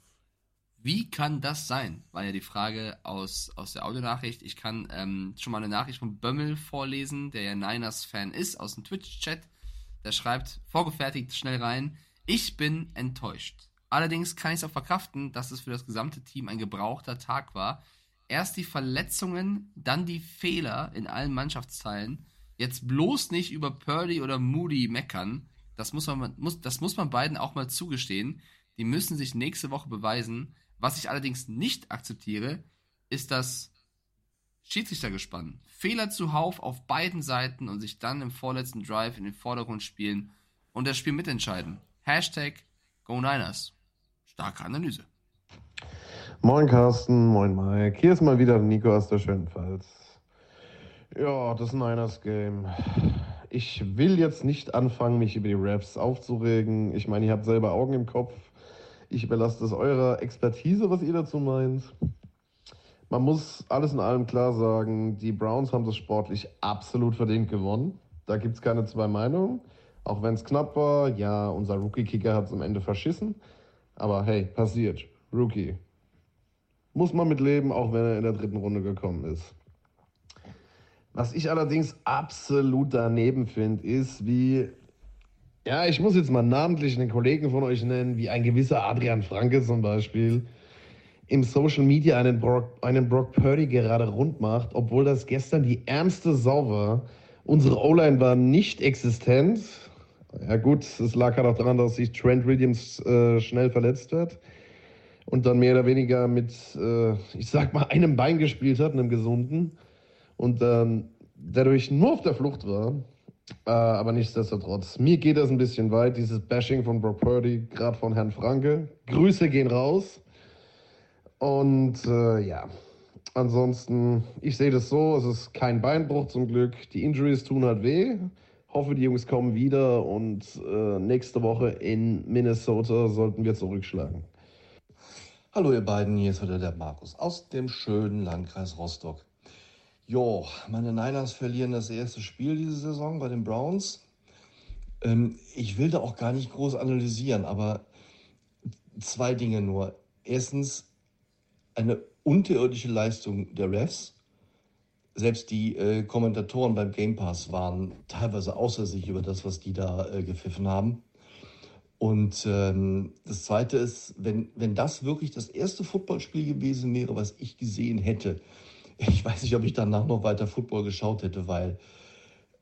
Wie kann das sein? War ja die Frage aus, aus der Audionachricht. Ich kann ähm, schon mal eine Nachricht von Bömmel vorlesen, der ja Niners-Fan ist, aus dem Twitch-Chat. Der schreibt, vorgefertigt, schnell rein. Ich bin enttäuscht. Allerdings kann ich es auch verkraften, dass es für das gesamte Team ein gebrauchter Tag war. Erst die Verletzungen, dann die Fehler in allen Mannschaftsteilen. Jetzt bloß nicht über Purdy oder Moody meckern. Das muss man, muss, das muss man beiden auch mal zugestehen. Die müssen sich nächste Woche beweisen. Was ich allerdings nicht akzeptiere, ist das Schiedsrichtergespann. Fehler zuhauf auf beiden Seiten und sich dann im vorletzten Drive in den Vordergrund spielen und das Spiel mitentscheiden. Hashtag Go Niners. Starke Analyse. Moin Carsten, moin Mike. Hier ist mal wieder Nico aus der Schönpfalz. Ja, das Niners Game. Ich will jetzt nicht anfangen, mich über die Raps aufzuregen. Ich meine, ihr habt selber Augen im Kopf. Ich überlasse das eurer Expertise, was ihr dazu meint. Man muss alles in allem klar sagen, die Browns haben das sportlich absolut verdient gewonnen. Da gibt es keine zwei Meinungen. Auch wenn es knapp war, ja, unser Rookie-Kicker hat es am Ende verschissen. Aber hey, passiert. Rookie. Muss man mit leben, auch wenn er in der dritten Runde gekommen ist. Was ich allerdings absolut daneben finde, ist, wie ja, ich muss jetzt mal namentlich einen Kollegen von euch nennen, wie ein gewisser Adrian Franke zum Beispiel, im Social Media einen Brock, einen Brock Purdy gerade rund macht, obwohl das gestern die ärmste Sau war. Unsere O-Line war nicht existent. Ja gut, es lag halt auch daran, dass sich Trent Williams äh, schnell verletzt hat und dann mehr oder weniger mit, äh, ich sag mal, einem Bein gespielt hat, einem gesunden und dann dadurch nur auf der Flucht war. Äh, aber nichtsdestotrotz, mir geht das ein bisschen weit, dieses Bashing von Brock Purdy, gerade von Herrn Franke. Grüße gehen raus. Und äh, ja, ansonsten, ich sehe das so, es ist kein Beinbruch zum Glück. Die Injuries tun halt weh. Hoffe, die Jungs kommen wieder und äh, nächste Woche in Minnesota sollten wir zurückschlagen. Hallo ihr beiden, hier ist wieder der Markus aus dem schönen Landkreis Rostock. Jo, meine Niners verlieren das erste Spiel diese Saison bei den Browns. Ähm, ich will da auch gar nicht groß analysieren, aber zwei Dinge nur. Erstens, eine unterirdische Leistung der Refs. Selbst die äh, Kommentatoren beim Game Pass waren teilweise außer sich über das, was die da äh, gepfiffen haben. Und ähm, das Zweite ist, wenn, wenn das wirklich das erste Footballspiel gewesen wäre, was ich gesehen hätte, ich weiß nicht, ob ich danach noch weiter Football geschaut hätte, weil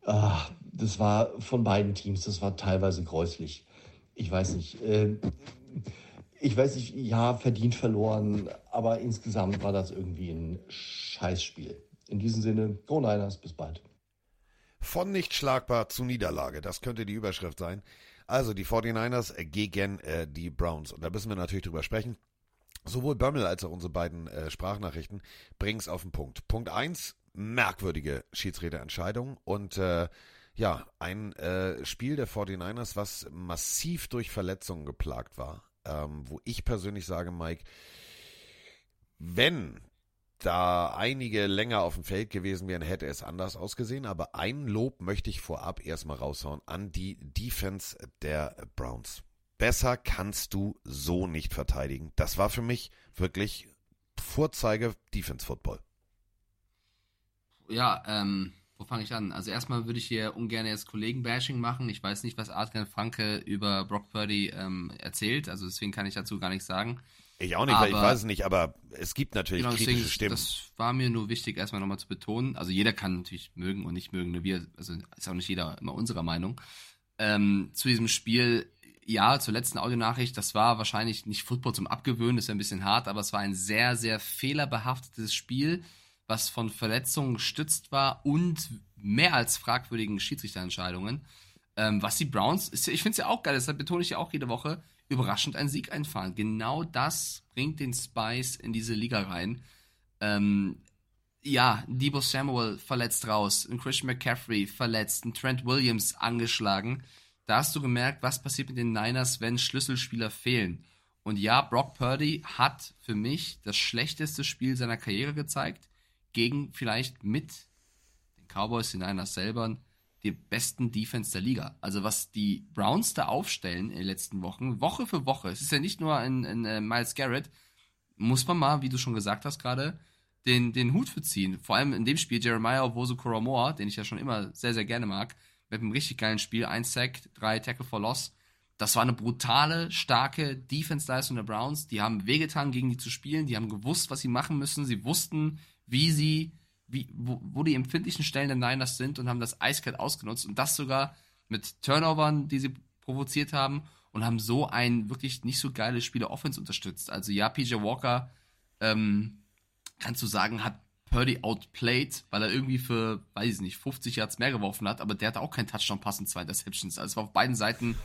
ah, das war von beiden Teams, das war teilweise gräuslich. Ich weiß nicht. Äh, ich weiß nicht, ja, verdient verloren, aber insgesamt war das irgendwie ein Scheißspiel. In diesem Sinne, Go Niners, bis bald. Von nicht schlagbar zu Niederlage, das könnte die Überschrift sein. Also die 49ers gegen äh, die Browns. Und da müssen wir natürlich drüber sprechen. Sowohl Bömmel als auch unsere beiden äh, Sprachnachrichten bringen es auf den Punkt. Punkt 1, merkwürdige Schiedsrichterentscheidung und äh, ja, ein äh, Spiel der 49ers, was massiv durch Verletzungen geplagt war ähm, wo ich persönlich sage, Mike, wenn da einige länger auf dem Feld gewesen wären, hätte es anders ausgesehen. Aber ein Lob möchte ich vorab erstmal raushauen an die Defense der Browns. Besser kannst du so nicht verteidigen. Das war für mich wirklich Vorzeige Defense Football. Ja, ähm, wo fange ich an? Also erstmal würde ich hier ungern jetzt Kollegen-Bashing machen. Ich weiß nicht, was Adrian Franke über Brock Purdy ähm, erzählt, also deswegen kann ich dazu gar nichts sagen. Ich auch nicht, aber, weil ich weiß es nicht, aber es gibt natürlich genau, kritische deswegen, Stimmen. Das war mir nur wichtig, erstmal nochmal zu betonen. Also jeder kann natürlich mögen und nicht mögen, wir, also ist auch nicht jeder immer unserer Meinung. Ähm, zu diesem Spiel, ja, zur letzten Audionachricht, das war wahrscheinlich nicht Football zum Abgewöhnen, das ist ja ein bisschen hart, aber es war ein sehr, sehr fehlerbehaftetes Spiel was von Verletzungen gestützt war und mehr als fragwürdigen Schiedsrichterentscheidungen. Ähm, was die Browns, ich finde es ja auch geil, deshalb betone ich ja auch jede Woche, überraschend einen Sieg einfahren. Genau das bringt den Spice in diese Liga rein. Ähm, ja, Debo Samuel verletzt raus, ein Christian McCaffrey verletzt, ein Trent Williams angeschlagen. Da hast du gemerkt, was passiert mit den Niners, wenn Schlüsselspieler fehlen. Und ja, Brock Purdy hat für mich das schlechteste Spiel seiner Karriere gezeigt gegen vielleicht mit den Cowboys, den Niners selber, die besten Defense der Liga. Also was die Browns da aufstellen in den letzten Wochen, Woche für Woche, es ist ja nicht nur in, in uh, Miles Garrett, muss man mal, wie du schon gesagt hast gerade, den, den Hut für ziehen. Vor allem in dem Spiel Jeremiah Owosu Koromoa, den ich ja schon immer sehr, sehr gerne mag, mit einem richtig geilen Spiel, ein Sack, drei Tackle for Loss. Das war eine brutale, starke Defense-Leistung der Browns. Die haben wehgetan, gegen die zu spielen. Die haben gewusst, was sie machen müssen. Sie wussten, wie sie, wie, wo, wo die empfindlichen Stellen der Niners sind und haben das eiskalt ausgenutzt und das sogar mit Turnovern, die sie provoziert haben und haben so ein wirklich nicht so geiles Spiel der Offense unterstützt. Also ja, PJ Walker, ähm, kannst du sagen, hat Purdy outplayed, weil er irgendwie für, weiß ich nicht, 50 Yards mehr geworfen hat, aber der hatte auch keinen Touchdown-Pass und zwei Interceptions. Also es war auf beiden Seiten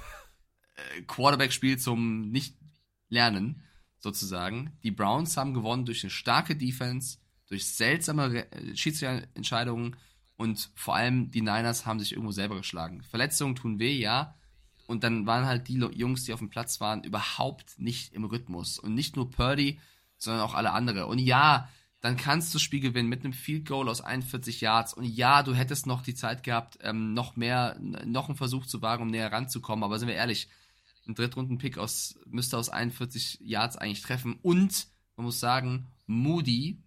äh, Quarterback-Spiel zum Nicht-Lernen, sozusagen. Die Browns haben gewonnen durch eine starke Defense, durch seltsame Schiedsrichterentscheidungen und vor allem die Niners haben sich irgendwo selber geschlagen. Verletzungen tun weh, ja. Und dann waren halt die Jungs, die auf dem Platz waren, überhaupt nicht im Rhythmus. Und nicht nur Purdy, sondern auch alle andere. Und ja, dann kannst du das Spiel gewinnen mit einem Field Goal aus 41 Yards. Und ja, du hättest noch die Zeit gehabt, ähm, noch mehr, noch einen Versuch zu wagen, um näher ranzukommen. Aber sind wir ehrlich, ein Drittrunden-Pick aus, müsste aus 41 Yards eigentlich treffen. Und man muss sagen, Moody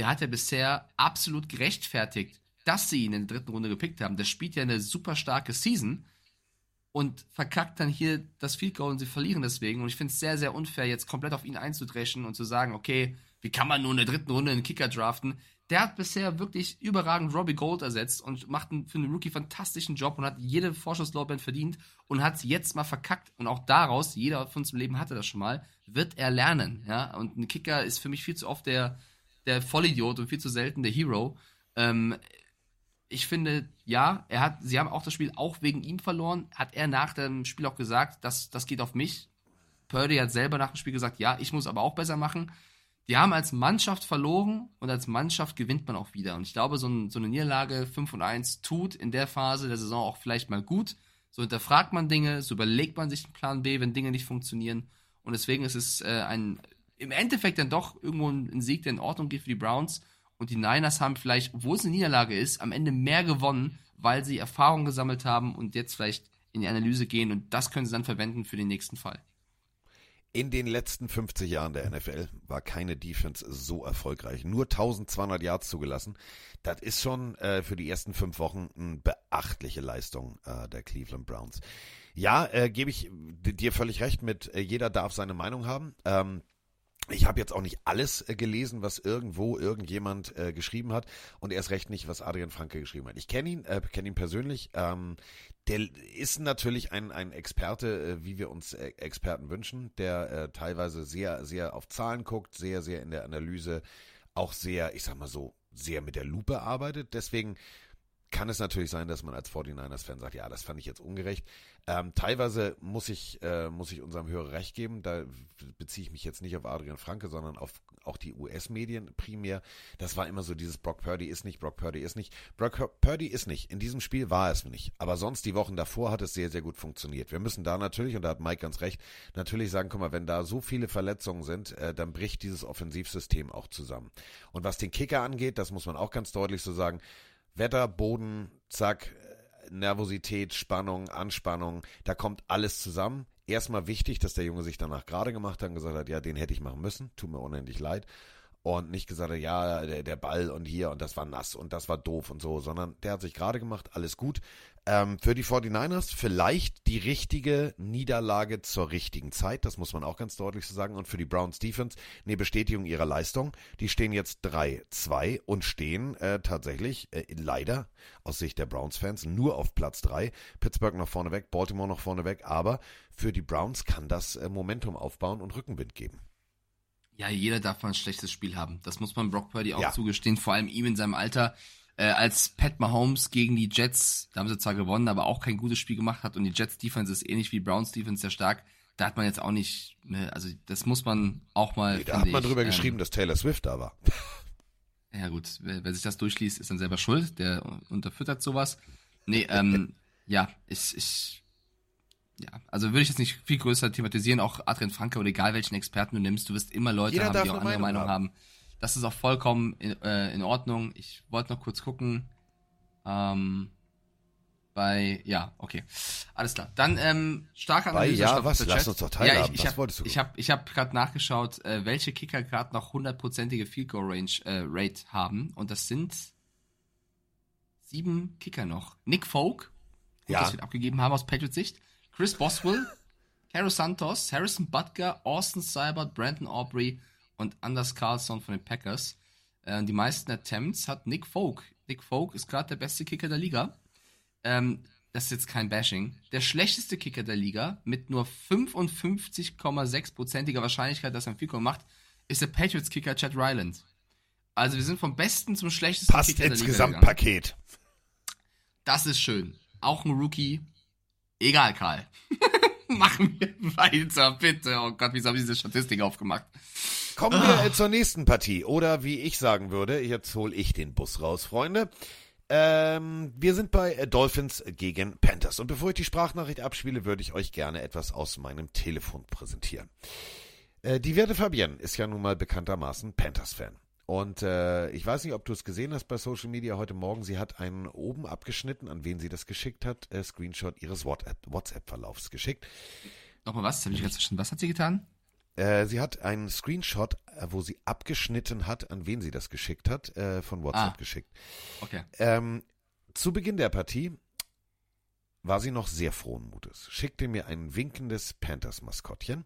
der hat ja bisher absolut gerechtfertigt, dass sie ihn in der dritten Runde gepickt haben. Der spielt ja eine super starke Season und verkackt dann hier das Field Goal und sie verlieren deswegen. Und ich finde es sehr, sehr unfair, jetzt komplett auf ihn einzudreschen und zu sagen, okay, wie kann man nur in der dritten Runde einen Kicker draften? Der hat bisher wirklich überragend Robbie Gold ersetzt und macht einen, für einen Rookie fantastischen Job und hat jede Vorschusslorbeeren verdient und hat es jetzt mal verkackt. Und auch daraus, jeder von uns im Leben hatte das schon mal, wird er lernen. Ja? Und ein Kicker ist für mich viel zu oft der, der Vollidiot und viel zu selten der Hero. Ähm, ich finde, ja, er hat, sie haben auch das Spiel auch wegen ihm verloren. Hat er nach dem Spiel auch gesagt, dass das geht auf mich. Purdy hat selber nach dem Spiel gesagt, ja, ich muss aber auch besser machen. Die haben als Mannschaft verloren und als Mannschaft gewinnt man auch wieder. Und ich glaube, so, ein, so eine Niederlage 5 und 1 tut in der Phase der Saison auch vielleicht mal gut. So hinterfragt man Dinge, so überlegt man sich einen Plan B, wenn Dinge nicht funktionieren. Und deswegen ist es äh, ein im Endeffekt dann doch irgendwo ein Sieg, der in Ordnung geht für die Browns. Und die Niners haben vielleicht, obwohl es eine Niederlage ist, am Ende mehr gewonnen, weil sie Erfahrung gesammelt haben und jetzt vielleicht in die Analyse gehen und das können sie dann verwenden für den nächsten Fall. In den letzten 50 Jahren der NFL war keine Defense so erfolgreich. Nur 1200 Yards zugelassen. Das ist schon äh, für die ersten fünf Wochen eine beachtliche Leistung äh, der Cleveland Browns. Ja, äh, gebe ich dir völlig recht mit, äh, jeder darf seine Meinung haben. Ähm, ich habe jetzt auch nicht alles äh, gelesen, was irgendwo irgendjemand äh, geschrieben hat und erst recht nicht, was Adrian Franke geschrieben hat. Ich kenne ihn, kenne ihn persönlich. Ähm, der ist natürlich ein, ein Experte, äh, wie wir uns äh, Experten wünschen, der äh, teilweise sehr, sehr auf Zahlen guckt, sehr, sehr in der Analyse auch sehr, ich sag mal so, sehr mit der Lupe arbeitet. Deswegen kann es natürlich sein, dass man als 49ers-Fan sagt, ja, das fand ich jetzt ungerecht. Ähm, teilweise muss ich, äh, muss ich unserem Hörer recht geben, da beziehe ich mich jetzt nicht auf Adrian Franke, sondern auf auch die US-Medien primär. Das war immer so dieses Brock Purdy ist nicht, Brock Purdy ist nicht. Brock Purdy ist nicht. In diesem Spiel war es nicht. Aber sonst die Wochen davor hat es sehr, sehr gut funktioniert. Wir müssen da natürlich, und da hat Mike ganz recht, natürlich sagen, guck mal, wenn da so viele Verletzungen sind, äh, dann bricht dieses Offensivsystem auch zusammen. Und was den Kicker angeht, das muss man auch ganz deutlich so sagen, Wetter, Boden, zack, Nervosität, Spannung, Anspannung, da kommt alles zusammen. Erstmal wichtig, dass der Junge sich danach gerade gemacht hat und gesagt hat, ja, den hätte ich machen müssen, tut mir unendlich leid und nicht gesagt ja, der, der, Ball und hier und das war nass und das war doof und so, sondern der hat sich gerade gemacht, alles gut. Ähm, für die 49ers vielleicht die richtige Niederlage zur richtigen Zeit, das muss man auch ganz deutlich so sagen. Und für die Browns Defense eine Bestätigung ihrer Leistung. Die stehen jetzt 3-2 und stehen äh, tatsächlich äh, leider aus Sicht der Browns-Fans nur auf Platz 3. Pittsburgh noch vorne weg, Baltimore noch vorne weg, aber für die Browns kann das äh, Momentum aufbauen und Rückenwind geben. Ja, jeder darf mal ein schlechtes Spiel haben. Das muss man Brock Purdy auch ja. zugestehen, vor allem ihm in seinem Alter. Äh, als Pat Mahomes gegen die Jets, da haben sie zwar gewonnen, aber auch kein gutes Spiel gemacht hat und die Jets Defense ist ähnlich wie Browns Defense sehr stark. Da hat man jetzt auch nicht, ne, also das muss man auch mal. Nee, da hat man ich, drüber ähm, geschrieben, dass Taylor Swift da war. Ja gut, wer, wer, sich das durchliest, ist dann selber schuld. Der unterfüttert sowas. Nee, ähm, ja, ich, ich ja, also würde ich jetzt nicht viel größer thematisieren, auch Adrian Franke oder egal welchen Experten du nimmst, du wirst immer Leute Jeder haben, die auch andere Meinung, Meinung haben. haben. Das ist auch vollkommen in, äh, in Ordnung. Ich wollte noch kurz gucken. Ähm, bei, ja, okay. Alles klar. Dann ähm, starke Analyse. Bei, ja, was? Lass uns doch teilhaben. Ja, ich, ich was wolltest du? Ich habe ich hab gerade nachgeschaut, äh, welche Kicker gerade noch hundertprozentige Field Goal Range äh, Rate haben. Und das sind sieben Kicker noch. Nick Folk, ja. das wir abgegeben haben aus Patriots Sicht. Chris Boswell, Caro Santos, Harrison Butker, Austin Seibert, Brandon Aubrey und Anders Carlson von den Packers. Äh, die meisten Attempts hat Nick Folk. Nick Folk ist gerade der beste Kicker der Liga. Ähm, das ist jetzt kein Bashing. Der schlechteste Kicker der Liga mit nur 55,6%iger Wahrscheinlichkeit, dass er ein Fico macht, ist der Patriots-Kicker Chad Ryland. Also wir sind vom besten zum schlechtesten Passt Kicker der Liga. Passt ins Gesamtpaket. Das ist schön. Auch ein Rookie, Egal, Karl. Machen wir weiter, bitte. Oh Gott, wieso habe ich diese Statistik aufgemacht? Kommen wir ah. zur nächsten Partie. Oder wie ich sagen würde, jetzt hole ich den Bus raus, Freunde. Ähm, wir sind bei äh, Dolphins gegen Panthers. Und bevor ich die Sprachnachricht abspiele, würde ich euch gerne etwas aus meinem Telefon präsentieren. Äh, die Werte Fabienne ist ja nun mal bekanntermaßen Panthers-Fan. Und äh, ich weiß nicht, ob du es gesehen hast bei Social Media heute Morgen. Sie hat einen oben abgeschnitten, an wen sie das geschickt hat, äh, Screenshot ihres WhatsApp-Verlaufs geschickt. Nochmal was? Hab ich ganz verstanden. Was hat sie getan? Äh, sie hat einen Screenshot, äh, wo sie abgeschnitten hat, an wen sie das geschickt hat, äh, von WhatsApp ah. geschickt. Okay. Ähm, zu Beginn der Partie war sie noch sehr frohen Mutes, schickte mir ein winkendes Panthers-Maskottchen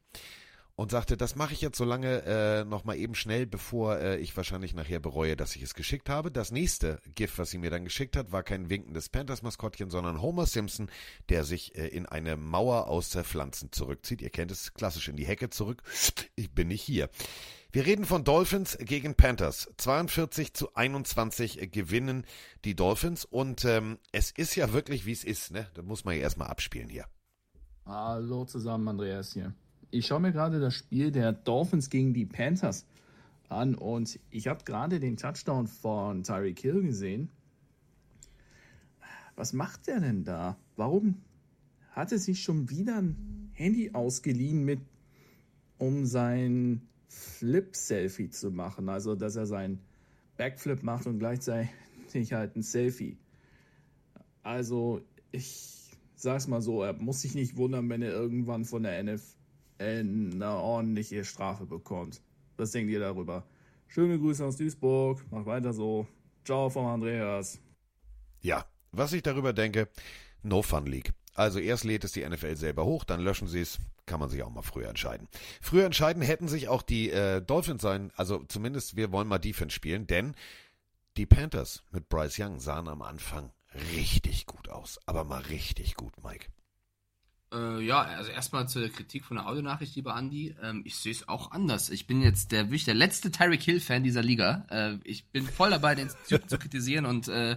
und sagte, das mache ich jetzt so lange äh, noch mal eben schnell, bevor äh, ich wahrscheinlich nachher bereue, dass ich es geschickt habe. Das nächste GIF, was sie mir dann geschickt hat, war kein winkendes Panthers-Maskottchen, sondern Homer Simpson, der sich äh, in eine Mauer aus äh, Pflanzen zurückzieht. Ihr kennt es klassisch in die Hecke zurück. Ich bin nicht hier. Wir reden von Dolphins gegen Panthers. 42 zu 21 gewinnen die Dolphins und ähm, es ist ja wirklich, wie es ist. Ne? Das muss man ja erstmal abspielen hier. Hallo zusammen, Andreas hier ich schaue mir gerade das Spiel der Dolphins gegen die Panthers an und ich habe gerade den Touchdown von Tyreek Hill gesehen. Was macht der denn da? Warum hat er sich schon wieder ein Handy ausgeliehen mit, um sein Flip-Selfie zu machen. Also, dass er seinen Backflip macht und gleichzeitig halt ein Selfie. Also, ich sag's mal so, er muss sich nicht wundern, wenn er irgendwann von der NFL eine ordentliche Strafe bekommt. Was denkt ihr darüber? Schöne Grüße aus Duisburg, macht weiter so. Ciao vom Andreas. Ja, was ich darüber denke, No Fun League. Also erst lädt es die NFL selber hoch, dann löschen sie es. Kann man sich auch mal früher entscheiden. Früher entscheiden hätten sich auch die äh, Dolphins sein, also zumindest wir wollen mal Defense spielen, denn die Panthers mit Bryce Young sahen am Anfang richtig gut aus. Aber mal richtig gut, Mike. Äh, ja, also erstmal zur Kritik von der Audionachricht, lieber Andi. Ähm, ich sehe es auch anders. Ich bin jetzt der, wirklich der letzte Tyreek Hill-Fan dieser Liga. Äh, ich bin voll dabei, den Typen zu kritisieren und äh,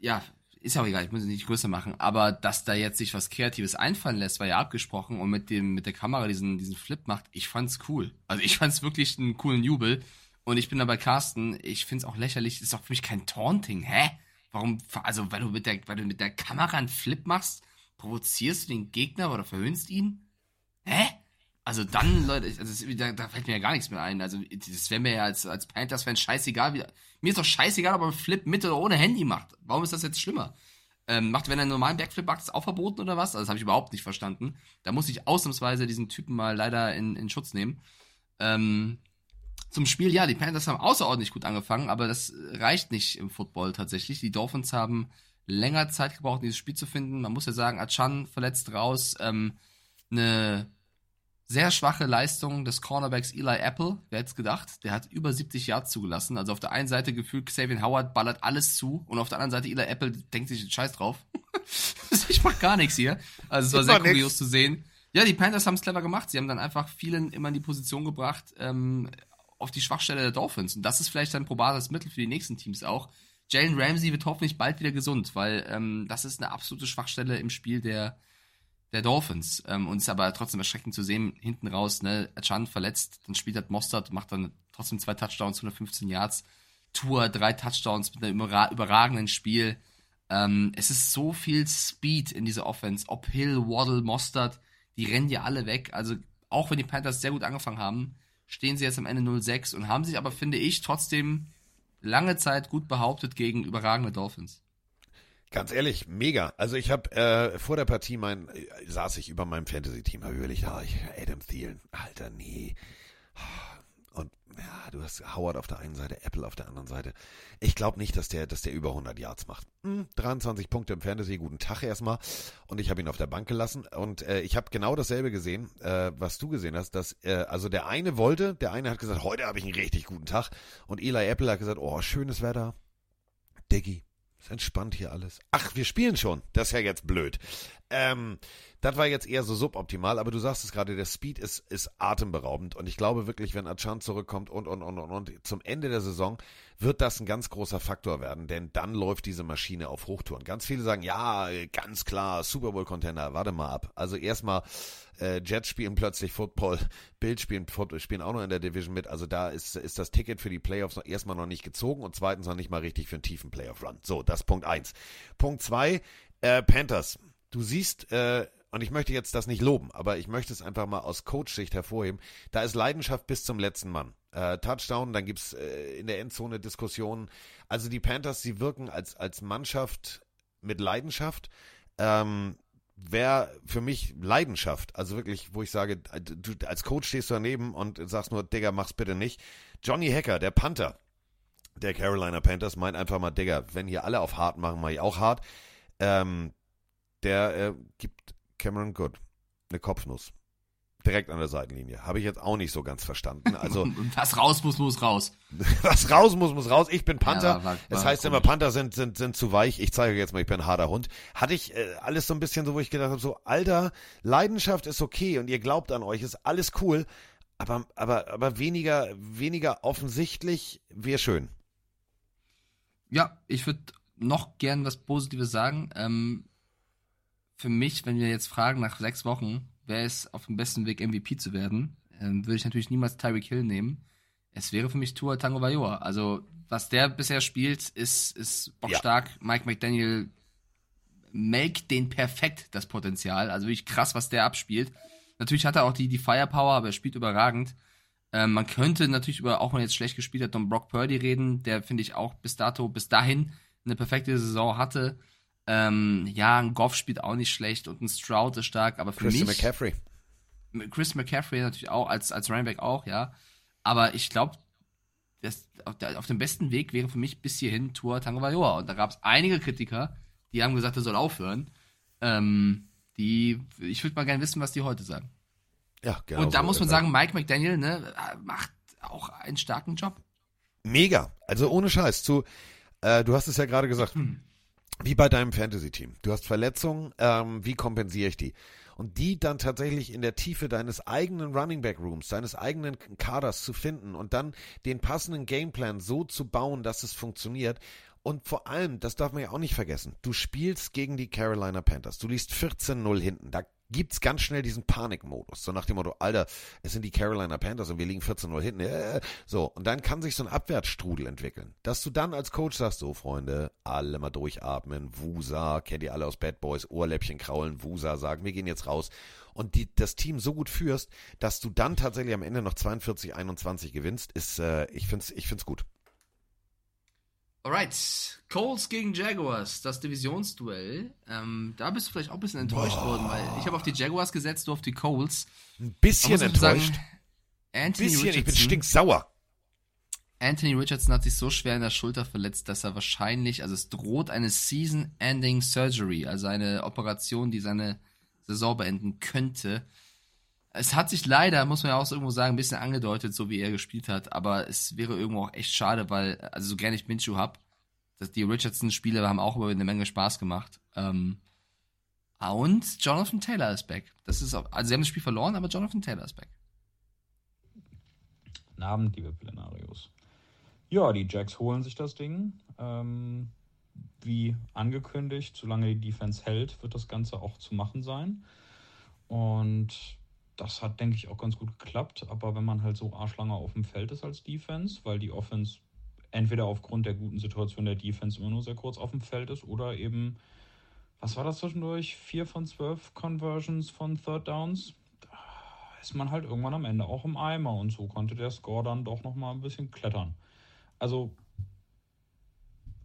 ja, ist ja auch egal, ich muss es nicht größer machen. Aber dass da jetzt sich was Kreatives einfallen lässt, war ja abgesprochen und mit dem, mit der Kamera diesen, diesen Flip macht, ich fand's cool. Also ich fand's wirklich einen coolen Jubel. Und ich bin da bei Carsten, ich find's auch lächerlich, ist auch für mich kein Taunting, hä? Warum, also, weil du mit der, weil du mit der Kamera einen Flip machst, provozierst du den Gegner oder verhöhnst ihn? Hä? Also dann, Leute, also da, da fällt mir ja gar nichts mehr ein. Also das wäre mir ja als, als Panthers-Fan scheißegal. Wie, mir ist doch scheißegal, ob einen Flip mit oder ohne Handy macht. Warum ist das jetzt schlimmer? Ähm, macht, wenn er einen normalen Backflip macht, ist auch verboten oder was? Also das habe ich überhaupt nicht verstanden. Da muss ich ausnahmsweise diesen Typen mal leider in, in Schutz nehmen. Ähm, zum Spiel, ja, die Panthers haben außerordentlich gut angefangen, aber das reicht nicht im Football tatsächlich. Die Dolphins haben länger Zeit gebraucht, dieses Spiel zu finden. Man muss ja sagen, Achan verletzt raus. Ähm, eine sehr schwache Leistung des Cornerbacks Eli Apple. Wer hätte es gedacht? Der hat über 70 Yards zugelassen. Also auf der einen Seite gefühlt Xavier Howard ballert alles zu und auf der anderen Seite Eli Apple denkt sich Scheiß drauf. ich mach gar nichts hier. Also es war sehr kurios nix. zu sehen. Ja, die Panthers haben es clever gemacht. Sie haben dann einfach vielen immer in die Position gebracht ähm, auf die Schwachstelle der Dolphins. Und das ist vielleicht ein probates Mittel für die nächsten Teams auch. Jalen Ramsey wird hoffentlich bald wieder gesund, weil ähm, das ist eine absolute Schwachstelle im Spiel der, der Dolphins. Ähm, und ist aber trotzdem erschreckend zu sehen, hinten raus, ne, Chan verletzt, dann spielt halt Mostert, macht dann trotzdem zwei Touchdowns, 115 Yards. Tour, drei Touchdowns mit einem überragenden Spiel. Ähm, es ist so viel Speed in dieser Offense. Ob Hill, Waddle, Mostert, die rennen ja alle weg. Also auch wenn die Panthers sehr gut angefangen haben, stehen sie jetzt am Ende 0-6 und haben sich aber, finde ich, trotzdem lange Zeit gut behauptet gegen überragende Dolphins. Ganz ehrlich, mega. Also ich habe äh, vor der Partie mein, äh, saß ich über meinem Fantasy-Team, habe überlegt, ah, ich, Adam Thielen, Alter, nee. Und ja, du hast Howard auf der einen Seite, Apple auf der anderen Seite. Ich glaube nicht, dass der, dass der über 100 Yards macht. Hm, 23 Punkte im Fantasy, guten Tag erstmal. Und ich habe ihn auf der Bank gelassen. Und äh, ich habe genau dasselbe gesehen, äh, was du gesehen hast. Dass, äh, also der eine wollte, der eine hat gesagt, heute habe ich einen richtig guten Tag. Und Eli Apple hat gesagt, oh, schönes Wetter. Diggi, ist entspannt hier alles. Ach, wir spielen schon. Das ist ja jetzt blöd. Ähm, das war jetzt eher so suboptimal, aber du sagst es gerade, der Speed ist, ist atemberaubend. Und ich glaube wirklich, wenn Achan zurückkommt und, und, und, und, und zum Ende der Saison wird das ein ganz großer Faktor werden, denn dann läuft diese Maschine auf Hochtouren. Ganz viele sagen, ja, ganz klar, Super Bowl-Contender, warte mal ab. Also erstmal, äh, Jets spielen plötzlich Football, Bild spielen, spielen auch noch in der Division mit. Also da ist, ist das Ticket für die Playoffs noch erstmal noch nicht gezogen und zweitens noch nicht mal richtig für einen tiefen Playoff-Run. So, das Punkt eins. Punkt zwei, äh, Panthers. Du siehst, äh, und ich möchte jetzt das nicht loben, aber ich möchte es einfach mal aus Coach-Sicht hervorheben, da ist Leidenschaft bis zum letzten Mann. Äh, Touchdown, dann gibt's äh, in der Endzone Diskussionen. Also die Panthers, sie wirken als, als Mannschaft mit Leidenschaft. Ähm, wäre für mich Leidenschaft. Also wirklich, wo ich sage, du als Coach stehst du daneben und sagst nur, Digga, mach's bitte nicht. Johnny Hacker, der Panther der Carolina Panthers, meint einfach mal, Digga, wenn hier alle auf hart machen, mach ich auch hart. Ähm, der äh, gibt Cameron Good eine Kopfnuss. Direkt an der Seitenlinie. Habe ich jetzt auch nicht so ganz verstanden. Also was raus muss, muss raus. was raus muss, muss raus. Ich bin Panther. Ja, war, war, das heißt immer, Panther sind, sind, sind zu weich. Ich zeige jetzt mal, ich bin ein harter Hund. Hatte ich äh, alles so ein bisschen so, wo ich gedacht habe, so, Alter, Leidenschaft ist okay und ihr glaubt an euch, ist alles cool. Aber, aber, aber weniger, weniger offensichtlich wäre schön. Ja, ich würde noch gern was Positives sagen. Ähm, für mich, wenn wir jetzt fragen nach sechs Wochen, wer ist auf dem besten Weg, MVP zu werden, ähm, würde ich natürlich niemals Tyreek Hill nehmen. Es wäre für mich Tua Tango Vailoa. Also, was der bisher spielt, ist, ist bockstark. Ja. Mike McDaniel melkt den perfekt, das Potenzial. Also wirklich krass, was der abspielt. Natürlich hat er auch die, die Firepower, aber er spielt überragend. Ähm, man könnte natürlich über, auch wenn er jetzt schlecht gespielt hat, um Brock Purdy reden, der finde ich auch bis dato, bis dahin eine perfekte Saison hatte. Ähm, ja, ein Goff spielt auch nicht schlecht und ein Stroud ist stark, aber für Christian mich. McCaffrey. Chris McCaffrey natürlich auch, als, als Running auch, ja. Aber ich glaube, auf, auf dem besten Weg wäre für mich bis hierhin Tour Tango Valoa. Und da gab es einige Kritiker, die haben gesagt, er soll aufhören. Ähm, die, ich würde mal gerne wissen, was die heute sagen. Ja, genau. Und da muss man sagen, Mike McDaniel ne, macht auch einen starken Job. Mega. Also ohne Scheiß. Zu, äh, du hast es ja gerade gesagt. Wie bei deinem Fantasy-Team. Du hast Verletzungen, ähm, wie kompensiere ich die? Und die dann tatsächlich in der Tiefe deines eigenen Running Back Rooms, deines eigenen Kaders zu finden und dann den passenden Gameplan so zu bauen, dass es funktioniert. Und vor allem, das darf man ja auch nicht vergessen, du spielst gegen die Carolina Panthers. Du liest 14-0 hinten. Da gibt's ganz schnell diesen Panikmodus. So nach dem Motto, Alter, es sind die Carolina Panthers und wir liegen 14-0 hinten. Äh, so, und dann kann sich so ein Abwärtsstrudel entwickeln. Dass du dann als Coach sagst, so Freunde, alle mal durchatmen, Wusa, kennt ihr alle aus Bad Boys, Ohrläppchen kraulen, Wusa sagen, wir gehen jetzt raus. Und die, das Team so gut führst, dass du dann tatsächlich am Ende noch 42-21 gewinnst, ist, äh, ich find's, ich find's gut. Alright, Colts gegen Jaguars, das Divisionsduell. Ähm, da bist du vielleicht auch ein bisschen enttäuscht Boah. worden, weil ich habe auf die Jaguars gesetzt, du auf die Colts. Ein bisschen enttäuscht. Sagen, Anthony bisschen, Richardson, ich bin stinksauer. Anthony Richardson hat sich so schwer in der Schulter verletzt, dass er wahrscheinlich, also es droht eine Season-Ending Surgery, also eine Operation, die seine Saison beenden könnte. Es hat sich leider, muss man ja auch irgendwo sagen, ein bisschen angedeutet, so wie er gespielt hat, aber es wäre irgendwo auch echt schade, weil, also so gerne ich Minshew hab, dass die Richardson-Spiele haben auch über eine Menge Spaß gemacht. Ähm, und Jonathan Taylor ist back. Das ist auch, also sie haben das Spiel verloren, aber Jonathan Taylor ist back. Guten Abend, liebe Plenarios. Ja, die Jacks holen sich das Ding. Ähm, wie angekündigt, solange die Defense hält, wird das Ganze auch zu machen sein. Und das hat, denke ich, auch ganz gut geklappt. Aber wenn man halt so arschlange auf dem Feld ist als Defense, weil die Offense entweder aufgrund der guten Situation der Defense immer nur sehr kurz auf dem Feld ist oder eben, was war das zwischendurch? Vier von zwölf Conversions von Third Downs. Da ist man halt irgendwann am Ende auch im Eimer und so konnte der Score dann doch nochmal ein bisschen klettern. Also,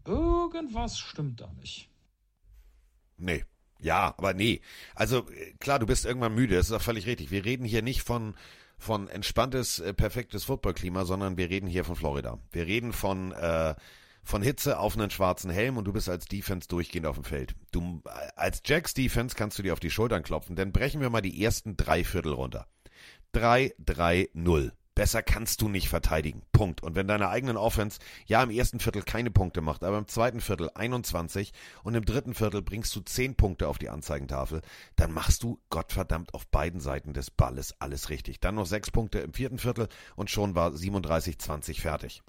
irgendwas stimmt da nicht. Nee, ja, aber nee. Also klar, du bist irgendwann müde, das ist auch völlig richtig. Wir reden hier nicht von von entspanntes, äh, perfektes Footballklima, sondern wir reden hier von Florida. Wir reden von äh, von Hitze auf einen schwarzen Helm und du bist als Defense durchgehend auf dem Feld. Du äh, als Jacks Defense kannst du dir auf die Schultern klopfen, denn brechen wir mal die ersten drei Viertel runter. 3 3 0. Besser kannst du nicht verteidigen. Punkt. Und wenn deine eigenen Offense ja im ersten Viertel keine Punkte macht, aber im zweiten Viertel 21 und im dritten Viertel bringst du 10 Punkte auf die Anzeigentafel, dann machst du Gottverdammt auf beiden Seiten des Balles alles richtig. Dann noch 6 Punkte im vierten Viertel und schon war 37-20 fertig.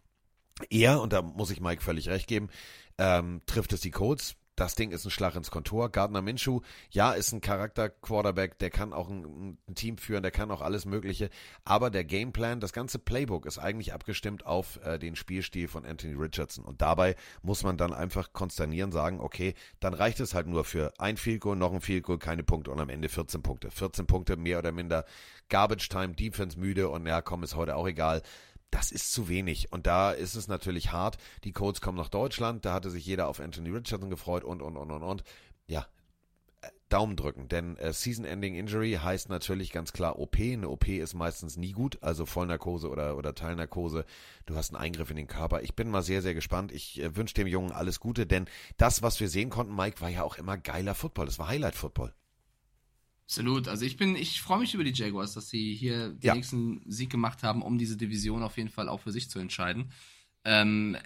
Er, und da muss ich Mike völlig recht geben, ähm, trifft es die Colts das Ding ist ein Schlag ins Kontor. Gardner Minshew, ja, ist ein Charakter-Quarterback, der kann auch ein, ein, Team führen, der kann auch alles Mögliche. Aber der Gameplan, das ganze Playbook ist eigentlich abgestimmt auf äh, den Spielstil von Anthony Richardson. Und dabei muss man dann einfach konsternieren, sagen, okay, dann reicht es halt nur für ein Field Goal, noch ein Field Goal, keine Punkte und am Ende 14 Punkte. 14 Punkte mehr oder minder Garbage Time, Defense müde und ja, komm, ist heute auch egal das ist zu wenig. Und da ist es natürlich hart. Die Codes kommen nach Deutschland, da hatte sich jeder auf Anthony Richardson gefreut und, und, und, und, und. Ja, äh, Daumen drücken, denn äh, Season-Ending Injury heißt natürlich ganz klar OP. Eine OP ist meistens nie gut, also Vollnarkose oder, oder Teilnarkose. Du hast einen Eingriff in den Körper. Ich bin mal sehr, sehr gespannt. Ich äh, wünsche dem Jungen alles Gute, denn das, was wir sehen konnten, Mike, war ja auch immer geiler Football. Das war Highlight-Football. Absolut. Also ich bin, ich freue mich über die Jaguars, dass sie hier den ja. nächsten Sieg gemacht haben, um diese Division auf jeden Fall auch für sich zu entscheiden. Ähm,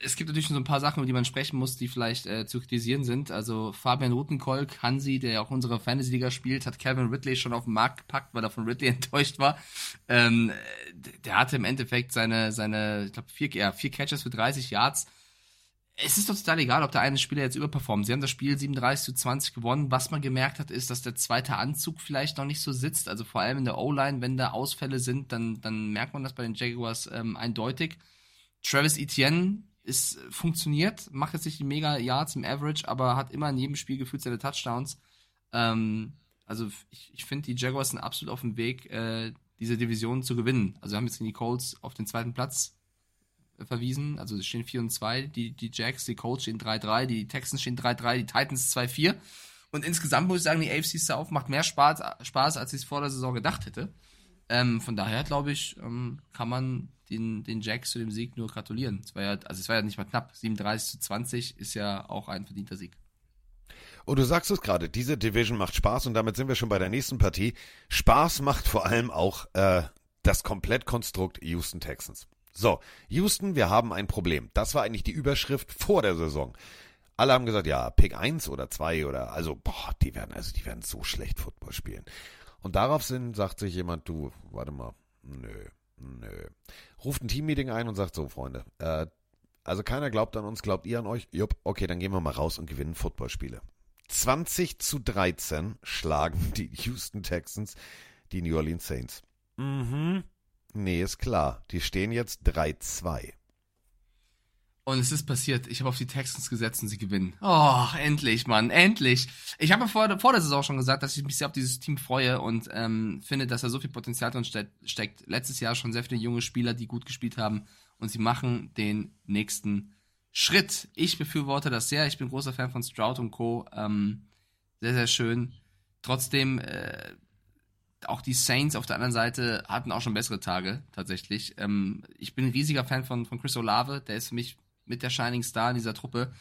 es gibt natürlich so ein paar Sachen, über die man sprechen muss, die vielleicht äh, zu kritisieren sind. Also Fabian Rutenkolk, Hansi, der auch unsere Fantasy-Liga spielt, hat Kevin Ridley schon auf den Markt gepackt, weil er von Ridley enttäuscht war. Ähm, der hatte im Endeffekt seine, seine ich glaube, vier, ja, vier Catches für 30 Yards es ist doch total egal, ob der eine Spieler jetzt überperformt. Sie haben das Spiel 37 zu 20 gewonnen. Was man gemerkt hat, ist, dass der zweite Anzug vielleicht noch nicht so sitzt. Also vor allem in der O-Line, wenn da Ausfälle sind, dann, dann merkt man das bei den Jaguars ähm, eindeutig. Travis Etienne ist funktioniert, macht jetzt nicht die mega Yards im Average, aber hat immer in jedem Spiel gefühlt seine Touchdowns. Ähm, also ich, ich finde, die Jaguars sind absolut auf dem Weg, äh, diese Division zu gewinnen. Also wir haben jetzt gegen die Colts auf den zweiten Platz äh, verwiesen. Also es stehen 4 und 2, die, die Jacks, die Colts stehen 3-3, die Texans stehen 3-3, die Titans 2-4. Und insgesamt muss ich sagen, die AFC South macht mehr Spaß, Spaß als ich es vor der Saison gedacht hätte. Ähm, von daher, glaube ich, ähm, kann man den, den Jacks zu dem Sieg nur gratulieren. Es war ja, also es war ja nicht mal knapp. 37 zu 20 ist ja auch ein verdienter Sieg. Und du sagst es gerade, diese Division macht Spaß und damit sind wir schon bei der nächsten Partie. Spaß macht vor allem auch äh, das Komplettkonstrukt Houston Texans. So, Houston, wir haben ein Problem. Das war eigentlich die Überschrift vor der Saison. Alle haben gesagt, ja, Pick 1 oder 2 oder, also, boah, die werden, also, die werden so schlecht Football spielen. Und darauf sind, sagt sich jemand, du, warte mal, nö, nö. Ruft ein Teammeeting ein und sagt so, Freunde, äh, also keiner glaubt an uns, glaubt ihr an euch? Jupp, okay, dann gehen wir mal raus und gewinnen Footballspiele. 20 zu 13 schlagen die Houston Texans die New Orleans Saints. Mhm. Nee, ist klar. Die stehen jetzt 3-2. Und es ist passiert. Ich habe auf die Texans gesetzt und sie gewinnen. Oh, endlich, Mann, endlich. Ich habe vor, vor der Saison schon gesagt, dass ich mich sehr auf dieses Team freue und ähm, finde, dass da so viel Potenzial drin ste steckt. Letztes Jahr schon sehr viele junge Spieler, die gut gespielt haben und sie machen den nächsten Schritt. Ich befürworte das sehr. Ich bin großer Fan von Stroud und Co. Ähm, sehr, sehr schön. Trotzdem, äh, auch die Saints auf der anderen Seite hatten auch schon bessere Tage, tatsächlich. Ähm, ich bin ein riesiger Fan von, von Chris Olave. Der ist für mich mit der Shining Star in dieser Truppe.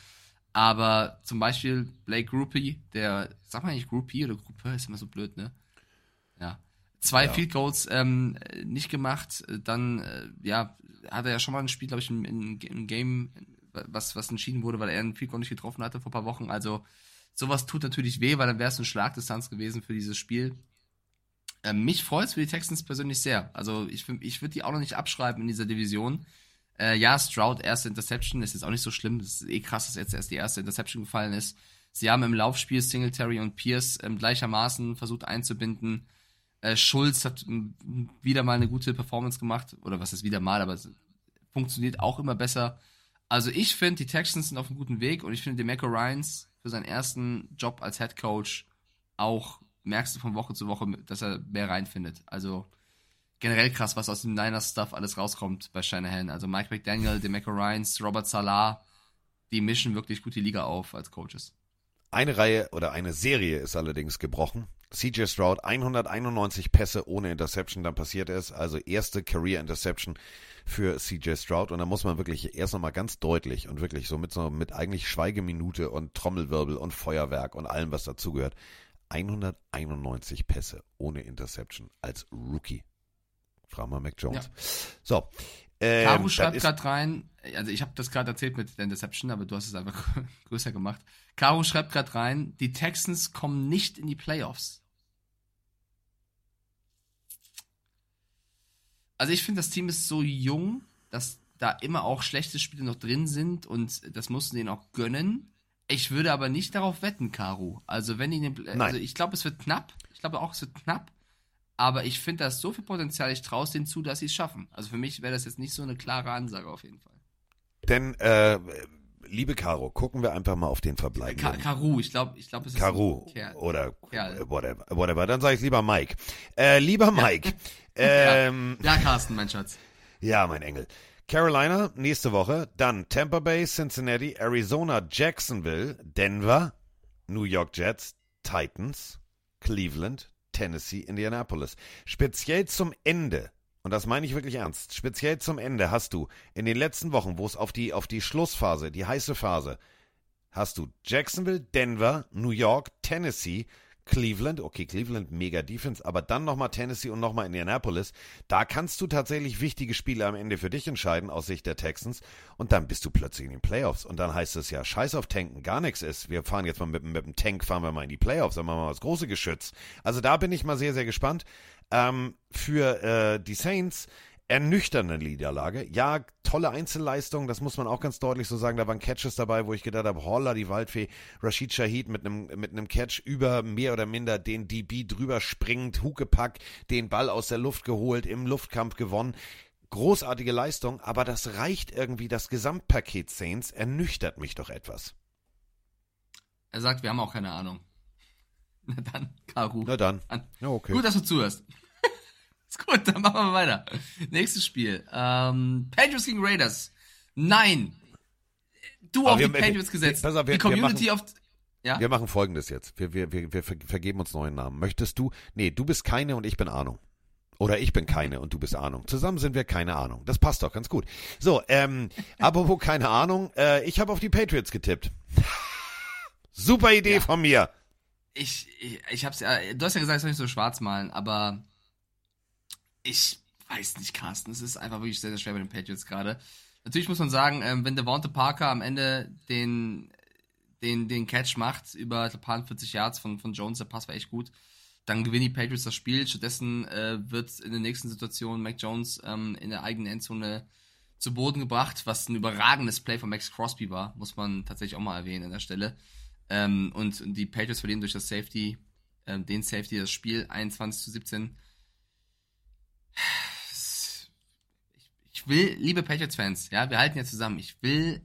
Aber zum Beispiel Blake Groupie, der, sag mal eigentlich Groupie oder Gruppe, ist immer so blöd, ne? Ja. Zwei Ja. Field Goals ähm, nicht gemacht, dann, äh, ja, hat er ja schon mal ein Spiel, glaube ich, im, im, im Game, was, was entschieden wurde, weil er einen Field Goal nicht getroffen hatte vor ein paar Wochen. Also, sowas tut natürlich weh, weil dann wäre es eine Schlagdistanz gewesen für dieses Spiel. Ähm, mich freut es für die Texans persönlich sehr. Also, ich, ich würde die auch noch nicht abschreiben in dieser Division. Äh, ja, Stroud, erste Interception, ist jetzt auch nicht so schlimm. Das ist eh krass, dass jetzt erst die erste Interception gefallen ist. Sie haben im Laufspiel Singletary und Pierce ähm, gleichermaßen versucht einzubinden. Äh, Schulz hat m, wieder mal eine gute Performance gemacht. Oder was ist wieder mal, aber es funktioniert auch immer besser. Also ich finde, die Texans sind auf einem guten Weg und ich finde, Demeco Ryans für seinen ersten Job als Head Coach auch merkst du von Woche zu Woche, dass er mehr reinfindet. Also generell krass, was aus dem Niners-Stuff alles rauskommt bei Shanahan. Also Mike McDaniel, Demeco Ryans, Robert Salah, die mischen wirklich gut die Liga auf als Coaches. Eine Reihe oder eine Serie ist allerdings gebrochen. CJ Stroud 191 Pässe ohne Interception, dann passiert es. Also erste Career Interception für CJ Stroud und da muss man wirklich erst nochmal ganz deutlich und wirklich so mit so mit eigentlich Schweigeminute und Trommelwirbel und Feuerwerk und allem was dazugehört 191 Pässe ohne Interception als Rookie. Frag mal Mac Jones. Ja. So. Ähm, Caro schreibt gerade rein, also ich habe das gerade erzählt mit der Interception, aber du hast es einfach größer gemacht. Caro schreibt gerade rein, die Texans kommen nicht in die Playoffs. Also ich finde, das Team ist so jung, dass da immer auch schlechte Spiele noch drin sind und das mussten denen auch gönnen. Ich würde aber nicht darauf wetten, Caro. Also wenn die in den, also ich glaube, es wird knapp. Ich glaube auch, es wird knapp. Aber ich finde, da ist so viel Potenzial. Ich traue es denen zu, dass sie es schaffen. Also für mich wäre das jetzt nicht so eine klare Ansage auf jeden Fall. Denn, äh, liebe Caro, gucken wir einfach mal auf den Ka verbleibenden. Karu, ich glaube, ich glaube, es ist Karu Kerl. oder Kerl. whatever, whatever. Dann sage ich lieber Mike. Äh, lieber Mike. ähm, Ja, Carsten, mein Schatz. ja, mein Engel. Carolina nächste Woche, dann Tampa Bay, Cincinnati, Arizona, Jacksonville, Denver, New York Jets, Titans, Cleveland, Tennessee, Indianapolis. Speziell zum Ende, und das meine ich wirklich ernst, speziell zum Ende hast du in den letzten Wochen, wo es auf die, auf die Schlussphase, die heiße Phase, hast du Jacksonville, Denver, New York, Tennessee, Cleveland, okay, Cleveland mega Defense, aber dann nochmal Tennessee und nochmal Indianapolis. Da kannst du tatsächlich wichtige Spiele am Ende für dich entscheiden aus Sicht der Texans und dann bist du plötzlich in den Playoffs und dann heißt es ja, scheiß auf Tanken, gar nichts ist. Wir fahren jetzt mal mit, mit dem Tank, fahren wir mal in die Playoffs, dann machen wir mal das große Geschütz. Also da bin ich mal sehr, sehr gespannt. Ähm, für äh, die Saints ernüchternde Niederlage. Ja, tolle Einzelleistung, das muss man auch ganz deutlich so sagen. Da waren Catches dabei, wo ich gedacht habe, holla, die Waldfee, Rashid Shahid mit einem mit einem Catch über mehr oder minder den DB drüber springend, Huckepack, den Ball aus der Luft geholt, im Luftkampf gewonnen. Großartige Leistung, aber das reicht irgendwie, das Gesamtpaket Saints ernüchtert mich doch etwas. Er sagt, wir haben auch keine Ahnung. Na dann, Karu. Na dann. An. Ja, okay. Gut, dass du zuhörst. Ist Gut, dann machen wir weiter. Nächstes Spiel. Ähm, Patriots gegen Raiders. Nein. Du Aber auf wir- die Patriots gesetzt. Pass auf, wir- die Community wir auf. Ja? Wir machen folgendes jetzt. Wir, wir, wir, wir ver- vergeben uns neuen Namen. Möchtest du? Nee, du bist keine und ich bin Ahnung. Oder ich bin keine und du bist Ahnung. Zusammen sind wir keine Ahnung. Das passt doch ganz gut. So, ähm, apropos keine Ahnung, äh, ich habe auf die Patriots getippt. Super Idee von mir. ich, ich, ich hab's ja, du hast ja gesagt, ich soll nicht so schwarz malen, aber ich weiß nicht, Carsten. Es ist einfach wirklich sehr, sehr schwer bei den Patriots gerade. Natürlich muss man sagen, ähm, wenn Devonta Parker am Ende den, den, den Catch macht über ein paar 40 Yards von, von Jones, der Pass war echt gut, dann gewinnen die Patriots das Spiel. Stattdessen äh, wird in der nächsten Situation Mac Jones ähm, in der eigenen Endzone zu Boden gebracht, was ein überragendes Play von Max Crosby war, muss man tatsächlich auch mal erwähnen an der Stelle. Ähm, und die Patriots verlieren durch das Safety, ähm, den Safety das Spiel 21 zu 17. Ich, will, liebe Patriots-Fans, ja, wir halten ja zusammen. Ich will,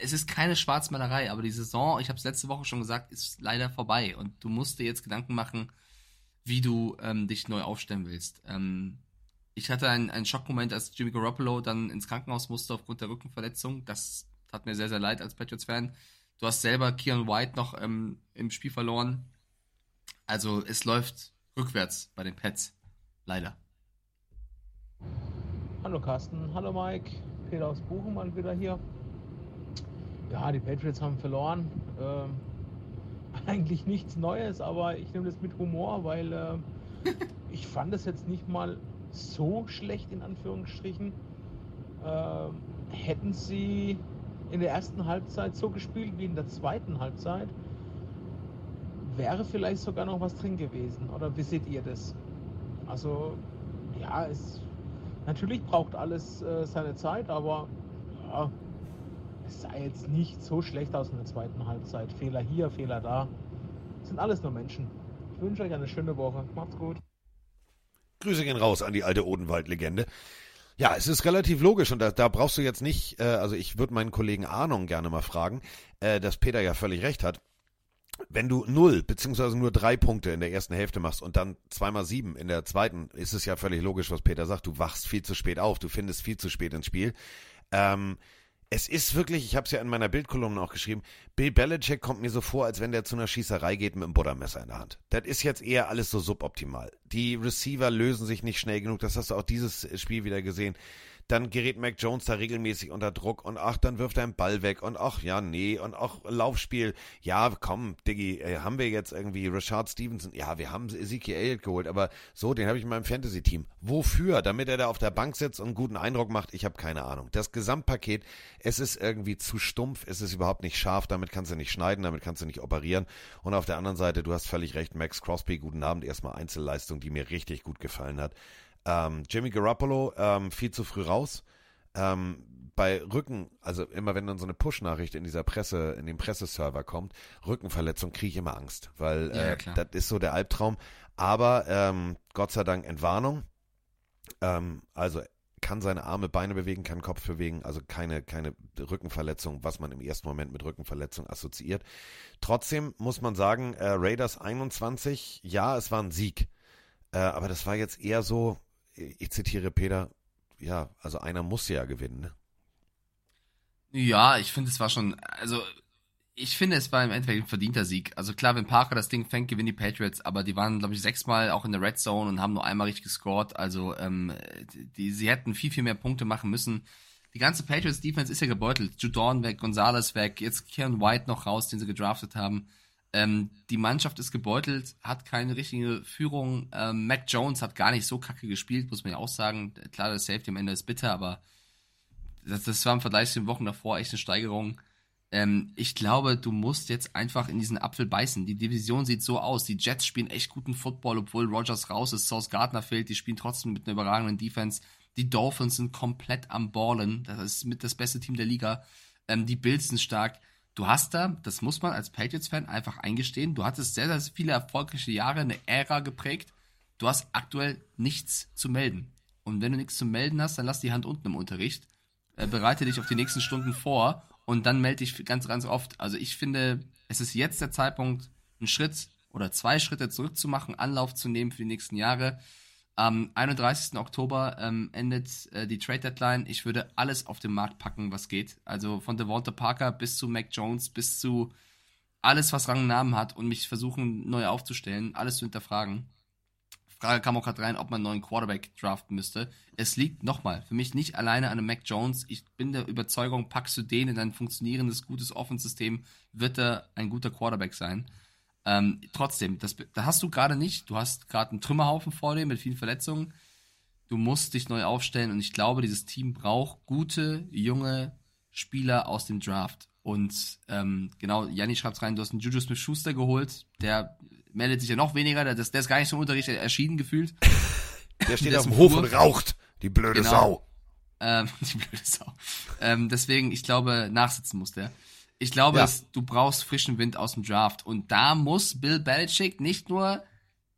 es ist keine Schwarzmalerei, aber die Saison, ich habe es letzte Woche schon gesagt, ist leider vorbei. Und du musst dir jetzt Gedanken machen, wie du ähm, dich neu aufstellen willst. Ähm, ich hatte einen, einen Schockmoment, als Jimmy Garoppolo dann ins Krankenhaus musste aufgrund der Rückenverletzung. Das tat mir sehr, sehr leid als Patriots-Fan. Du hast selber Kieran White noch ähm, im Spiel verloren. Also es läuft rückwärts bei den Pets. Leider. Hallo Carsten, hallo Mike, Peter aus Bochum mal wieder hier. Ja, die Patriots haben verloren. Ähm, eigentlich nichts Neues, aber ich nehme das mit Humor, weil äh, ich fand es jetzt nicht mal so schlecht in Anführungsstrichen. Ähm, hätten sie in der ersten Halbzeit so gespielt wie in der zweiten Halbzeit, wäre vielleicht sogar noch was drin gewesen. Oder wie seht ihr das? Also, ja, es natürlich braucht alles äh, seine Zeit, aber ja, es sah jetzt nicht so schlecht aus in der zweiten Halbzeit. Fehler hier, Fehler da. Sind alles nur Menschen. Ich wünsche euch eine schöne Woche. Macht's gut. Grüße gehen raus an die alte Odenwald-Legende. Ja, es ist relativ logisch und da, da brauchst du jetzt nicht, äh, also ich würde meinen Kollegen Arnon gerne mal fragen, äh, dass Peter ja völlig recht hat. Wenn du null beziehungsweise nur drei Punkte in der ersten Hälfte machst und dann zweimal sieben in der zweiten, ist es ja völlig logisch, was Peter sagt. Du wachst viel zu spät auf, du findest viel zu spät ins Spiel. Ähm, es ist wirklich, ich habe es ja in meiner Bildkolumne auch geschrieben, Bill Belichick kommt mir so vor, als wenn der zu einer Schießerei geht mit einem Buttermesser in der Hand. Das ist jetzt eher alles so suboptimal. Die Receiver lösen sich nicht schnell genug, das hast du auch dieses Spiel wieder gesehen. Dann gerät Mac Jones da regelmäßig unter Druck und ach, dann wirft er einen Ball weg und ach, ja, nee, und auch Laufspiel. Ja, komm, Diggi, äh, haben wir jetzt irgendwie Richard Stevenson? Ja, wir haben Ezekiel Elliott geholt, aber so, den habe ich in meinem Fantasy-Team. Wofür? Damit er da auf der Bank sitzt und einen guten Eindruck macht? Ich habe keine Ahnung. Das Gesamtpaket, es ist irgendwie zu stumpf, es ist überhaupt nicht scharf, damit kannst du nicht schneiden, damit kannst du nicht operieren. Und auf der anderen Seite, du hast völlig recht, Max Crosby, guten Abend, erstmal Einzelleistung, die mir richtig gut gefallen hat. Ähm, Jimmy Garoppolo ähm, viel zu früh raus. Ähm, bei Rücken, also immer wenn dann so eine Push-Nachricht in dieser Presse, in den Presseserver kommt, Rückenverletzung, kriege ich immer Angst, weil Ja, ja, äh, klar. das ist so der Albtraum. Aber ähm, Gott sei Dank Entwarnung. Ähm, also kann seine Arme, Beine bewegen, kann Kopf bewegen, also keine, keine Rückenverletzung, was man im ersten Moment mit Rückenverletzung assoziiert. Trotzdem muss man sagen, äh, Raiders 21, ja, es war ein Sieg. Äh, aber das war jetzt eher so, ich zitiere Peter, ja, also einer muss ja gewinnen. Ne? Ja, ich finde, es war schon, also ich finde, es war im Endeffekt ein verdienter Sieg. Also klar, wenn Parker das Ding fängt, gewinnen die Patriots, aber die waren, glaube ich, sechsmal auch in der Red Zone und haben nur einmal richtig gescored. Also ähm, die, sie hätten viel, viel mehr Punkte machen müssen. Die ganze Patriots Defense ist ja gebeutelt. Judorn weg, Gonzalez weg, jetzt Kieran White noch raus, den sie gedraftet haben. Ähm, die Mannschaft ist gebeutelt, hat keine richtige Führung. Ähm, Mac Jones hat gar nicht so kacke gespielt, muss man ja auch sagen. Klar, das Safety am Ende ist bitter, aber das, das war im Vergleich zu den Wochen davor echt eine Steigerung. Ähm, ich glaube, du musst jetzt einfach in diesen Apfel beißen. Die Division sieht so aus. Die Jets spielen echt guten Football, obwohl Rogers raus ist, Sauce Gardner fehlt. Die spielen trotzdem mit einer überragenden Defense. Die Dolphins sind komplett am Ballen. Das ist mit das beste Team der Liga. Ähm, die Bills sind stark. Du hast da, das muss man als Patriots-Fan einfach eingestehen, du hattest sehr, sehr viele erfolgreiche Jahre, eine Ära geprägt. Du hast aktuell nichts zu melden. Und wenn du nichts zu melden hast, dann lass die Hand unten im Unterricht. Äh, bereite dich auf die nächsten Stunden vor und dann melde dich ganz, ganz oft. Also ich finde, es ist jetzt der Zeitpunkt, einen Schritt oder zwei Schritte zurückzumachen, Anlauf zu nehmen für die nächsten Jahre. Am 31. Oktober ähm, endet äh, die Trade Deadline. Ich würde alles auf den Markt packen, was geht. Also von Devonta Parker bis zu Mac Jones, bis zu alles, was Rang und Namen hat und mich versuchen, neu aufzustellen, alles zu hinterfragen. Frage kam auch gerade rein, ob man einen neuen Quarterback draften müsste. Es liegt nochmal für mich nicht alleine an einem Mac Jones. Ich bin der Überzeugung, packst du den in ein funktionierendes, gutes Offensystem, wird er ein guter Quarterback sein. Ähm, trotzdem, das, da hast du gerade nicht. Du hast gerade einen Trümmerhaufen vor dir mit vielen Verletzungen. Du musst dich neu aufstellen und ich glaube, dieses Team braucht gute, junge Spieler aus dem Draft. Und ähm, genau, Janni schreibt rein, du hast einen Juju Smith-Schuster geholt, der meldet sich ja noch weniger, der, der ist gar nicht zum Unterricht erschienen gefühlt. Der steht Der auf dem Hof und raucht. Die blöde Genau. Sau. Ähm, die blöde Sau. Ähm, deswegen, ich glaube, nachsitzen muss der. Ich glaube, Ja. es, du brauchst frischen Wind aus dem Draft. Und da muss Bill Belichick nicht nur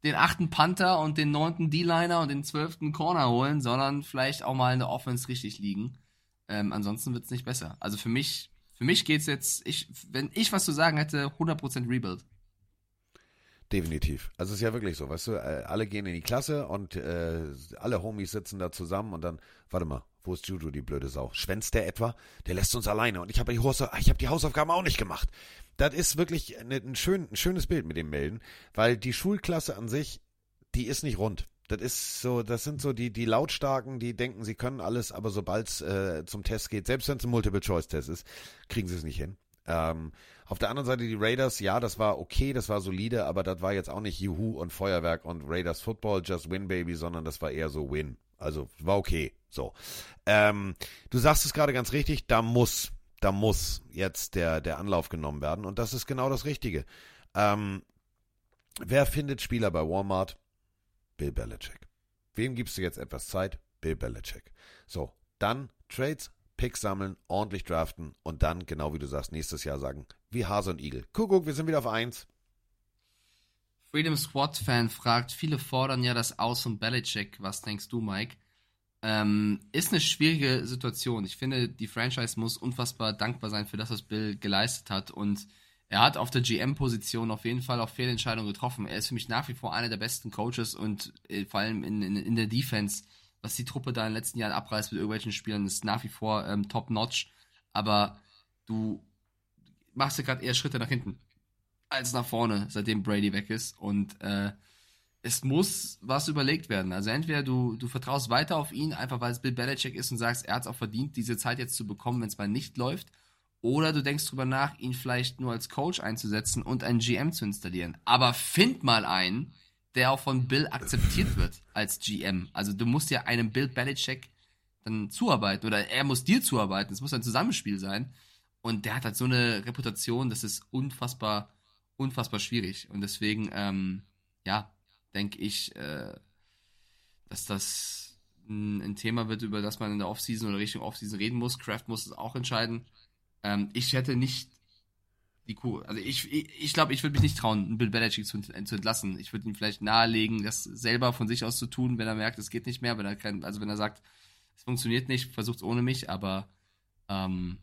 den achten Panther und den neunten D-Liner und den zwölften Corner holen, sondern vielleicht auch mal in der Offense richtig liegen. Ähm, ansonsten wird's nicht besser. Also für mich, für mich geht's jetzt, ich, wenn ich was zu sagen hätte, 100% Rebuild. Definitiv. Also es ist ja wirklich so, weißt du, äh, alle gehen in die Klasse und äh, alle Homies sitzen da zusammen und dann, warte mal, wo ist Juju, die blöde Sau? Schwänzt der etwa? Der lässt uns alleine und ich habe die, ich hab die Hausaufgaben auch nicht gemacht. Das ist wirklich eine, ein, schön, ein schönes Bild mit dem Melden, weil die Schulklasse an sich, die ist nicht rund. Das ist so, das sind so die, die Lautstarken, die denken, sie können alles, aber sobald es äh, zum Test geht, selbst wenn es ein Multiple-Choice-Test ist, kriegen sie es nicht hin. Ähm, auf der anderen Seite die Raiders, ja, das war okay, das war solide, aber das war jetzt auch nicht Juhu und Feuerwerk und Raiders Football, just win, baby, sondern das war eher so win. Also war okay. So. Ähm, du sagst es gerade ganz richtig, da muss, da muss jetzt der, der Anlauf genommen werden und das ist genau das Richtige. Ähm, wer findet Spieler bei Walmart? Bill Belichick. Wem gibst du jetzt etwas Zeit? Bill Belichick. So, dann Trades, Picks sammeln, ordentlich draften und dann, genau wie du sagst, nächstes Jahr sagen, wie Hase und Igel. Kuckuck, wir sind wieder auf eins. Freedom Squad Fan fragt, viele fordern ja das Aus von Belichick. Was denkst du, Mike? Ähm, ist eine schwierige Situation. Ich finde, die Franchise muss unfassbar dankbar sein für das, was Bill geleistet hat. Und er hat auf der GM-Position auf jeden Fall auch Fehlentscheidungen getroffen. Er ist für mich nach wie vor einer der besten Coaches und äh, vor allem in, in, in der Defense, was die Truppe da in den letzten Jahren abreißt mit irgendwelchen Spielern, ist nach wie vor ähm, top-notch. Aber du machst ja gerade eher Schritte nach hinten als nach vorne, seitdem Brady weg ist. Und äh, es muss was überlegt werden. Also entweder du, du vertraust weiter auf ihn, einfach weil es Bill Belichick ist und sagst, er hat es auch verdient, diese Zeit jetzt zu bekommen, wenn es mal nicht läuft. Oder du denkst drüber nach, ihn vielleicht nur als Coach einzusetzen und einen GM zu installieren. Aber find mal einen, der auch von Bill akzeptiert wird als GM. Also du musst ja einem Bill Belichick dann zuarbeiten oder er muss dir zuarbeiten. Es muss ein Zusammenspiel sein. Und der hat halt so eine Reputation, das ist unfassbar, unfassbar schwierig. Und deswegen, ähm, ja, denke ich, äh, dass das ein, ein Thema wird, über das man in der Offseason oder Richtung Offseason reden muss. Kraft muss es auch entscheiden. Ähm, ich hätte nicht die Kuh. Also ich ich, ich glaube, ich würde mich nicht trauen, Bill Belichick zu, zu entlassen. Ich würde ihm vielleicht nahelegen, das selber von sich aus zu tun, wenn er merkt, es geht nicht mehr, wenn er kein, also wenn er sagt, es funktioniert nicht, versucht es ohne mich, aber ähm,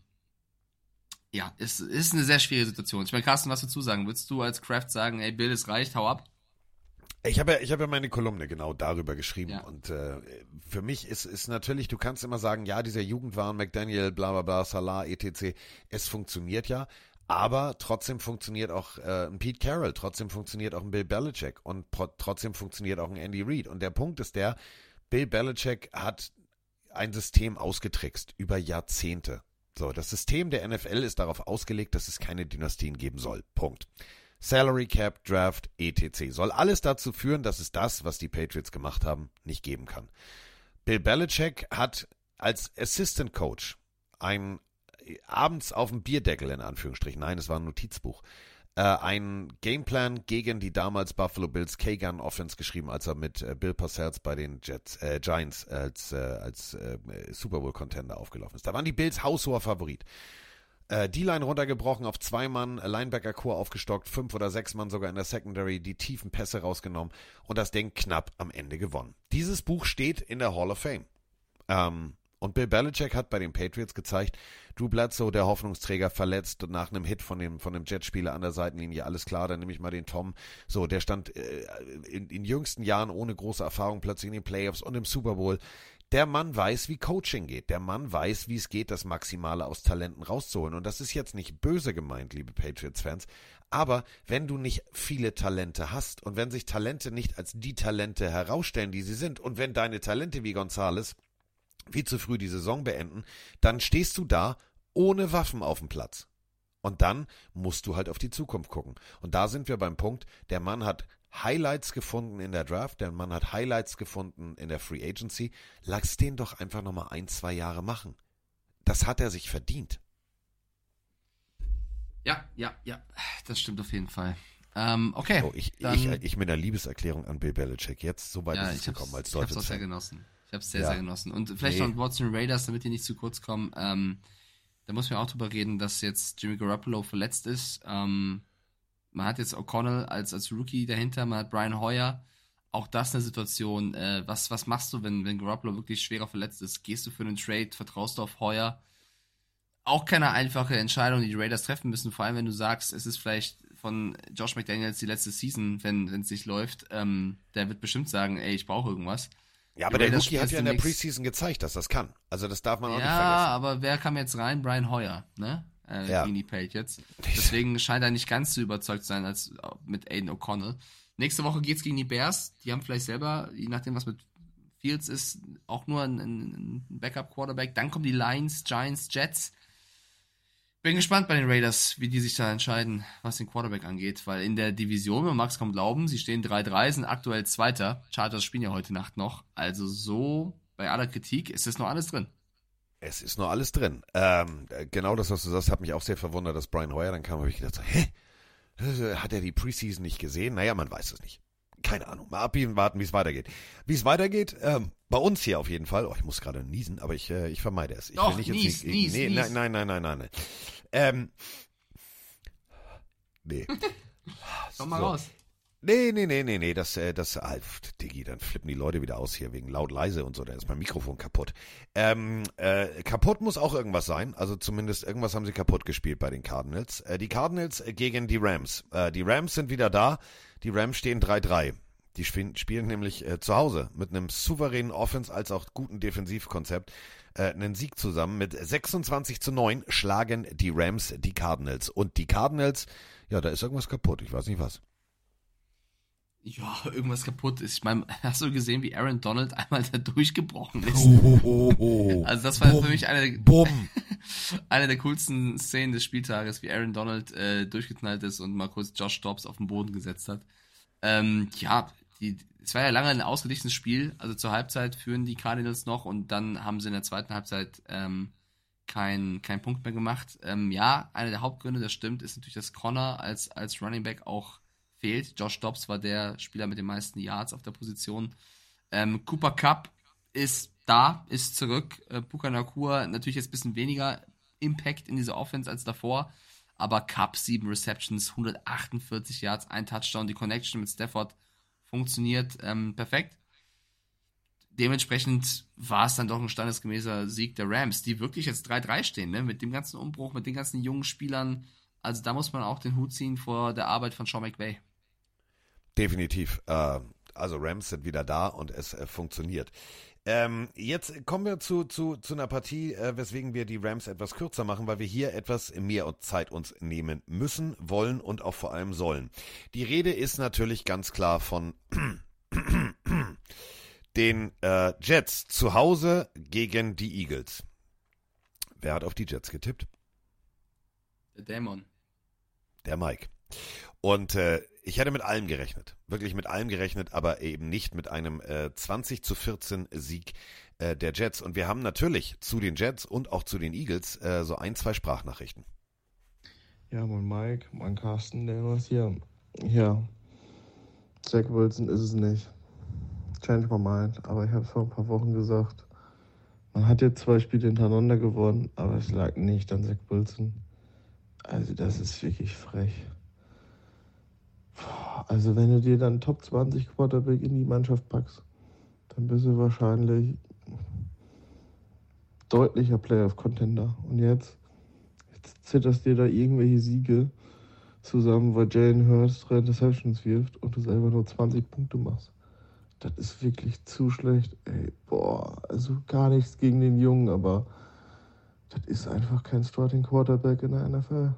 ja, es ist eine sehr schwierige Situation. Ich meine, Carsten, was dazu sagen? Würdest du als Kraft sagen, ey, Bill, es reicht, hau ab? Ich habe ja, ich habe ja meine Kolumne genau darüber geschrieben Ja. und äh, für mich ist ist natürlich, du kannst immer sagen, ja, dieser Jugendwahn, McDaniel, bla bla bla, Salah, etc. Es funktioniert ja, aber trotzdem funktioniert auch äh, ein Pete Carroll, trotzdem funktioniert auch ein Bill Belichick und trotzdem funktioniert auch ein Andy Reid. Und der Punkt ist der, Bill Belichick hat ein System ausgetrickst über Jahrzehnte. So, das System der NFL ist darauf ausgelegt, dass es keine Dynastien geben soll. Punkt. Salary Cap, Draft, etc. Soll alles dazu führen, dass es das, was die Patriots gemacht haben, nicht geben kann. Bill Belichick hat als Assistant Coach ein abends auf dem Bierdeckel in Anführungsstrichen, nein, es war ein Notizbuch, äh, einen Gameplan gegen die damals Buffalo Bills K-Gun Offense geschrieben, als er mit äh, Bill Parcells bei den Jets, äh, Giants als, äh, als äh, Super Bowl Contender aufgelaufen ist. Da waren die Bills haushoher Favorit. Äh, D-Line runtergebrochen auf zwei Mann, Linebacker-Core aufgestockt, fünf oder sechs Mann sogar in der Secondary, die tiefen Pässe rausgenommen und das Ding knapp am Ende gewonnen. Dieses Buch steht in der Hall of Fame. Ähm, Und Bill Belichick hat bei den Patriots gezeigt, Drew Bledsoe, der Hoffnungsträger, verletzt nach einem Hit von dem, von dem Jetspieler an der Seitenlinie, alles klar, dann nehme ich mal den Tom. So, der stand äh, in, in jüngsten Jahren ohne große Erfahrung plötzlich in den Playoffs und im Super Bowl. Der Mann weiß, wie Coaching geht. Der Mann weiß, wie es geht, das Maximale aus Talenten rauszuholen. Und das ist jetzt nicht böse gemeint, liebe Patriots-Fans. Aber wenn du nicht viele Talente hast und wenn sich Talente nicht als die Talente herausstellen, die sie sind, und wenn deine Talente wie Gonzales viel zu früh die Saison beenden, dann stehst du da ohne Waffen auf dem Platz. Und dann musst du halt auf die Zukunft gucken. Und da sind wir beim Punkt, der Mann hat Highlights gefunden in der Draft, der Mann hat Highlights gefunden in der Free Agency. Lass den doch einfach nochmal ein, zwei Jahre machen. Das hat er sich verdient. Ja, ja, ja, das stimmt auf jeden Fall. Ähm, okay. Oh, ich, dann, ich, ich mit einer Liebeserklärung an Bill Belichick. Jetzt, so weit ja, ist es ich gekommen als Ich hab's auch sehr genossen. Ich hab's sehr, Ja. sehr genossen. Und vielleicht Nee. noch Watson Raiders, damit die nicht zu kurz kommen. Ähm, da muss man auch drüber reden, dass jetzt Jimmy Garoppolo verletzt ist. Ähm, man hat jetzt O'Connell als, als Rookie dahinter, man hat Brian Hoyer. Auch das eine Situation. Äh, was, was machst du, wenn, wenn Garoppolo wirklich schwerer verletzt ist? Gehst du für einen Trade? Vertraust du auf Hoyer? Auch keine einfache Entscheidung, die die Raiders treffen müssen. Vor allem, wenn du sagst, es ist vielleicht von Josh McDaniels die letzte Season, wenn es nicht läuft. Ähm, der wird bestimmt sagen, ey, ich brauche irgendwas. Ja, aber der Rookie hat ja in der Preseason gezeigt, dass das kann. Also das darf man auch nicht Ja, vergessen. aber wer kam jetzt rein? Brian Hoyer, ne? Äh, Ja. Gegen die Patriots. Deswegen scheint er nicht ganz so überzeugt zu sein als mit Aiden O'Connell. Nächste Woche geht's gegen die Bears. Die haben vielleicht selber, je nachdem, was mit Fields ist, auch nur ein, ein Backup-Quarterback. Dann kommen die Lions, Giants, Jets. Bin gespannt bei den Raiders, wie die sich da entscheiden, was den Quarterback angeht, weil in der Division, man mag es kaum glauben, sie stehen 3-3, sind aktuell Zweiter. Chargers spielen ja heute Nacht noch. Also so, bei aller Kritik, ist das noch alles drin. Es ist noch alles drin. Ähm, äh, genau das, was du sagst, hat mich auch sehr verwundert, dass Brian Hoyer dann kam, habe ich gedacht, so, hä? Äh, Hat er die Preseason nicht gesehen? Naja, man weiß es nicht. Keine Ahnung. Mal abbiegen, warten, wie es weitergeht. Wie es weitergeht, ähm, bei uns hier auf jeden Fall. Oh, ich muss gerade niesen, aber ich, äh, ich vermeide es. Ich Doch, will nicht nies, ins nies, nee, nies. Nein, nein, nein, nein, nein. nein. Ähm, nee. Komm mal So. raus. Nee, nee, nee, nee, nee, das, äh, das, ah, pf, Diggi, dann flippen die Leute wieder aus hier wegen laut leise und so, dann ist mein Mikrofon kaputt. Ähm, äh, kaputt muss auch irgendwas sein, also zumindest irgendwas haben sie kaputt gespielt bei den Cardinals. Äh, die Cardinals äh, gegen die Rams. Äh, die Rams sind wieder da, die Rams stehen 3-3. Die spielen, spielen nämlich äh, zu Hause mit einem souveränen Offense als auch guten Defensivkonzept äh, einen Sieg zusammen. Mit 26 zu 9 schlagen die Rams die Cardinals. Und die Cardinals, ja, da ist irgendwas kaputt, ich weiß nicht was. Ja, irgendwas kaputt ist. Ich meine, hast du gesehen, wie Aaron Donald einmal da durchgebrochen ist? Oh, oh, oh. Also das war Bumm. für mich eine, eine der coolsten Szenen des Spieltages, wie Aaron Donald äh, durchgeknallt ist und mal kurz Josh Dobbs auf den Boden gesetzt hat. Ähm, ja, die, es war ja lange ein ausgeglichenes Spiel. Also zur Halbzeit führen die Cardinals noch und dann haben sie in der zweiten Halbzeit ähm, keinen kein Punkt mehr gemacht. Ähm, ja, einer der Hauptgründe, das stimmt, ist natürlich, dass Connor als, als Running Back auch fehlt. Josh Dobbs war der Spieler mit den meisten Yards auf der Position. Ähm, Cooper Cup ist da, ist zurück. Äh, Puka Nakua natürlich jetzt ein bisschen weniger Impact in dieser Offense als davor. Aber Cup, sieben Receptions, 148 Yards, ein Touchdown. Die Connection mit Stafford funktioniert ähm, perfekt. Dementsprechend war es dann doch ein standesgemäßer Sieg der Rams, die wirklich jetzt 3-3 stehen, ne? mit dem ganzen Umbruch, mit den ganzen jungen Spielern. Also da muss man auch den Hut ziehen vor der Arbeit von Sean McVay. Definitiv. Äh, also Rams sind wieder da und es äh, funktioniert. Ähm, jetzt kommen wir zu, zu, zu einer Partie, äh, weswegen wir die Rams etwas kürzer machen, weil wir hier etwas mehr Zeit uns nehmen müssen, wollen und auch vor allem sollen. Die Rede ist natürlich ganz klar von den äh, Jets zu Hause gegen die Eagles. Wer hat auf die Jets getippt? Der Dämon. Der Mike. Und äh, ich hätte mit allem gerechnet. Wirklich mit allem gerechnet, aber eben nicht mit einem äh, 20 zu 14 Sieg äh, der Jets. Und wir haben natürlich zu den Jets und auch zu den Eagles äh, so ein, zwei Sprachnachrichten. Ja, mein Mike, mein Carsten, der was hier. Ja, Zach Wilson ist es nicht. Change my mind, aber ich habe vor ein paar Wochen gesagt, man hat jetzt zwei Spiele hintereinander gewonnen, aber es lag nicht an Zach Wilson. Also das ist wirklich frech. Also wenn du dir dann Top 20 Quarterback in die Mannschaft packst, dann bist du wahrscheinlich deutlicher Playoff-Contender. Und jetzt, jetzt zitterst dir da irgendwelche Siege zusammen, weil Jalen Hurts drei Interceptions wirft und du selber nur 20 Punkte machst. Das ist wirklich zu schlecht. Ey, boah, also gar nichts gegen den Jungen, aber das ist einfach kein Starting Quarterback in der NFL.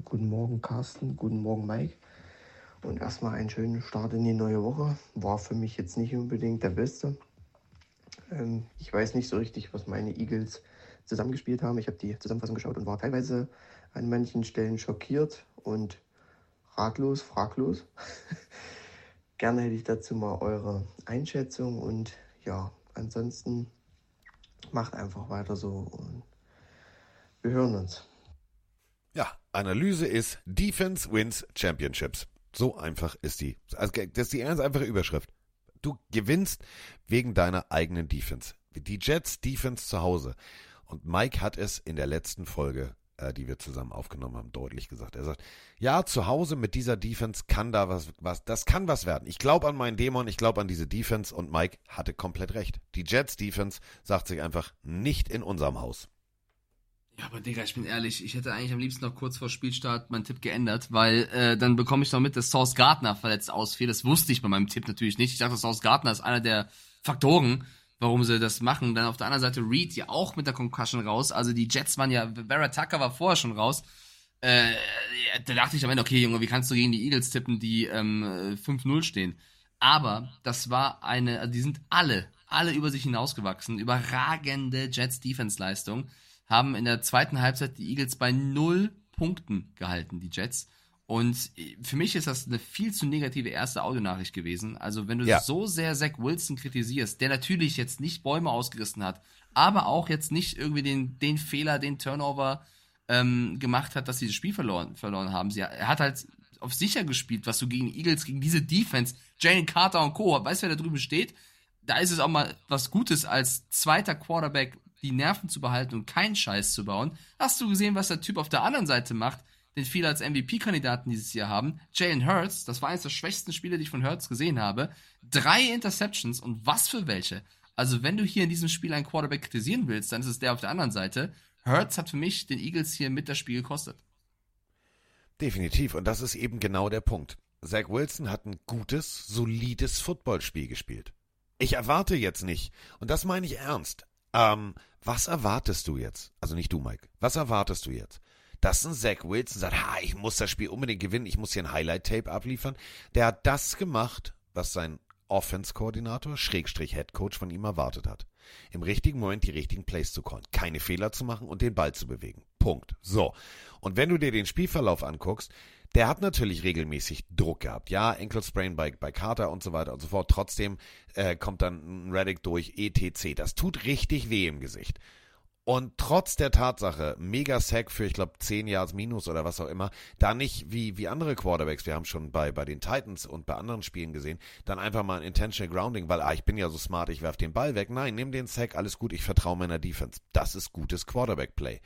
Guten Morgen, Carsten. Guten Morgen, Mike. Und erstmal einen schönen Start in die neue Woche. War für mich jetzt nicht unbedingt der beste. Ähm, ich weiß nicht so richtig, was meine Eagles zusammengespielt haben. Ich habe die Zusammenfassung geschaut und war teilweise an manchen Stellen schockiert und ratlos, fraglos. Gerne hätte ich dazu mal eure Einschätzung und ja, ansonsten macht einfach weiter so und wir hören uns. Ja, Analyse ist Defense wins Championships. So einfach ist die. Also das ist die ganz einfache Überschrift. Du gewinnst wegen deiner eigenen Defense. Die Jets Defense zu Hause. Und Mike hat es in der letzten Folge, äh, die wir zusammen aufgenommen haben, deutlich gesagt. Er sagt, ja, zu Hause mit dieser Defense kann da was, was das kann was werden. Ich glaube an meinen Dämon, ich glaube an diese Defense und Mike hatte komplett recht. Die Jets Defense sagt sich einfach nicht in unserem Haus. Ja, aber Digga, ich bin ehrlich, ich hätte eigentlich am liebsten noch kurz vor Spielstart meinen Tipp geändert, weil äh, dann bekomme ich noch mit, dass Source Gardner verletzt ausfiel. Das wusste ich bei meinem Tipp natürlich nicht. Ich dachte, Source Gardner ist einer der Faktoren, warum sie das machen. Dann auf der anderen Seite Reed ja auch mit der Concussion raus. Also die Jets waren ja, Vera Tucker war vorher schon raus. Äh, da dachte ich am Ende, okay, Junge, wie kannst du gegen die Eagles tippen, die ähm, 5-0 stehen? Aber das war eine, also die sind alle, alle über sich hinausgewachsen. Überragende Jets-Defense-Leistung haben in der zweiten Halbzeit die Eagles bei null Punkten gehalten, die Jets. Und für mich ist das eine viel zu negative erste Audionachricht gewesen. Also wenn du ja. so sehr Zach Wilson kritisierst, der natürlich jetzt nicht Bäume ausgerissen hat, aber auch jetzt nicht irgendwie den, den Fehler, den Turnover ähm, gemacht hat, dass sie das Spiel verloren, verloren haben. Sie, er hat halt auf sicher gespielt, was du gegen Eagles, gegen diese Defense, Jalen Carter und Co., weißt du, wer da drüben steht? Da ist es auch mal was Gutes als zweiter Quarterback die Nerven zu behalten und keinen Scheiß zu bauen. Hast du gesehen, was der Typ auf der anderen Seite macht, den viele als MVP-Kandidaten dieses Jahr haben? Jalen Hurts, das war eines der schwächsten Spiele, die ich von Hurts gesehen habe. Drei Interceptions und was für welche. Also wenn du hier in diesem Spiel einen Quarterback kritisieren willst, dann ist es der auf der anderen Seite. Hurts hat für mich den Eagles hier mit das Spiel gekostet. Definitiv. Und das ist eben genau der Punkt. Zach Wilson hat ein gutes, solides Footballspiel gespielt. Ich erwarte jetzt nicht, und das meine ich ernst, ähm, was erwartest du jetzt? Also nicht du, Mike. Was erwartest du jetzt? Dass ein Zach Wilson sagt, ha, ich muss das Spiel unbedingt gewinnen, ich muss hier ein Highlight-Tape abliefern. Der hat das gemacht, was sein Offense-Koordinator, Schrägstrich Head-Coach von ihm erwartet hat. Im richtigen Moment die richtigen Plays zu callen, keine Fehler zu machen und den Ball zu bewegen. Punkt. So. Und wenn du dir den Spielverlauf anguckst, der hat natürlich regelmäßig Druck gehabt. Ja, Ankle Sprain bei, bei Carter und so weiter und so fort. Trotzdem äh, kommt dann ein Reddick durch ETC. Das tut richtig weh im Gesicht. Und trotz der Tatsache, mega Sack für, ich glaube, 10 Yards minus oder was auch immer, da nicht wie, wie andere Quarterbacks, wir haben schon bei, bei den Titans und bei anderen Spielen gesehen, dann einfach mal ein Intentional Grounding, weil, ah, ich bin ja so smart, ich werf den Ball weg. Nein, nimm den Sack, alles gut, ich vertraue meiner Defense. Das ist gutes Quarterback-Play.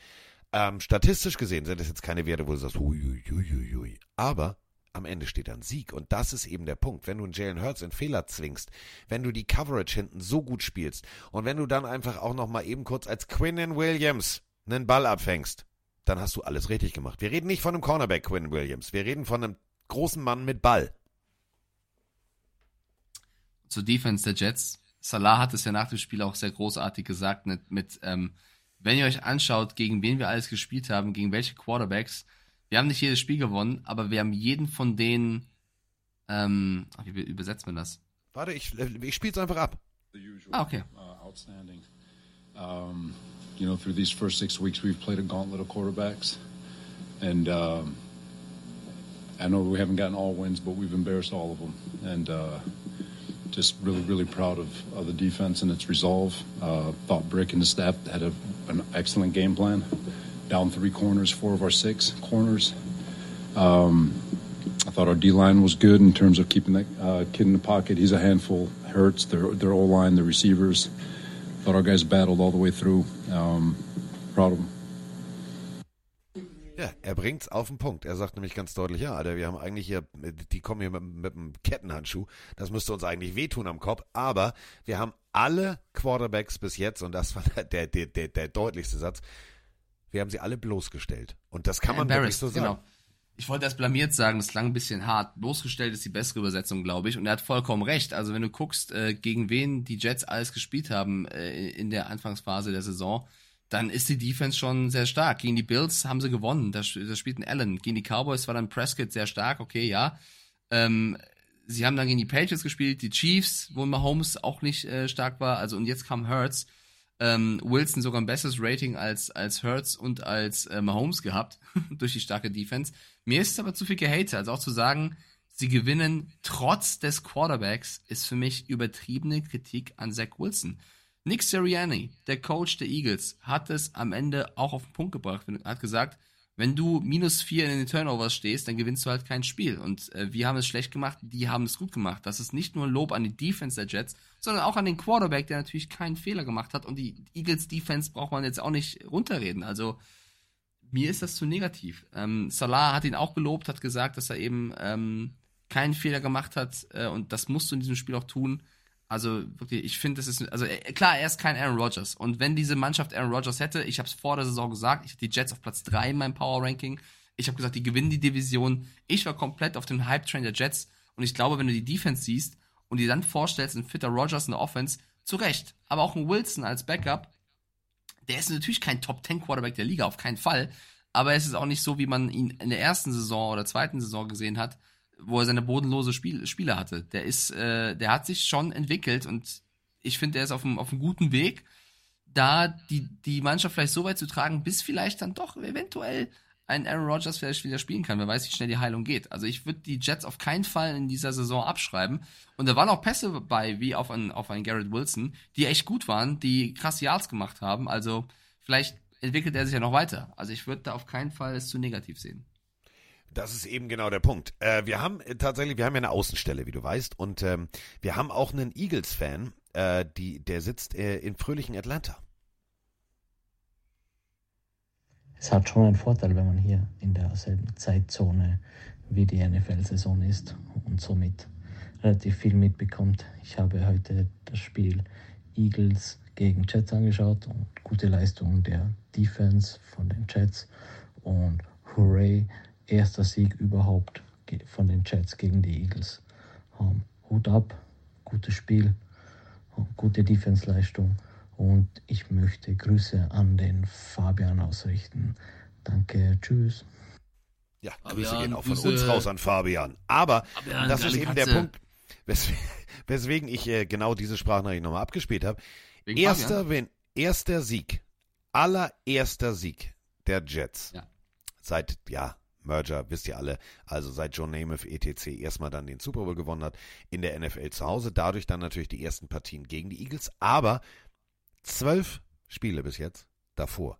Ähm, statistisch gesehen sind das jetzt keine Werte, wo du sagst, hui, Aber am Ende steht ein Sieg. Und das ist eben der Punkt. Wenn du einen Jalen Hurts in Fehler zwingst, wenn du die Coverage hinten so gut spielst und wenn du dann einfach auch noch mal eben kurz als Quinnen Williams einen Ball abfängst, dann hast du alles richtig gemacht. Wir reden nicht von einem Cornerback Quinn Williams. Wir reden von einem großen Mann mit Ball. Zur Defense der Jets. Salah hat es ja nach dem Spiel auch sehr großartig gesagt mit, mit ähm, wenn ihr euch anschaut, gegen wen wir alles gespielt haben, gegen welche Quarterbacks, wir haben nicht jedes Spiel gewonnen, aber wir haben jeden von denen, ähm, ach, wie übersetzt man das? Warte, ich, ich spiel's einfach ab. Ah, okay. Uh, outstanding. Um, you know, through these first six weeks, we've played a gauntlet of quarterbacks, and um, I know we haven't gotten all wins, but we've embarrassed all of them, and uh, just really, really proud of, of the defense and its resolve. Uh, thought Brick and the staff had a, an excellent game plan. Down three corners, four of our six corners. Um, I thought our D line was good in terms of keeping that uh, kid in the pocket. He's a handful. Hurts their their O line, the receivers. Thought our guys battled all the way through. Um, proud of them. Ja, er bringt's auf den Punkt. Er sagt nämlich ganz deutlich, ja, Alter, wir haben eigentlich hier, die kommen hier mit, mit einem Kettenhandschuh. Das müsste uns eigentlich wehtun am Kopf. Aber wir haben alle Quarterbacks bis jetzt, und das war der, der, der, der deutlichste Satz, wir haben sie alle bloßgestellt. Und das kann man wirklich so sagen. Genau. Ich wollte das blamiert sagen, das klang ein bisschen hart. Bloßgestellt ist die bessere Übersetzung, glaube ich. Und er hat vollkommen recht. Also wenn du guckst, äh, gegen wen die Jets alles gespielt haben äh, in der Anfangsphase der Saison, dann ist die Defense schon sehr stark. Gegen die Bills haben sie gewonnen, da, da spielt ein Allen. Gegen die Cowboys war dann Prescott sehr stark, okay, ja. Ähm, sie haben dann gegen die Patriots gespielt, die Chiefs, wo Mahomes auch nicht äh, stark war. Also und jetzt kam Hurts. Ähm, Wilson sogar ein besseres Rating als, als Hurts und als äh, Mahomes gehabt, durch die starke Defense. Mir ist es aber zu viel Gehate. Also auch zu sagen, sie gewinnen trotz des Quarterbacks, ist für mich übertriebene Kritik an Zach Wilson. Nick Sirianni, der Coach der Eagles, hat es am Ende auch auf den Punkt gebracht. Hat gesagt, wenn du minus vier in den Turnovers stehst, dann gewinnst du halt kein Spiel. Und äh, wir haben es schlecht gemacht, die haben es gut gemacht. Das ist nicht nur ein Lob an die Defense der Jets, sondern auch an den Quarterback, der natürlich keinen Fehler gemacht hat. Und die Eagles Defense braucht man jetzt auch nicht runterreden. Also mir ist das zu negativ. Ähm, Salah hat ihn auch gelobt, hat gesagt, dass er eben ähm, keinen Fehler gemacht hat. Äh, und das musst du in diesem Spiel auch tun. Also wirklich, ich finde, das ist also äh, klar, er ist kein Aaron Rodgers. Und wenn diese Mannschaft Aaron Rodgers hätte, ich habe es vor der Saison gesagt, ich hatte die Jets auf Platz 3 in meinem Power Ranking. Ich habe gesagt, die gewinnen die Division. Ich war komplett auf dem Hype Train der Jets. Und ich glaube, wenn du die Defense siehst und dir dann vorstellst, ein fitter Rodgers in der Offense, zu Recht, aber auch ein Wilson als Backup, der ist natürlich kein Top 10 Quarterback der Liga, auf keinen Fall, aber es ist auch nicht so, wie man ihn in der ersten Saison oder zweiten Saison gesehen hat wo er seine bodenlose Spiel, Spiele hatte. Der ist, äh, der hat sich schon entwickelt und ich finde, der ist auf einem, auf guten Weg, da die, die Mannschaft vielleicht so weit zu tragen, bis vielleicht dann doch eventuell ein Aaron Rodgers vielleicht wieder spielen kann. Wer weiß, wie schnell die Heilung geht. Also ich würde die Jets auf keinen Fall in dieser Saison abschreiben. Und da waren auch Pässe bei, wie auf einen, auf einen Garrett Wilson, die echt gut waren, die krass Yards gemacht haben. Also vielleicht entwickelt er sich ja noch weiter. Also ich würde da auf keinen Fall es zu negativ sehen. Das ist eben genau der Punkt. Äh, wir haben äh, tatsächlich, wir haben ja eine Außenstelle, wie du weißt, und ähm, wir haben auch einen Eagles-Fan, äh, der sitzt äh, in fröhlichen Atlanta. Es hat schon einen Vorteil, wenn man hier in derselben Zeitzone wie die NFL-Saison ist und somit relativ viel mitbekommt. Ich habe heute das Spiel Eagles gegen Jets angeschaut und gute Leistung der Defense von den Jets und hooray, erster Sieg überhaupt von den Jets gegen die Eagles. Um, Hut ab, gutes Spiel, gute Defense-Leistung und ich möchte Grüße an den Fabian ausrichten. Danke, tschüss. Ja, Grüße Fabian, gehen auch von Grüße. uns raus an Fabian. Aber Fabian, das ist eben Katze. der Punkt, weswegen, weswegen ich äh, genau diese Sprachnachricht nochmal abgespielt habe. Erster, wenn, erster Sieg, allererster Sieg der Jets ja. seit, ja, Merger, wisst ihr alle, also seit John Namath ETC erstmal dann den Super Bowl gewonnen hat, in der NFL zu Hause, dadurch dann natürlich die ersten Partien gegen die Eagles, aber zwölf Spiele bis jetzt davor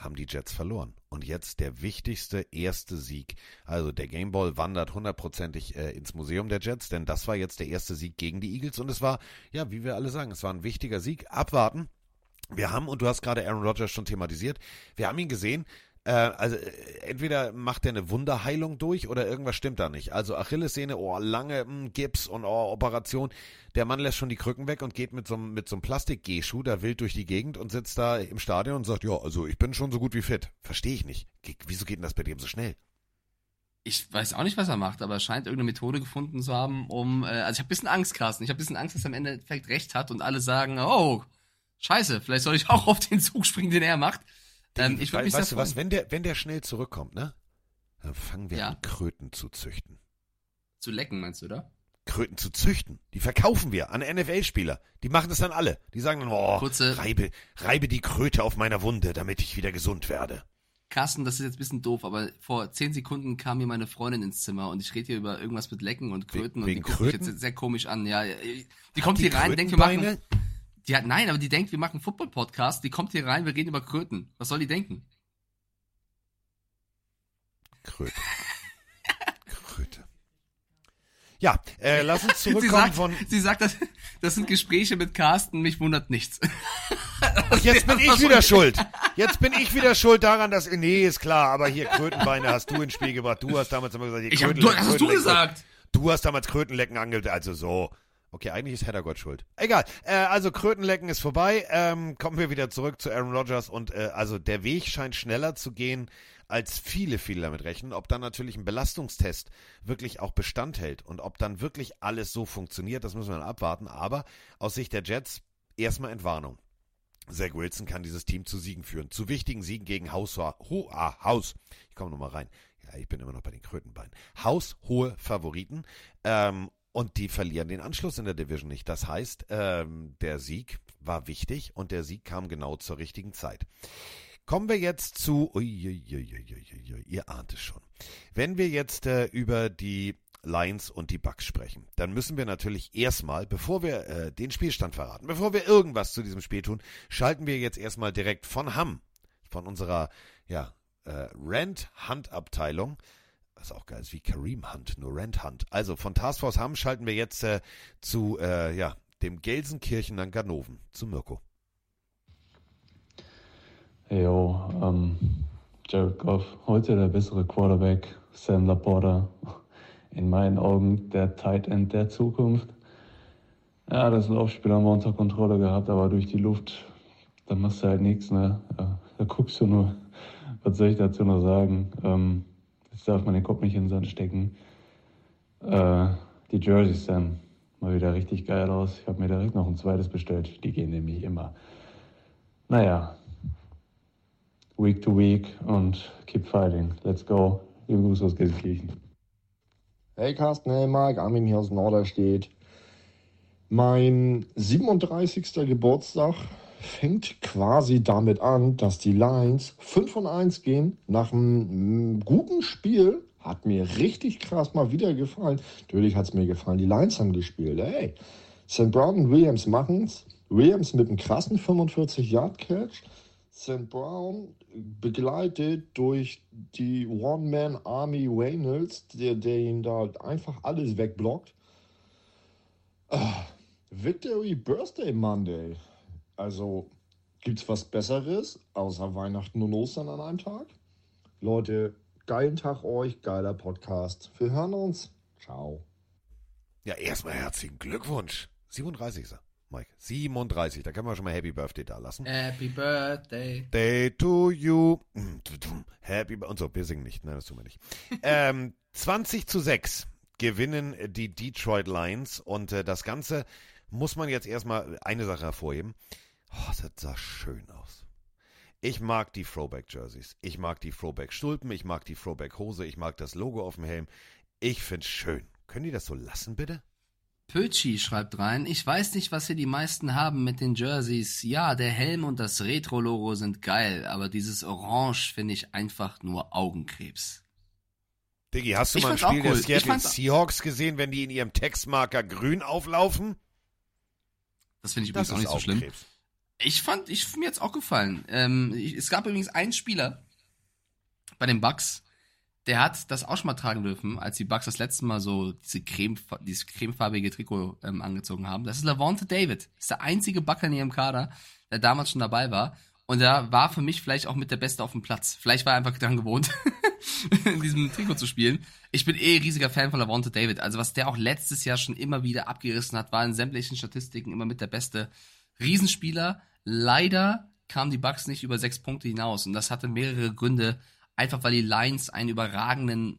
haben die Jets verloren. Und jetzt der wichtigste erste Sieg. Also der Gameball wandert hundertprozentig äh, ins Museum der Jets, denn das war jetzt der erste Sieg gegen die Eagles und es war, ja, wie wir alle sagen, es war ein wichtiger Sieg. Abwarten. Wir haben, und du hast gerade Aaron Rodgers schon thematisiert, wir haben ihn gesehen, äh, also äh, entweder macht er eine Wunderheilung durch oder irgendwas stimmt da nicht. Also Achillessehne, oh, lange mh, hm, Gips und oh, Operation. Der Mann lässt schon die Krücken weg und geht mit so, mit so einem Plastik-Gehschuh da wild durch die Gegend und sitzt da im Stadion und sagt, ja, also ich bin schon so gut wie fit. Verstehe ich nicht. Wieso geht denn das bei dem so schnell? Ich weiß auch nicht, was er macht, aber er scheint irgendeine Methode gefunden zu haben, um, äh, also ich habe ein bisschen Angst, Carsten. Ich habe ein bisschen Angst, dass er im Endeffekt recht hat und alle sagen, oh, scheiße, vielleicht soll ich auch auf den Zug springen, den er macht. Ähm, ich würde mich weißt du was, wenn der, wenn der schnell zurückkommt, ne? Dann fangen wir ja. an, Kröten zu züchten. Zu lecken, meinst du, oder? Kröten zu züchten. Die verkaufen wir an NFL-Spieler. Die machen das dann alle. Die sagen dann, oh, Kurze, reibe, reibe die Kröte auf meiner Wunde, damit ich wieder gesund werde. Carsten, das ist jetzt ein bisschen doof, aber vor zehn Sekunden kam hier meine Freundin ins Zimmer und ich rede hier über irgendwas mit Lecken und Kröten We und die guckt mich jetzt sehr komisch an. Ja, die kommt die hier rein, denkt, wir machen, die hat, nein, aber die denkt, wir machen Football-Podcast, die kommt hier rein, wir reden über Kröten. Was soll die denken? Kröte. Kröte. Ja, äh, lass uns zurückkommen sie sagt, von. Sie sagt, das, das sind Gespräche mit Carsten, mich wundert nichts. Ach, jetzt bin ich wieder schuld. Jetzt bin ich wieder schuld daran, dass. Nee, ist klar, aber hier Krötenbeine hast du ins Spiel gebracht. Du hast damals immer gesagt, hier Ich hab- Krötenlecken- du- hast du gesagt. Du hast damals Krötenlecken ange. Also so. Okay, eigentlich ist Heddergott schuld. Egal. Äh, also Krötenlecken ist vorbei. Ähm, kommen wir wieder zurück zu Aaron Rodgers und äh, also der Weg scheint schneller zu gehen, als viele, viele damit rechnen. Ob dann natürlich ein Belastungstest wirklich auch Bestand hält und ob dann wirklich alles so funktioniert, das müssen wir dann abwarten. Aber aus Sicht der Jets erstmal Entwarnung. Zach Wilson kann dieses Team zu Siegen führen. Zu wichtigen Siegen gegen Haus, Ho, ah, Haus. Ich komme nochmal rein. Ja, ich bin immer noch bei den Krötenbeinen. Haushohe Favoriten. Ähm, und die verlieren den Anschluss in der Division nicht. Das heißt, ähm, der Sieg war wichtig und der Sieg kam genau zur richtigen Zeit. Kommen wir jetzt zu, uiuiuiuiui, ihr ahnt es schon. Wenn wir jetzt äh, über die Lions und die Bucks sprechen, dann müssen wir natürlich erstmal, bevor wir äh, den Spielstand verraten, bevor wir irgendwas zu diesem Spiel tun, schalten wir jetzt erstmal direkt von Hamm, von unserer ja, äh, Rent-Hunt-Abteilung, was auch geil ist wie Kareem Hunt, nur Rent Hunt. Also von Taskforce Hamm schalten wir jetzt äh, zu äh, ja, dem Gelsenkirchener Ganoven, zu Mirko. Yo, ähm, Jared Goff, heute der bessere Quarterback, Sam Laporta, in meinen Augen der Tight End der Zukunft. Ja, das Laufspiel haben wir unter Kontrolle gehabt, aber durch die Luft, da machst du halt nichts, ne? Da guckst du nur. Was soll ich dazu noch sagen? Ähm, jetzt darf man den Kopf nicht in den Sand stecken. Äh, die Jerseys dann mal wieder richtig geil aus. Ich habe mir direkt noch ein zweites bestellt. Die gehen nämlich immer. Naja, Week to Week und keep fighting. Let's go. Liebe Grüße aus Gelsenkirchen. Hey Carsten, hey Mike, Armin hier aus Norderstedt. Mein 37. Geburtstag fängt quasi damit an, dass die Lions 5 von 1 gehen. Nach einem mm, guten Spiel hat mir richtig krass mal wieder gefallen. Natürlich hat es mir gefallen, die Lions haben gespielt. Hey, St. Brown und Williams machen's. Williams mit einem krassen 45-Yard-Catch. St. Brown begleitet durch die One-Man-Army Reynolds, der, der ihn da einfach alles wegblockt. Ah, Victory Birthday Monday. Also, gibt's was Besseres außer Weihnachten und Ostern an einem Tag? Leute, geilen Tag euch, geiler Podcast. Wir hören uns. Ciao. Ja, erstmal herzlichen Glückwunsch. 37. Mike. 37. Da können wir schon mal Happy Birthday da lassen. Happy Birthday. Day to you. Happy Birthday. Und so, wir singen nicht. Nein, das tun wir nicht. ähm, 20 zu 6 gewinnen die Detroit Lions. Und äh, das Ganze muss man jetzt erstmal eine Sache hervorheben. Oh, das sah schön aus. Ich mag die Throwback-Jerseys. Ich mag die Throwback-Stulpen. Ich mag die Throwback-Hose. Ich mag das Logo auf dem Helm. Ich find's schön. Können die das so lassen, bitte? Pötschi schreibt rein, ich weiß nicht, was hier die meisten haben mit den Jerseys. Ja, der Helm und das Retro-Logo sind geil, aber dieses Orange finde ich einfach nur Augenkrebs. Diggi, hast du Ich mal ein Spiel der cool. Ich Seattle Seahawks gesehen, wenn die in ihrem Textmarker grün auflaufen? Das finde ich übrigens auch nicht so schlimm. Ich fand, ich mir jetzt auch gefallen. Ähm, ich, es gab übrigens einen Spieler bei den Bucks, der hat das auch schon mal tragen dürfen, als die Bucks das letzte Mal so diese Creme, dieses cremefarbige Trikot ähm, angezogen haben. Das ist Lavonte David. Das ist der einzige Buccaneer im Kader, der damals schon dabei war. Und er war für mich vielleicht auch mit der Beste auf dem Platz. Vielleicht war er einfach dran gewohnt, in diesem Trikot zu spielen. Ich bin eh riesiger Fan von Lavonte David. Also was der auch letztes Jahr schon immer wieder abgerissen hat, war in sämtlichen Statistiken immer mit der Beste. Riesenspieler. Leider kamen die Bucks nicht über sechs Punkte hinaus. Und das hatte mehrere Gründe. Einfach weil die Lions einen überragenden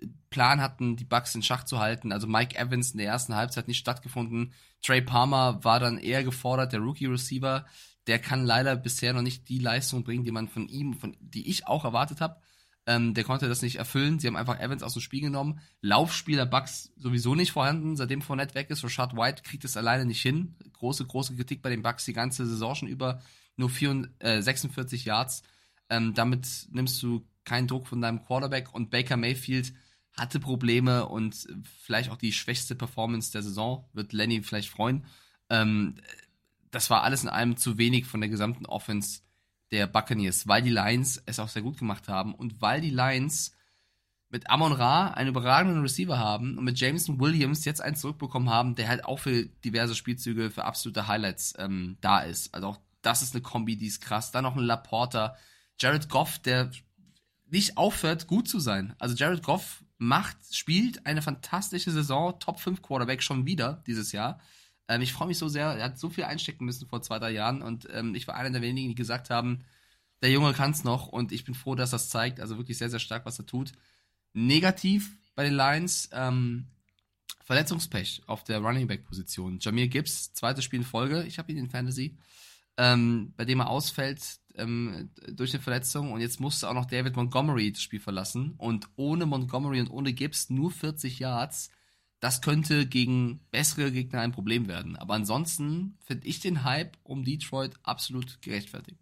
äh, Plan hatten, die Bucks in Schach zu halten. Also Mike Evans in der ersten Halbzeit nicht stattgefunden. Trey Palmer war dann eher gefordert, der Rookie-Receiver. Der kann leider bisher noch nicht die Leistung bringen, die man von ihm, von die ich auch erwartet habe. Ähm, der konnte das nicht erfüllen. Sie haben einfach Evans aus dem Spiel genommen. Laufspieler Bucks sowieso nicht vorhanden, seitdem Fournette weg ist. Rashad White kriegt es alleine nicht hin. Große, große Kritik bei den Bucks die ganze Saison schon über. Nur 4, äh, 46 Yards. Ähm, damit nimmst du keinen Druck von deinem Quarterback und Baker Mayfield hatte Probleme und vielleicht auch die schwächste Performance der Saison. Wird Lenny vielleicht freuen. Ähm, das war alles in allem zu wenig von der gesamten Offense der Buccaneers, weil die Lions es auch sehr gut gemacht haben und weil die Lions mit Amon Ra einen überragenden Receiver haben und mit Jameson Williams jetzt einen zurückbekommen haben, der halt auch für diverse Spielzüge, für absolute Highlights ähm, da ist. Also auch das ist eine Kombi, die ist krass. Dann noch ein Laporta. Jared Goff, der nicht aufhört, gut zu sein. Also Jared Goff macht, spielt eine fantastische Saison, Top 5 Quarterback schon wieder dieses Jahr. Ähm, ich freue mich so sehr, er hat so viel einstecken müssen vor zwei, drei Jahren und ähm, ich war einer der wenigen, die gesagt haben, der Junge kann es noch und ich bin froh, dass das zeigt. Also wirklich sehr, sehr stark, was er tut. Negativ bei den Lions, ähm, Verletzungspech auf der Running Back Position. Jamir Gibbs, zweites Spiel in Folge, ich habe ihn in Fantasy, ähm, bei dem er ausfällt ähm, durch eine Verletzung und jetzt musste auch noch David Montgomery das Spiel verlassen und ohne Montgomery und ohne Gibbs nur 40 Yards. Das könnte gegen bessere Gegner ein Problem werden. Aber ansonsten finde ich den Hype um Detroit absolut gerechtfertigt.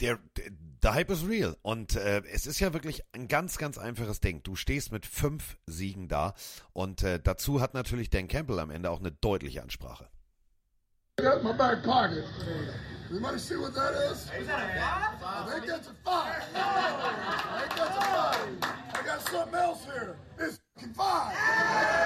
Der, der, der Hype ist real. Und äh, es ist ja wirklich ein ganz, ganz einfaches Ding. Du stehst mit fünf Siegen da. Und äh, dazu hat natürlich Dan Campbell am Ende auch eine deutliche Ansprache. My back pocket. Everybody see what that is? Is that a five? I think that's a five. I think that's a five. I got something else here. It's fucking five.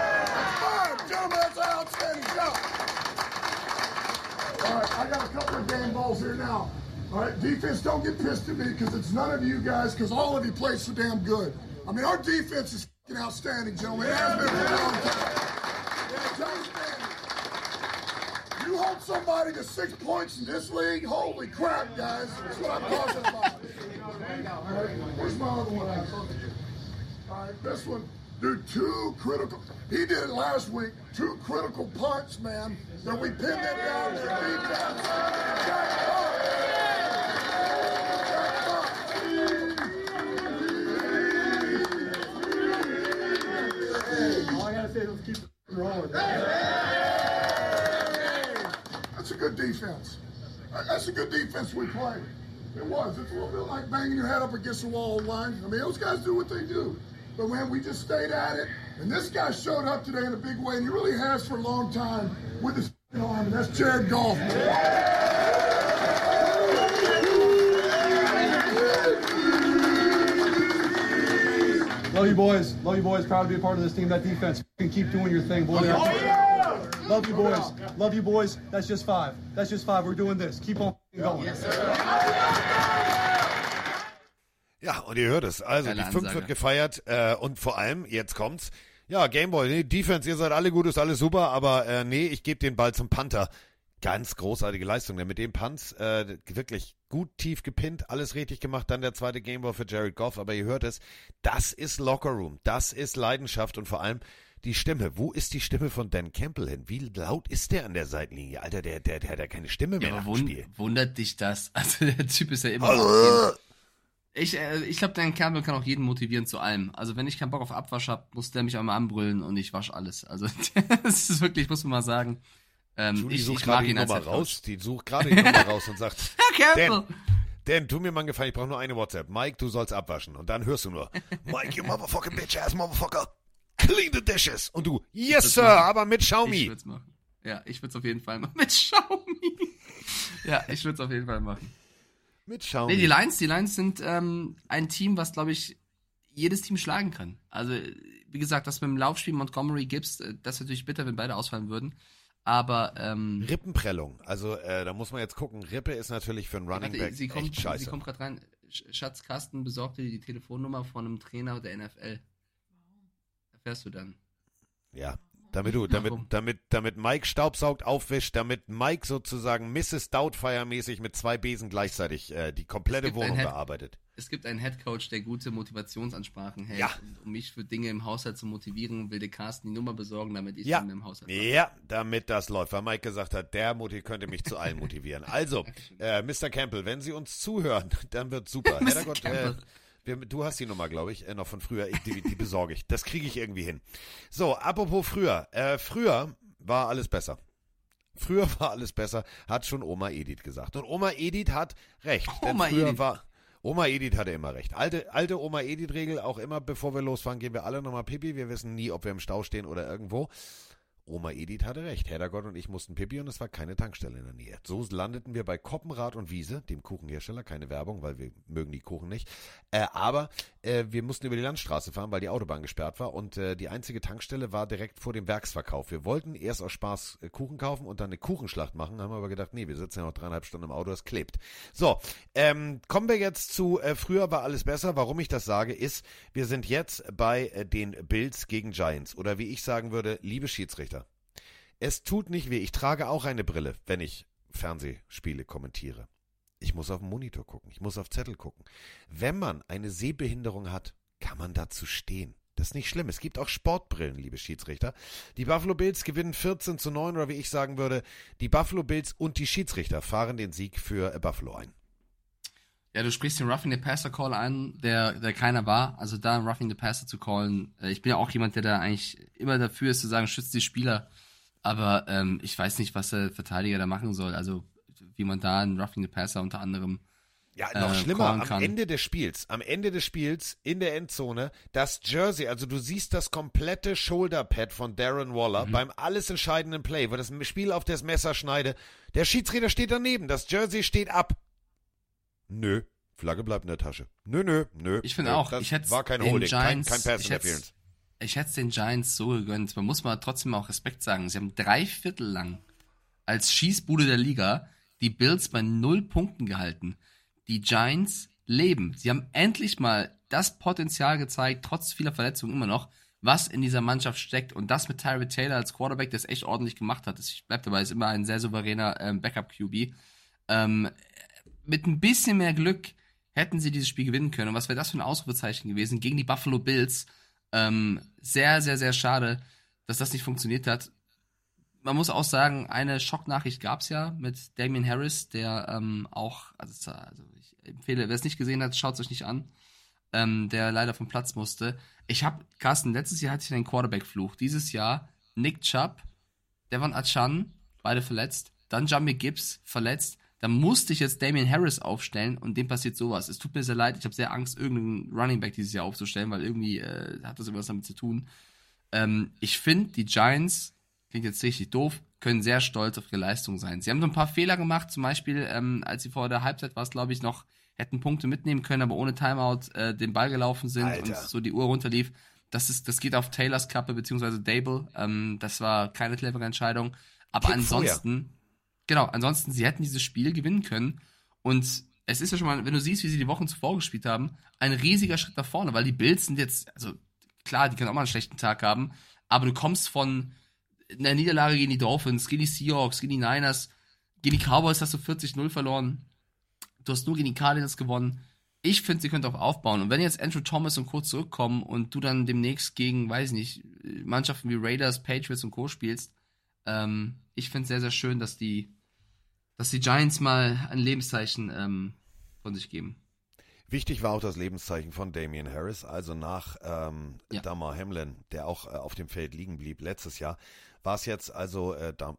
I got a couple of game balls here now. All right, defense, don't get pissed at me because it's none of you guys because all of you play so damn good. I mean, our defense is outstanding, gentlemen. It has been for a long time. Yeah, outstanding. You hold somebody to six points in this league, holy crap, guys. That's what I'm talking about. All right, where's my other one? All right, this one. Dude, two critical. He did it last week. Two critical punts, man. That we pinned it down to defense. All I gotta say is let's keep rolling. That's a good defense. That's a good defense we played. It was. It's a little bit like banging your head up against the wall line. I mean, those guys do what they do. But man, we just stayed at it. And this guy showed up today in a big way, and he really has for a long time with his arm, and that's Jared Goff. Love you boys. Love you boys. Proud to be a part of this team. That defense. can keep doing your thing, boys. Oh, Love you boys. Love you boys. That's just five. That's just five. We're doing this. Keep on going. Ja, und ihr hört es. Also, Geile die 5 Ansage. wird gefeiert äh, und vor allem, jetzt kommt's. Ja, Gameboy, nee, Defense, ihr seid alle gut, ist alles super, aber äh, nee, ich gebe den Ball zum Panther. Ganz großartige Leistung, denn mit dem Punts äh, wirklich gut tief gepinnt, alles richtig gemacht. Dann der zweite Gameboy für Jared Goff, aber ihr hört es, das ist Lockerroom, das ist Leidenschaft und vor allem die Stimme. Wo ist die Stimme von Dan Campbell hin? Wie laut ist der an der Seitenlinie? Alter, der, der, der hat ja keine Stimme mehr Ja, dem wund, Spiel. wundert dich das? Also der Typ ist ja immer. Ich, äh, ich glaube, Dan Campbell kann auch jeden motivieren zu allem. Also wenn ich keinen Bock auf Abwasch hab, muss der mich einmal anbrüllen und ich wasche alles. Also das ist wirklich, muss man mal sagen. Ähm, Julie ich, sucht gerade die ihn Nummer raus. Die sucht gerade die Nummer raus und sagt, Herr Campbell! Dan, Dan, tu mir mal einen Gefallen, ich brauche nur eine WhatsApp. Mike, du sollst abwaschen. Und dann hörst du nur, Mike, you motherfucking bitch ass motherfucker. Clean the dishes. Und du, yes sir, machen. aber mit Ich Xiaomi. würd's machen. Ja, ich würde es auf jeden Fall machen. Mit Xiaomi. ja, ich würde es auf jeden Fall machen. Mit Xiaomi. Nee, die Lions, die Lions sind ähm, ein Team, was, glaube ich, jedes Team schlagen kann. Also, wie gesagt, das mit dem Laufspiel Montgomery Gibbs, äh, das ist natürlich bitter, wenn beide ausfallen würden. Aber ähm, Rippenprellung. Also äh, da muss man jetzt gucken. Rippe ist natürlich für einen Running Back sie kommt, echt scheiße. sie kommt gerade rein. Sch- Schatz Carsten besorgte dir die Telefonnummer von einem Trainer der NFL. Erfährst du dann. Ja, damit du, damit, Warum? damit, damit Mike Staubsaugt aufwischt, damit Mike sozusagen Mrs. Doubtfire-mäßig mit zwei Besen gleichzeitig äh, die komplette Wohnung Head- bearbeitet. Es gibt einen Headcoach, der gute Motivationsansprachen hält. Ja. Und um mich für Dinge im Haushalt zu motivieren, will der Carsten die Nummer besorgen, damit ich Ja, dann im Haushalt ja, damit das läuft, weil Mike gesagt hat, der Motiv könnte mich zu allen motivieren. Also, äh, Mr. Campbell, wenn Sie uns zuhören, dann wird super. Mr. Herrgott, äh, Campbell. Wir, du hast die Nummer, glaube ich, äh, noch von früher. Ich, die, die besorge ich. Das kriege ich irgendwie hin. So, apropos früher. Äh, früher war alles besser. Früher war alles besser, hat schon Oma Edith gesagt. Und Oma Edith hat recht. denn Oma früher Edith. war. Oma Edith hatte immer recht. Alte, alte Oma Edith-Regel, auch immer bevor wir losfahren, gehen wir alle nochmal pipi. Wir wissen nie, ob wir im Stau stehen oder irgendwo. Oma Edith hatte recht. Heddergott und ich mussten Pipi und es war keine Tankstelle in der Nähe. So landeten wir bei Koppenrad und Wiese, dem Kuchenhersteller, keine Werbung, weil wir mögen die Kuchen nicht. Äh, aber äh, wir mussten über die Landstraße fahren, weil die Autobahn gesperrt war und äh, die einzige Tankstelle war direkt vor dem Werksverkauf. Wir wollten erst aus Spaß äh, Kuchen kaufen und dann eine Kuchenschlacht machen, haben aber gedacht, nee, wir sitzen ja noch dreieinhalb Stunden im Auto, das klebt. So, ähm, kommen wir jetzt zu, äh, früher war alles besser. Warum ich das sage, ist, wir sind jetzt bei äh, den Bills gegen Giants oder wie ich sagen würde, liebe Schiedsrichter. Es tut nicht weh. Ich trage auch eine Brille, wenn ich Fernsehspiele kommentiere. Ich muss auf den Monitor gucken. Ich muss auf Zettel gucken. Wenn man eine Sehbehinderung hat, kann man dazu stehen. Das ist nicht schlimm. Es gibt auch Sportbrillen, liebe Schiedsrichter. Die Buffalo Bills gewinnen 14 zu 9 oder wie ich sagen würde, die Buffalo Bills und die Schiedsrichter fahren den Sieg für Buffalo ein. Ja, du sprichst den Roughing the Passer Call an, der, der keiner war. Also da Roughing the Passer zu callen. äh, Ich bin ja auch jemand, der da eigentlich immer dafür ist, zu sagen, schützt die Spieler. Aber ähm, ich weiß nicht, was der Verteidiger da machen soll. Also wie man da einen Roughing the Passer unter anderem Ja, noch äh, schlimmer, am. Ende des Spiels, am Ende des Spiels in der Endzone, das Jersey, also du siehst das komplette Shoulderpad von Darren Waller Mhm. beim alles entscheidenden Play, wo das Spiel auf das Messer schneide. Der Schiedsrichter steht daneben, das Jersey steht ab. Nö, Flagge bleibt in der Tasche. Nö, nö, nö. Ich finde auch, das ich hätte war kein Holding, kein, Giants, kein Pass ich Interference. Ich hätte den Giants so gegönnt. Man muss mal trotzdem auch Respekt sagen. Sie haben drei Viertel lang als Schießbude der Liga die Bills bei null Punkten gehalten. Die Giants leben. Sie haben endlich mal das Potenzial gezeigt, trotz vieler Verletzungen immer noch, was in dieser Mannschaft steckt. Und das mit Tyrod Taylor als Quarterback, der es echt ordentlich gemacht hat. Ich bleib dabei, ist immer ein sehr souveräner ähm, Backup-QB. Ähm, mit ein bisschen mehr Glück hätten sie dieses Spiel gewinnen können. Und was wäre das für ein Ausrufezeichen gewesen gegen die Buffalo Bills? Ähm, sehr, sehr, sehr schade, dass das nicht funktioniert hat. Man muss auch sagen, eine Schocknachricht gab es ja mit Damian Harris, der ähm, auch, also, also ich empfehle, wer es nicht gesehen hat, schaut es euch nicht an, ähm, der leider vom Platz musste. Ich habe, Carsten, letztes Jahr hatte ich einen Quarterback-Fluch. Dieses Jahr Nick Chubb, Devon Achan, beide verletzt, dann Jamie Gibbs verletzt. Da musste ich jetzt Damian Harris aufstellen und dem passiert sowas. Es tut mir sehr leid, ich habe sehr Angst, irgendeinen Running Back dieses Jahr aufzustellen, weil irgendwie äh, hat das irgendwas damit zu tun. Ähm, ich finde, die Giants, klingt jetzt richtig doof, können sehr stolz auf ihre Leistung sein. Sie haben so ein paar Fehler gemacht, zum Beispiel, ähm, als sie vor der Halbzeit war es, glaube ich, noch, hätten Punkte mitnehmen können, aber ohne Timeout äh, den Ball gelaufen sind Alter. und so die Uhr runterlief. Das, ist, das geht auf Taylors Kappe beziehungsweise Dable. Ähm, das war keine clevere Entscheidung. Aber Kick ansonsten, genau, ansonsten, sie hätten dieses Spiel gewinnen können. Und es ist ja schon mal, wenn du siehst, wie sie die Wochen zuvor gespielt haben, ein riesiger Schritt nach vorne, weil die Bills sind jetzt, also klar, die können auch mal einen schlechten Tag haben, aber du kommst von einer Niederlage gegen die Dolphins, gegen die Seahawks, gegen die Niners, gegen die Cowboys hast du 40-0 verloren. Du hast nur gegen die Cardinals gewonnen. Ich finde, sie könnte auch aufbauen. Und wenn jetzt Andrew Thomas und Co. zurückkommen und du dann demnächst gegen, weiß ich nicht, Mannschaften wie Raiders, Patriots und Co. spielst, ähm, ich finde es sehr, sehr schön, dass die, dass die Giants mal ein Lebenszeichen ähm, von sich geben. Wichtig war auch das Lebenszeichen von Damian Harris, also nach ähm, Damar Hamlin, der auch äh, auf dem Feld liegen blieb letztes Jahr, war es jetzt also äh, Dam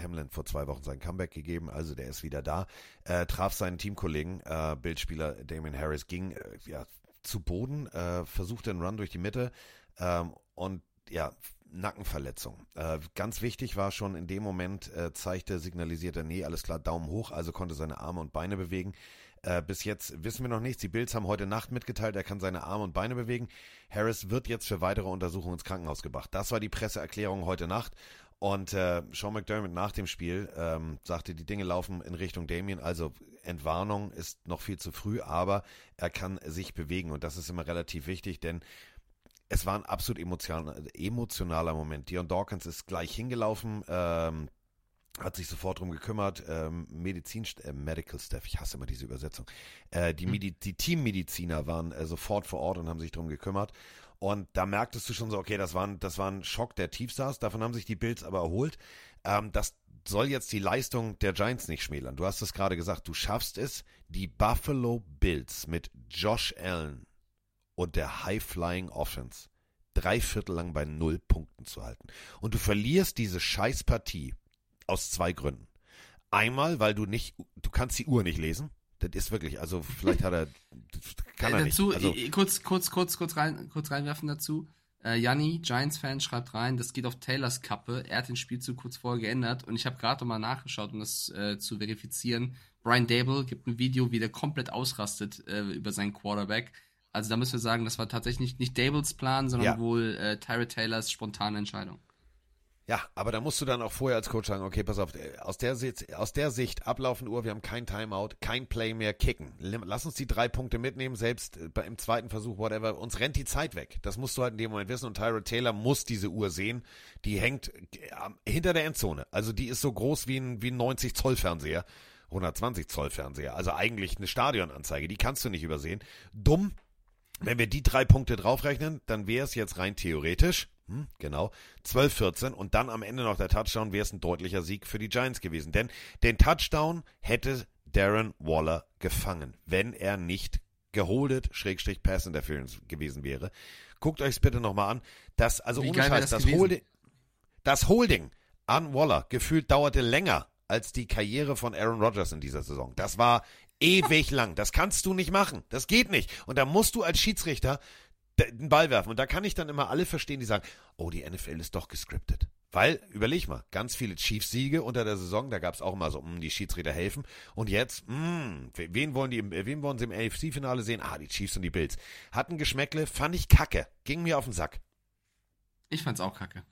Hamlin vor zwei Wochen sein Comeback gegeben, also der ist wieder da, äh, traf seinen Teamkollegen, äh, Bildspieler Damian Harris, ging äh, ja zu Boden, äh, versuchte einen Run durch die Mitte ähm, und ja, Nackenverletzung. Äh, ganz wichtig war schon in dem Moment, äh, zeigte, signalisierte, nee, alles klar, Daumen hoch, also konnte seine Arme und Beine bewegen. Äh, bis jetzt wissen wir noch nichts. Die Bills haben heute Nacht mitgeteilt, er kann seine Arme und Beine bewegen. Harris wird jetzt für weitere Untersuchungen ins Krankenhaus gebracht. Das war die Presseerklärung heute Nacht. Und äh, Sean McDermott nach dem Spiel ähm, sagte, die Dinge laufen in Richtung Damien. Also Entwarnung ist noch viel zu früh, aber er kann sich bewegen. Und das ist immer relativ wichtig, denn es war ein absolut emotional, emotionaler Moment. Dion Dawkins ist gleich hingelaufen, ähm, hat sich sofort drum gekümmert, ähm, Medizin, äh, Medical Staff, ich hasse immer diese Übersetzung. Äh, die, Medi die Teammediziner waren äh, sofort vor Ort und haben sich drum gekümmert. Und da merktest du schon so, okay, das war, ein, das war ein Schock der Tiefstars, davon haben sich die Bills aber erholt. Ähm, das soll jetzt die Leistung der Giants nicht schmälern. Du hast es gerade gesagt, du schaffst es, die Buffalo Bills mit Josh Allen und der High-Flying Offense drei Viertel lang bei null Punkten zu halten. Und du verlierst diese Scheißpartie aus zwei Gründen. Einmal, weil du nicht, du kannst die Uhr nicht lesen. Das ist wirklich, also vielleicht hat er, kann er äh, dazu, nicht. Also, äh, kurz, kurz, kurz, kurz rein, kurz reinwerfen dazu. Äh, Janni, Giants-Fan, schreibt rein, das geht auf Taylors Kappe. Er hat den Spielzug kurz vorher geändert und ich habe gerade mal nachgeschaut, um das äh, zu verifizieren. Brian Dable gibt ein Video, wie der komplett ausrastet äh, über seinen Quarterback. Also da müssen wir sagen, das war tatsächlich nicht, nicht Dables Plan, sondern Ja. wohl äh, Tyrod Taylors spontane Entscheidung. Ja, aber da musst du dann auch vorher als Coach sagen, okay, pass auf, äh, aus der, Sicht, aus der Sicht, ablaufende Uhr, wir haben kein Timeout, kein Play mehr, kicken. Lass uns die drei Punkte mitnehmen, selbst äh, im zweiten Versuch, whatever, uns rennt die Zeit weg. Das musst du halt in dem Moment wissen und Tyrod Taylor muss diese Uhr sehen. Die hängt äh, hinter der Endzone. Also die ist so groß wie ein, wie ein 90 Zoll Fernseher. 120 Zoll Fernseher. Also eigentlich eine Stadionanzeige. Die kannst du nicht übersehen. Dumm, wenn wir die drei Punkte draufrechnen, dann wäre es jetzt rein theoretisch, hm, genau, 12-14 und dann am Ende noch der Touchdown, wäre es ein deutlicher Sieg für die Giants gewesen. Denn den Touchdown hätte Darren Waller gefangen, wenn er nicht geholdet, Schrägstrich Pass Interference gewesen wäre. Guckt euch's bitte nochmal an. Das, also Wie ohne Scheiß, das das? Holding, das Holding an Waller gefühlt dauerte länger als die Karriere von Aaron Rodgers in dieser Saison. Das war ewig lang. Das kannst du nicht machen. Das geht nicht. Und da musst du als Schiedsrichter den Ball werfen. Und da kann ich dann immer alle verstehen, die sagen, oh, die NFL ist doch gescriptet. Weil, überleg mal, ganz viele Chiefs-Siege unter der Saison, da gab es auch immer so, mh, die Schiedsrichter helfen. Und jetzt, mh, wen wollen die, äh, wen wollen sie im AFC-Finale sehen? Ah, die Chiefs und die Bills. Hatten Geschmäckle, fand ich kacke. Ging mir auf den Sack. Ich fand's auch kacke.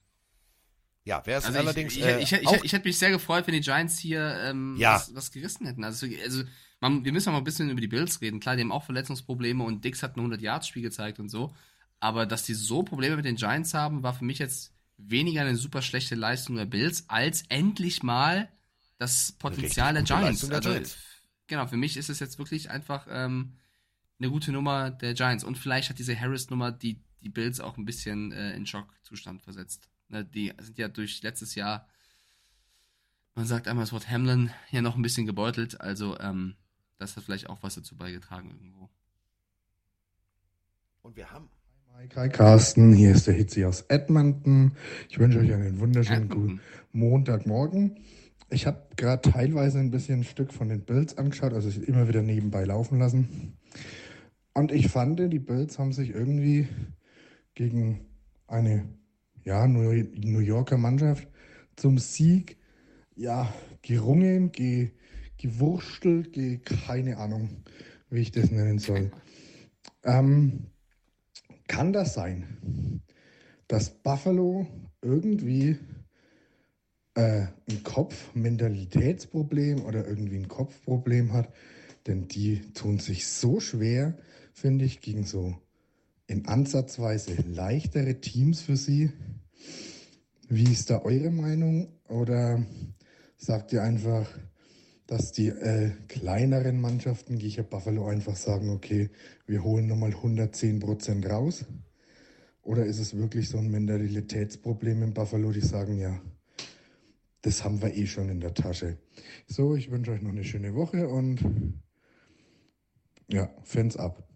Ja, wer es Also allerdings. ich, ich, äh, ich, ich, ich, hätte mich sehr gefreut, wenn die Giants hier ähm, Ja. was, was gerissen hätten. Also, also man, wir müssen auch mal ein bisschen über die Bills reden. Klar, die haben auch Verletzungsprobleme und Dix hat ein 100-Yards-Spiel gezeigt und so. Aber dass die so Probleme mit den Giants haben, war für mich jetzt weniger eine super schlechte Leistung der Bills, als endlich mal das Potenzial der Giants. Der also, Giants. Genau, für mich ist es jetzt wirklich einfach ähm, eine gute Nummer der Giants. Und vielleicht hat diese Harris-Nummer die, die Bills auch ein bisschen äh, in Schockzustand versetzt. Ne, die sind ja durch letztes Jahr, man sagt einmal das Wort Hamlin, ja noch ein bisschen gebeutelt. Also ähm, das hat vielleicht auch was dazu beigetragen irgendwo. Und wir haben. Hi Carsten, hier ist der Hitzi aus Edmonton. Ich wünsche euch einen wunderschönen guten Montagmorgen. Ich habe gerade teilweise ein bisschen ein Stück von den Bills angeschaut, also ich immer wieder nebenbei laufen lassen. Und ich fand, die Bills haben sich irgendwie gegen eine ja, New Yorker Mannschaft zum Sieg ja, gerungen, ge, gewurstelt, ge, keine Ahnung, wie ich das nennen soll. Ähm, kann das sein, dass Buffalo irgendwie äh, ein Kopf-Mentalitätsproblem oder irgendwie ein Kopfproblem hat? Denn die tun sich so schwer, finde ich, gegen so in ansatzweise leichtere Teams für sie. Wie ist da eure Meinung? Oder sagt ihr einfach, dass die äh, kleineren Mannschaften, gehe ich ja Buffalo einfach sagen, okay, wir holen nochmal 110 Prozent raus? Oder ist es wirklich so ein Mentalitätsproblem in Buffalo, die sagen, ja, das haben wir eh schon in der Tasche. So, ich wünsche euch noch eine schöne Woche und ja, Fans ab.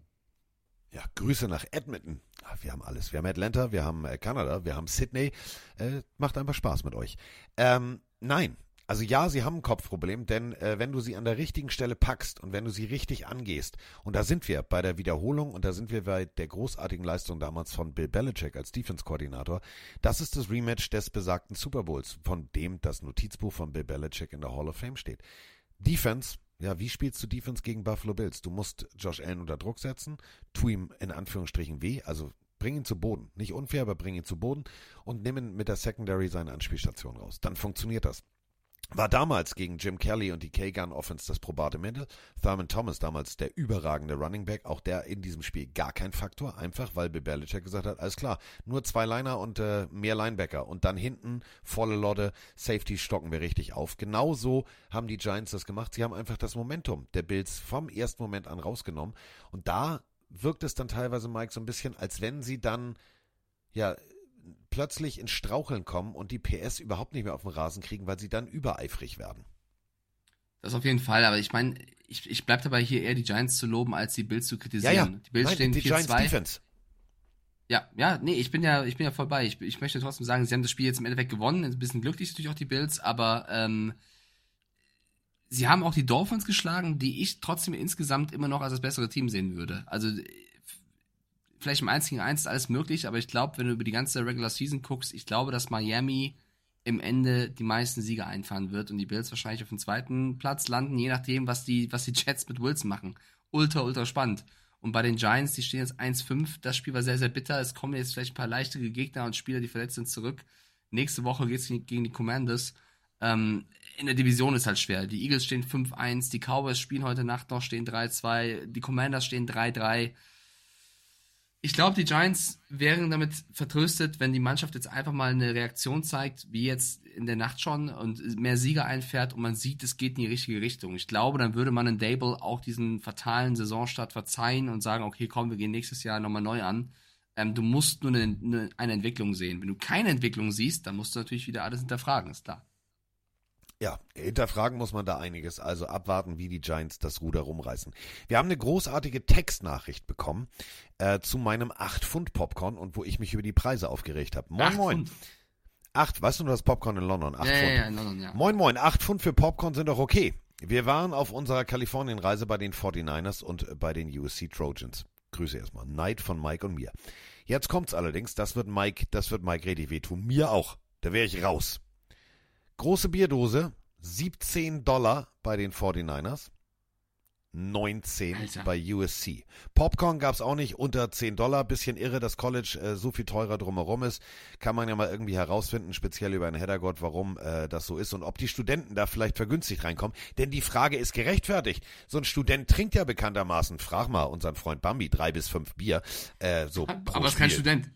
Ja, Grüße nach Edmonton. Ah, Wir haben alles. Wir haben Atlanta, wir haben äh, Kanada, wir haben Sydney. Äh, macht einfach Spaß mit euch. Ähm, nein. Also ja, sie haben ein Kopfproblem, denn äh, wenn du sie an der richtigen Stelle packst und wenn du sie richtig angehst, und da sind wir bei der Wiederholung und da sind wir bei der großartigen Leistung damals von Bill Belichick als Defense-Koordinator, das ist das Rematch des besagten Super Bowls, von dem das Notizbuch von Bill Belichick in der Hall of Fame steht. Defense, ja, wie spielst du Defense gegen Buffalo Bills? Du musst Josh Allen unter Druck setzen, tu ihm in Anführungsstrichen weh, also bring ihn zu Boden. Nicht unfair, aber bring ihn zu Boden und nimm ihn mit der Secondary seine Anspielstation raus. Dann funktioniert das. War damals gegen Jim Kelly und die K-Gun Offense das probate Mittel. Thurman Thomas damals der überragende Running Back, auch der in diesem Spiel gar kein Faktor, einfach weil Belichick gesagt hat, alles klar, nur zwei Liner und äh, mehr Linebacker und dann hinten volle Lotte, Safety stocken wir richtig auf. Genauso haben die Giants das gemacht. Sie haben einfach das Momentum der Bills vom ersten Moment an rausgenommen und da wirkt es dann teilweise, Mike, so ein bisschen, als wenn sie dann ja plötzlich ins Straucheln kommen und die PS überhaupt nicht mehr auf den Rasen kriegen, weil sie dann übereifrig werden. Das auf jeden Fall, aber ich meine, ich, ich bleib dabei hier eher die Giants zu loben, als die Bills zu kritisieren. Ja, ja. Die Bills Nein, stehen die Giants 4-2. Defense. Ja, ja, nee, ich bin ja, ich bin ja voll bei. Ich, ich möchte trotzdem sagen, sie haben das Spiel jetzt im Endeffekt gewonnen. Ein bisschen glücklich natürlich auch die Bills, aber ähm, sie haben auch die Dolphins geschlagen, die ich trotzdem insgesamt immer noch als das bessere Team sehen würde. Also vielleicht im 1 gegen 1 ist alles möglich, aber ich glaube, wenn du über die ganze Regular Season guckst, ich glaube, dass Miami im Ende die meisten Siege einfahren wird und die Bills wahrscheinlich auf dem zweiten Platz landen, je nachdem, was die, was die Jets mit Wilson machen. Ultra, ultra spannend. Und bei den Giants, die stehen jetzt 1-5. Das Spiel war sehr, sehr bitter. Es kommen jetzt vielleicht ein paar leichtere Gegner und Spieler, die verletzt sind, zurück. Nächste Woche geht es gegen die Commanders. Ähm, in der Division ist halt schwer. Die Eagles stehen 5-1, die Cowboys spielen heute Nacht noch, stehen 3-2, die Commanders stehen 3-3. Ich glaube, die Giants wären damit vertröstet, wenn die Mannschaft jetzt einfach mal eine Reaktion zeigt, wie jetzt in der Nacht schon, und mehr Sieger einfährt und man sieht, es geht in die richtige Richtung. Ich glaube, dann würde man in Dable auch diesen fatalen Saisonstart verzeihen und sagen, okay, komm, wir gehen nächstes Jahr nochmal neu an. Ähm, du musst nur eine, eine, eine Entwicklung sehen. Wenn du keine Entwicklung siehst, dann musst du natürlich wieder alles hinterfragen, ist klar. Ja, hinterfragen muss man da einiges. Also abwarten, wie die Giants das Ruder rumreißen. Wir haben eine großartige Textnachricht bekommen äh, zu meinem 8-Pfund-Popcorn und wo ich mich über die Preise aufgeregt habe. Moin, Acht moin. Pfund. 8, weißt du nur das Popcorn in London? 8 Ja, ja, Pfund. ja, in London, ja. Moin, moin. 8 Pfund für Popcorn sind doch okay. Wir waren auf unserer Kalifornienreise bei den 49ers und bei den USC Trojans. Grüße erstmal. Neid von Mike und mir. Jetzt kommt's allerdings, das wird Mike, das wird Mike richtig wehtun. Mir auch. Da wäre ich raus. Große Bierdose, 17 Dollar bei den 49ers. 19 Alter. bei USC. Popcorn gab's auch nicht unter 10 Dollar. Bisschen irre, dass College äh, so viel teurer drumherum ist. Kann man ja mal irgendwie herausfinden, speziell über einen Heddergott, warum äh, das so ist und ob die Studenten da vielleicht vergünstigt reinkommen. Denn die Frage ist gerechtfertigt. So ein Student trinkt ja bekanntermaßen, frag mal unseren Freund Bambi, drei bis fünf Bier. Äh, so Aber ist kein. Student.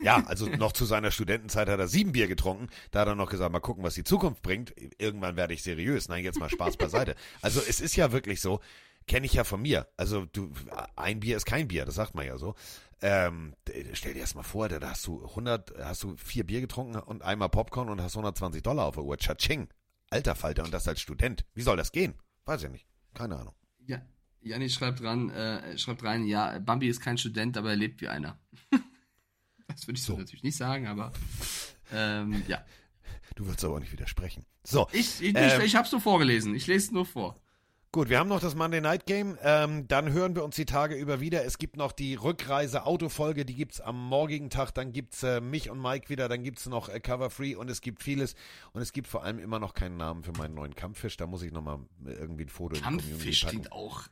Ja, also noch zu seiner Studentenzeit hat er sieben Bier getrunken. Da hat er noch gesagt, mal gucken, was die Zukunft bringt. Irgendwann werde ich seriös. Nein, jetzt mal Spaß beiseite. Also es ist ja wirklich so, kenne ich ja von mir. Also du, ein Bier ist kein Bier, das sagt man ja so. Ähm, stell dir erst mal vor, da hast du 100, hast du vier Bier getrunken und einmal Popcorn und hast 120 Dollar auf der Uhr. Tschatsching. Alter Falter und das als Student. Wie soll das gehen? Weiß ich nicht. Keine Ahnung. Ja, Janni schreibt dran, äh, schreibt rein, ja, Bambi ist kein Student, aber er lebt wie einer. das würde ich so natürlich nicht sagen, aber ähm, ja. Du willst aber auch nicht widersprechen. So. Ich, ich, ähm, ich, ich hab's nur vorgelesen, ich lese es nur vor. Gut, wir haben noch das Monday Night Game. Ähm, dann hören wir uns die Tage über wieder. Es gibt noch die Rückreise-Autofolge, die gibt's am morgigen Tag. Dann gibt's äh, mich und Mike wieder. Dann gibt's noch äh, Cover Free und es gibt vieles. Und es gibt vor allem immer noch keinen Namen für meinen neuen Kampffisch. Da muss ich nochmal irgendwie ein Foto in die Community Kampffisch packen. klingt auch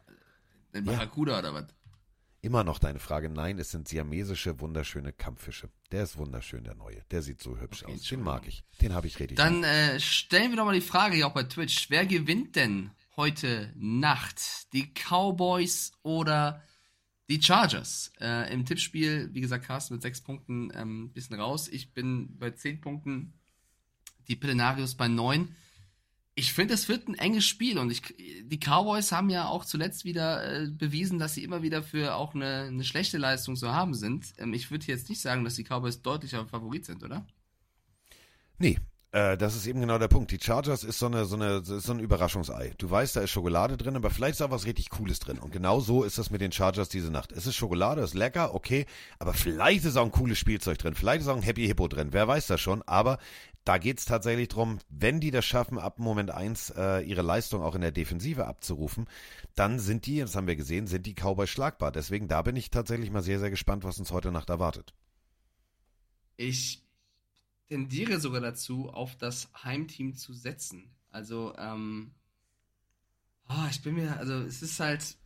ein Barracuda oder was? Immer noch deine Frage. Nein, es sind siamesische, wunderschöne Kampffische. Der ist wunderschön, der neue. Der sieht so hübsch aus. Den mag ich. Den habe ich richtig. Dann äh, stellen wir doch mal die Frage hier auch bei Twitch. Wer gewinnt denn heute Nacht? Die Cowboys oder die Chargers? Äh, Im Tippspiel, wie gesagt, Carsten mit sechs Punkten ähm, ein bisschen raus. Ich bin bei zehn Punkten. Die Pillenarius bei neun. Ich finde, es wird ein enges Spiel und ich, die Cowboys haben ja auch zuletzt wieder äh, bewiesen, dass sie immer wieder für auch eine, eine schlechte Leistung zu haben sind. Ähm, ich würde jetzt nicht sagen, dass die Cowboys deutlicher Favorit sind, oder? Nee, äh, das ist eben genau der Punkt. Die Chargers ist so, eine, so, eine, so ein Überraschungsei. Du weißt, da ist Schokolade drin, aber vielleicht ist auch was richtig Cooles drin. Und genau so ist das mit den Chargers diese Nacht. Es ist Schokolade, ist lecker, okay, aber vielleicht ist auch ein cooles Spielzeug drin. Vielleicht ist auch ein Happy Hippo drin. Wer weiß das schon. Aber da geht's tatsächlich drum, wenn die das schaffen, ab Moment eins äh, ihre Leistung auch in der Defensive abzurufen, dann sind die, das haben wir gesehen, sind die Cowboys schlagbar. Deswegen da bin ich tatsächlich mal sehr, sehr gespannt, was uns heute Nacht erwartet. Ich tendiere sogar dazu, auf das Heimteam zu setzen. Also, ähm, ah, ich bin mir, also es ist halt,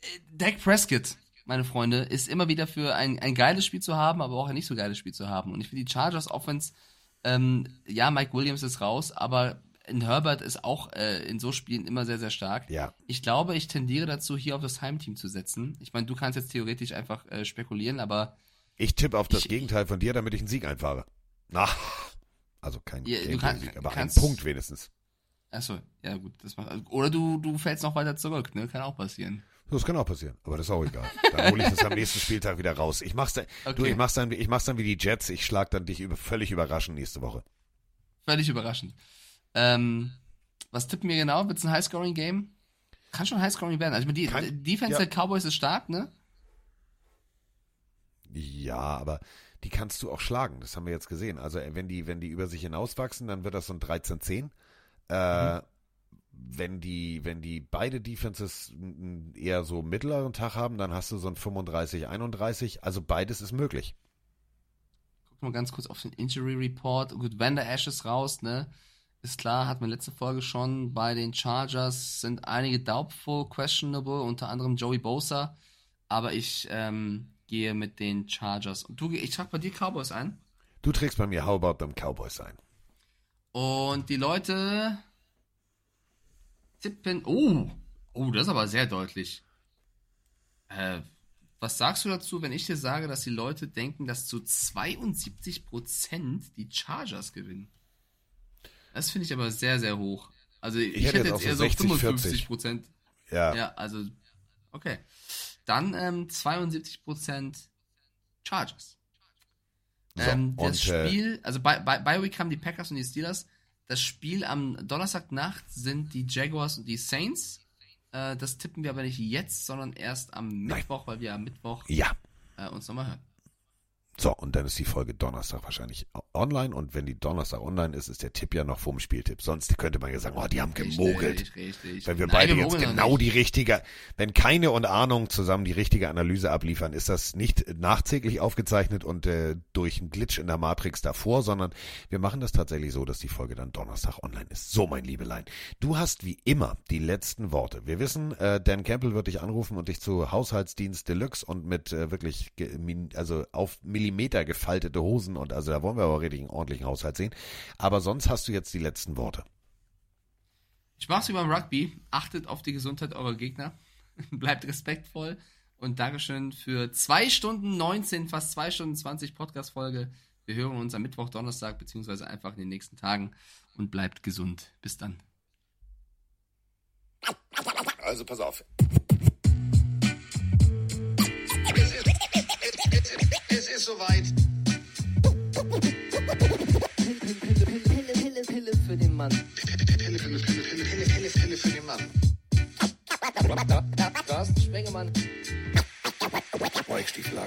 äh, Dak Prescott, meine Freunde, ist immer wieder für ein, ein geiles Spiel zu haben, aber auch ein nicht so geiles Spiel zu haben. Und ich finde die Chargers Offense, ähm, ja, Mike Williams ist raus, aber in Herbert ist auch äh, in so Spielen immer sehr, sehr stark. Ja. Ich glaube, ich tendiere dazu, hier auf das Heimteam zu setzen. Ich meine, du kannst jetzt theoretisch einfach äh, spekulieren, aber Ich tippe auf das Gegenteil von dir, damit ich einen Sieg einfahre. Na, also kein Ja, du Gameplay kann- Sieg, aber kannst- einen Punkt wenigstens. Achso, ja gut, das macht. Oder du, du fällst noch weiter zurück, ne? Kann auch passieren. Das kann auch passieren, aber das ist auch egal. Dann hole ich das am nächsten Spieltag wieder raus. Ich mach's dann, du, Okay. ich mach's dann, ich mach's dann wie die Jets. Ich schlag dann dich über, völlig überraschend nächste Woche. Völlig überraschend. Ähm, was tippen wir genau? Wird's ein Highscoring-Game? Kann schon Highscoring werden. Also ich meine, die, die Defense ja. der Cowboys ist stark, ne? Ja, aber die kannst du auch schlagen. Das haben wir jetzt gesehen. Also äh, wenn die, wenn die über sich hinauswachsen, dann wird das so ein 13-10. Äh, wenn die, wenn die beide Defenses eher so mittleren Tag haben, dann hast du so ein 35, 31. Also beides ist möglich. Guck mal ganz kurz auf den Injury Report. Gut, Vander Ash ist raus, ne? Ist klar, hat man letzte Folge schon. Bei den Chargers sind einige doubtful, questionable, unter anderem Joey Bosa. Aber ich ähm, gehe mit den Chargers. Und du, ich trage bei dir Cowboys ein. Du trägst bei mir How About Them Cowboys ein. Und die Leute tippen. Oh, oh, das ist aber sehr deutlich. Äh, was sagst du dazu, wenn ich dir sage, dass die Leute denken, dass zu 72% die Chargers gewinnen? Das finde ich aber sehr, sehr hoch. Also ich, Ich hätte hätte jetzt jetzt eher so so 60, 55 Prozent. Ja. Ja, also okay. Dann ähm, 72 Prozent Chargers. So, ähm, das äh, Spiel, also bei, bei, bei Week haben die Packers und die Steelers. Das Spiel am Donnerstagnacht sind die Jaguars und die Saints. Äh, das tippen wir aber nicht jetzt, sondern erst am Mittwoch, weil wir am Mittwoch Ja. äh, uns nochmal hören. So, und dann ist die Folge Donnerstag wahrscheinlich online. Und wenn die Donnerstag online ist, ist der Tipp ja noch vorm Spieltipp. Sonst könnte man ja sagen, oh, die haben Richtig, gemogelt. richtig. Wenn wir Nein, beide jetzt genau die richtige, wenn keine und Ahnung zusammen die richtige Analyse abliefern, ist das nicht nachträglich aufgezeichnet und äh, durch einen Glitch in der Matrix davor, sondern wir machen das tatsächlich so, dass die Folge dann Donnerstag online ist. So, mein Liebelein. Du hast wie immer die letzten Worte. Wir wissen, äh, Dan Campbell wird dich anrufen und dich zu Haushaltsdienst Deluxe und mit äh, wirklich, also auf Millimeter gefaltete Hosen und also da wollen wir aber richtig einen ordentlichen Haushalt sehen. Aber sonst hast du jetzt die letzten Worte. Ich mach's wie beim Rugby. Achtet auf die Gesundheit eurer Gegner. Bleibt respektvoll. Und Dankeschön für 2 Stunden 19, fast 2 Stunden 20 Podcast-Folge. Wir hören uns am Mittwoch, Donnerstag, beziehungsweise einfach in den nächsten Tagen. Und bleibt gesund. Bis dann. Also pass auf. Es ist, es ist soweit. Pille, Pille, Pille für den Mann. Pille, Pille, Pille, Pille, Pille, Pille, Pille für den Mann. Carsten Spengemann. Weichstiefel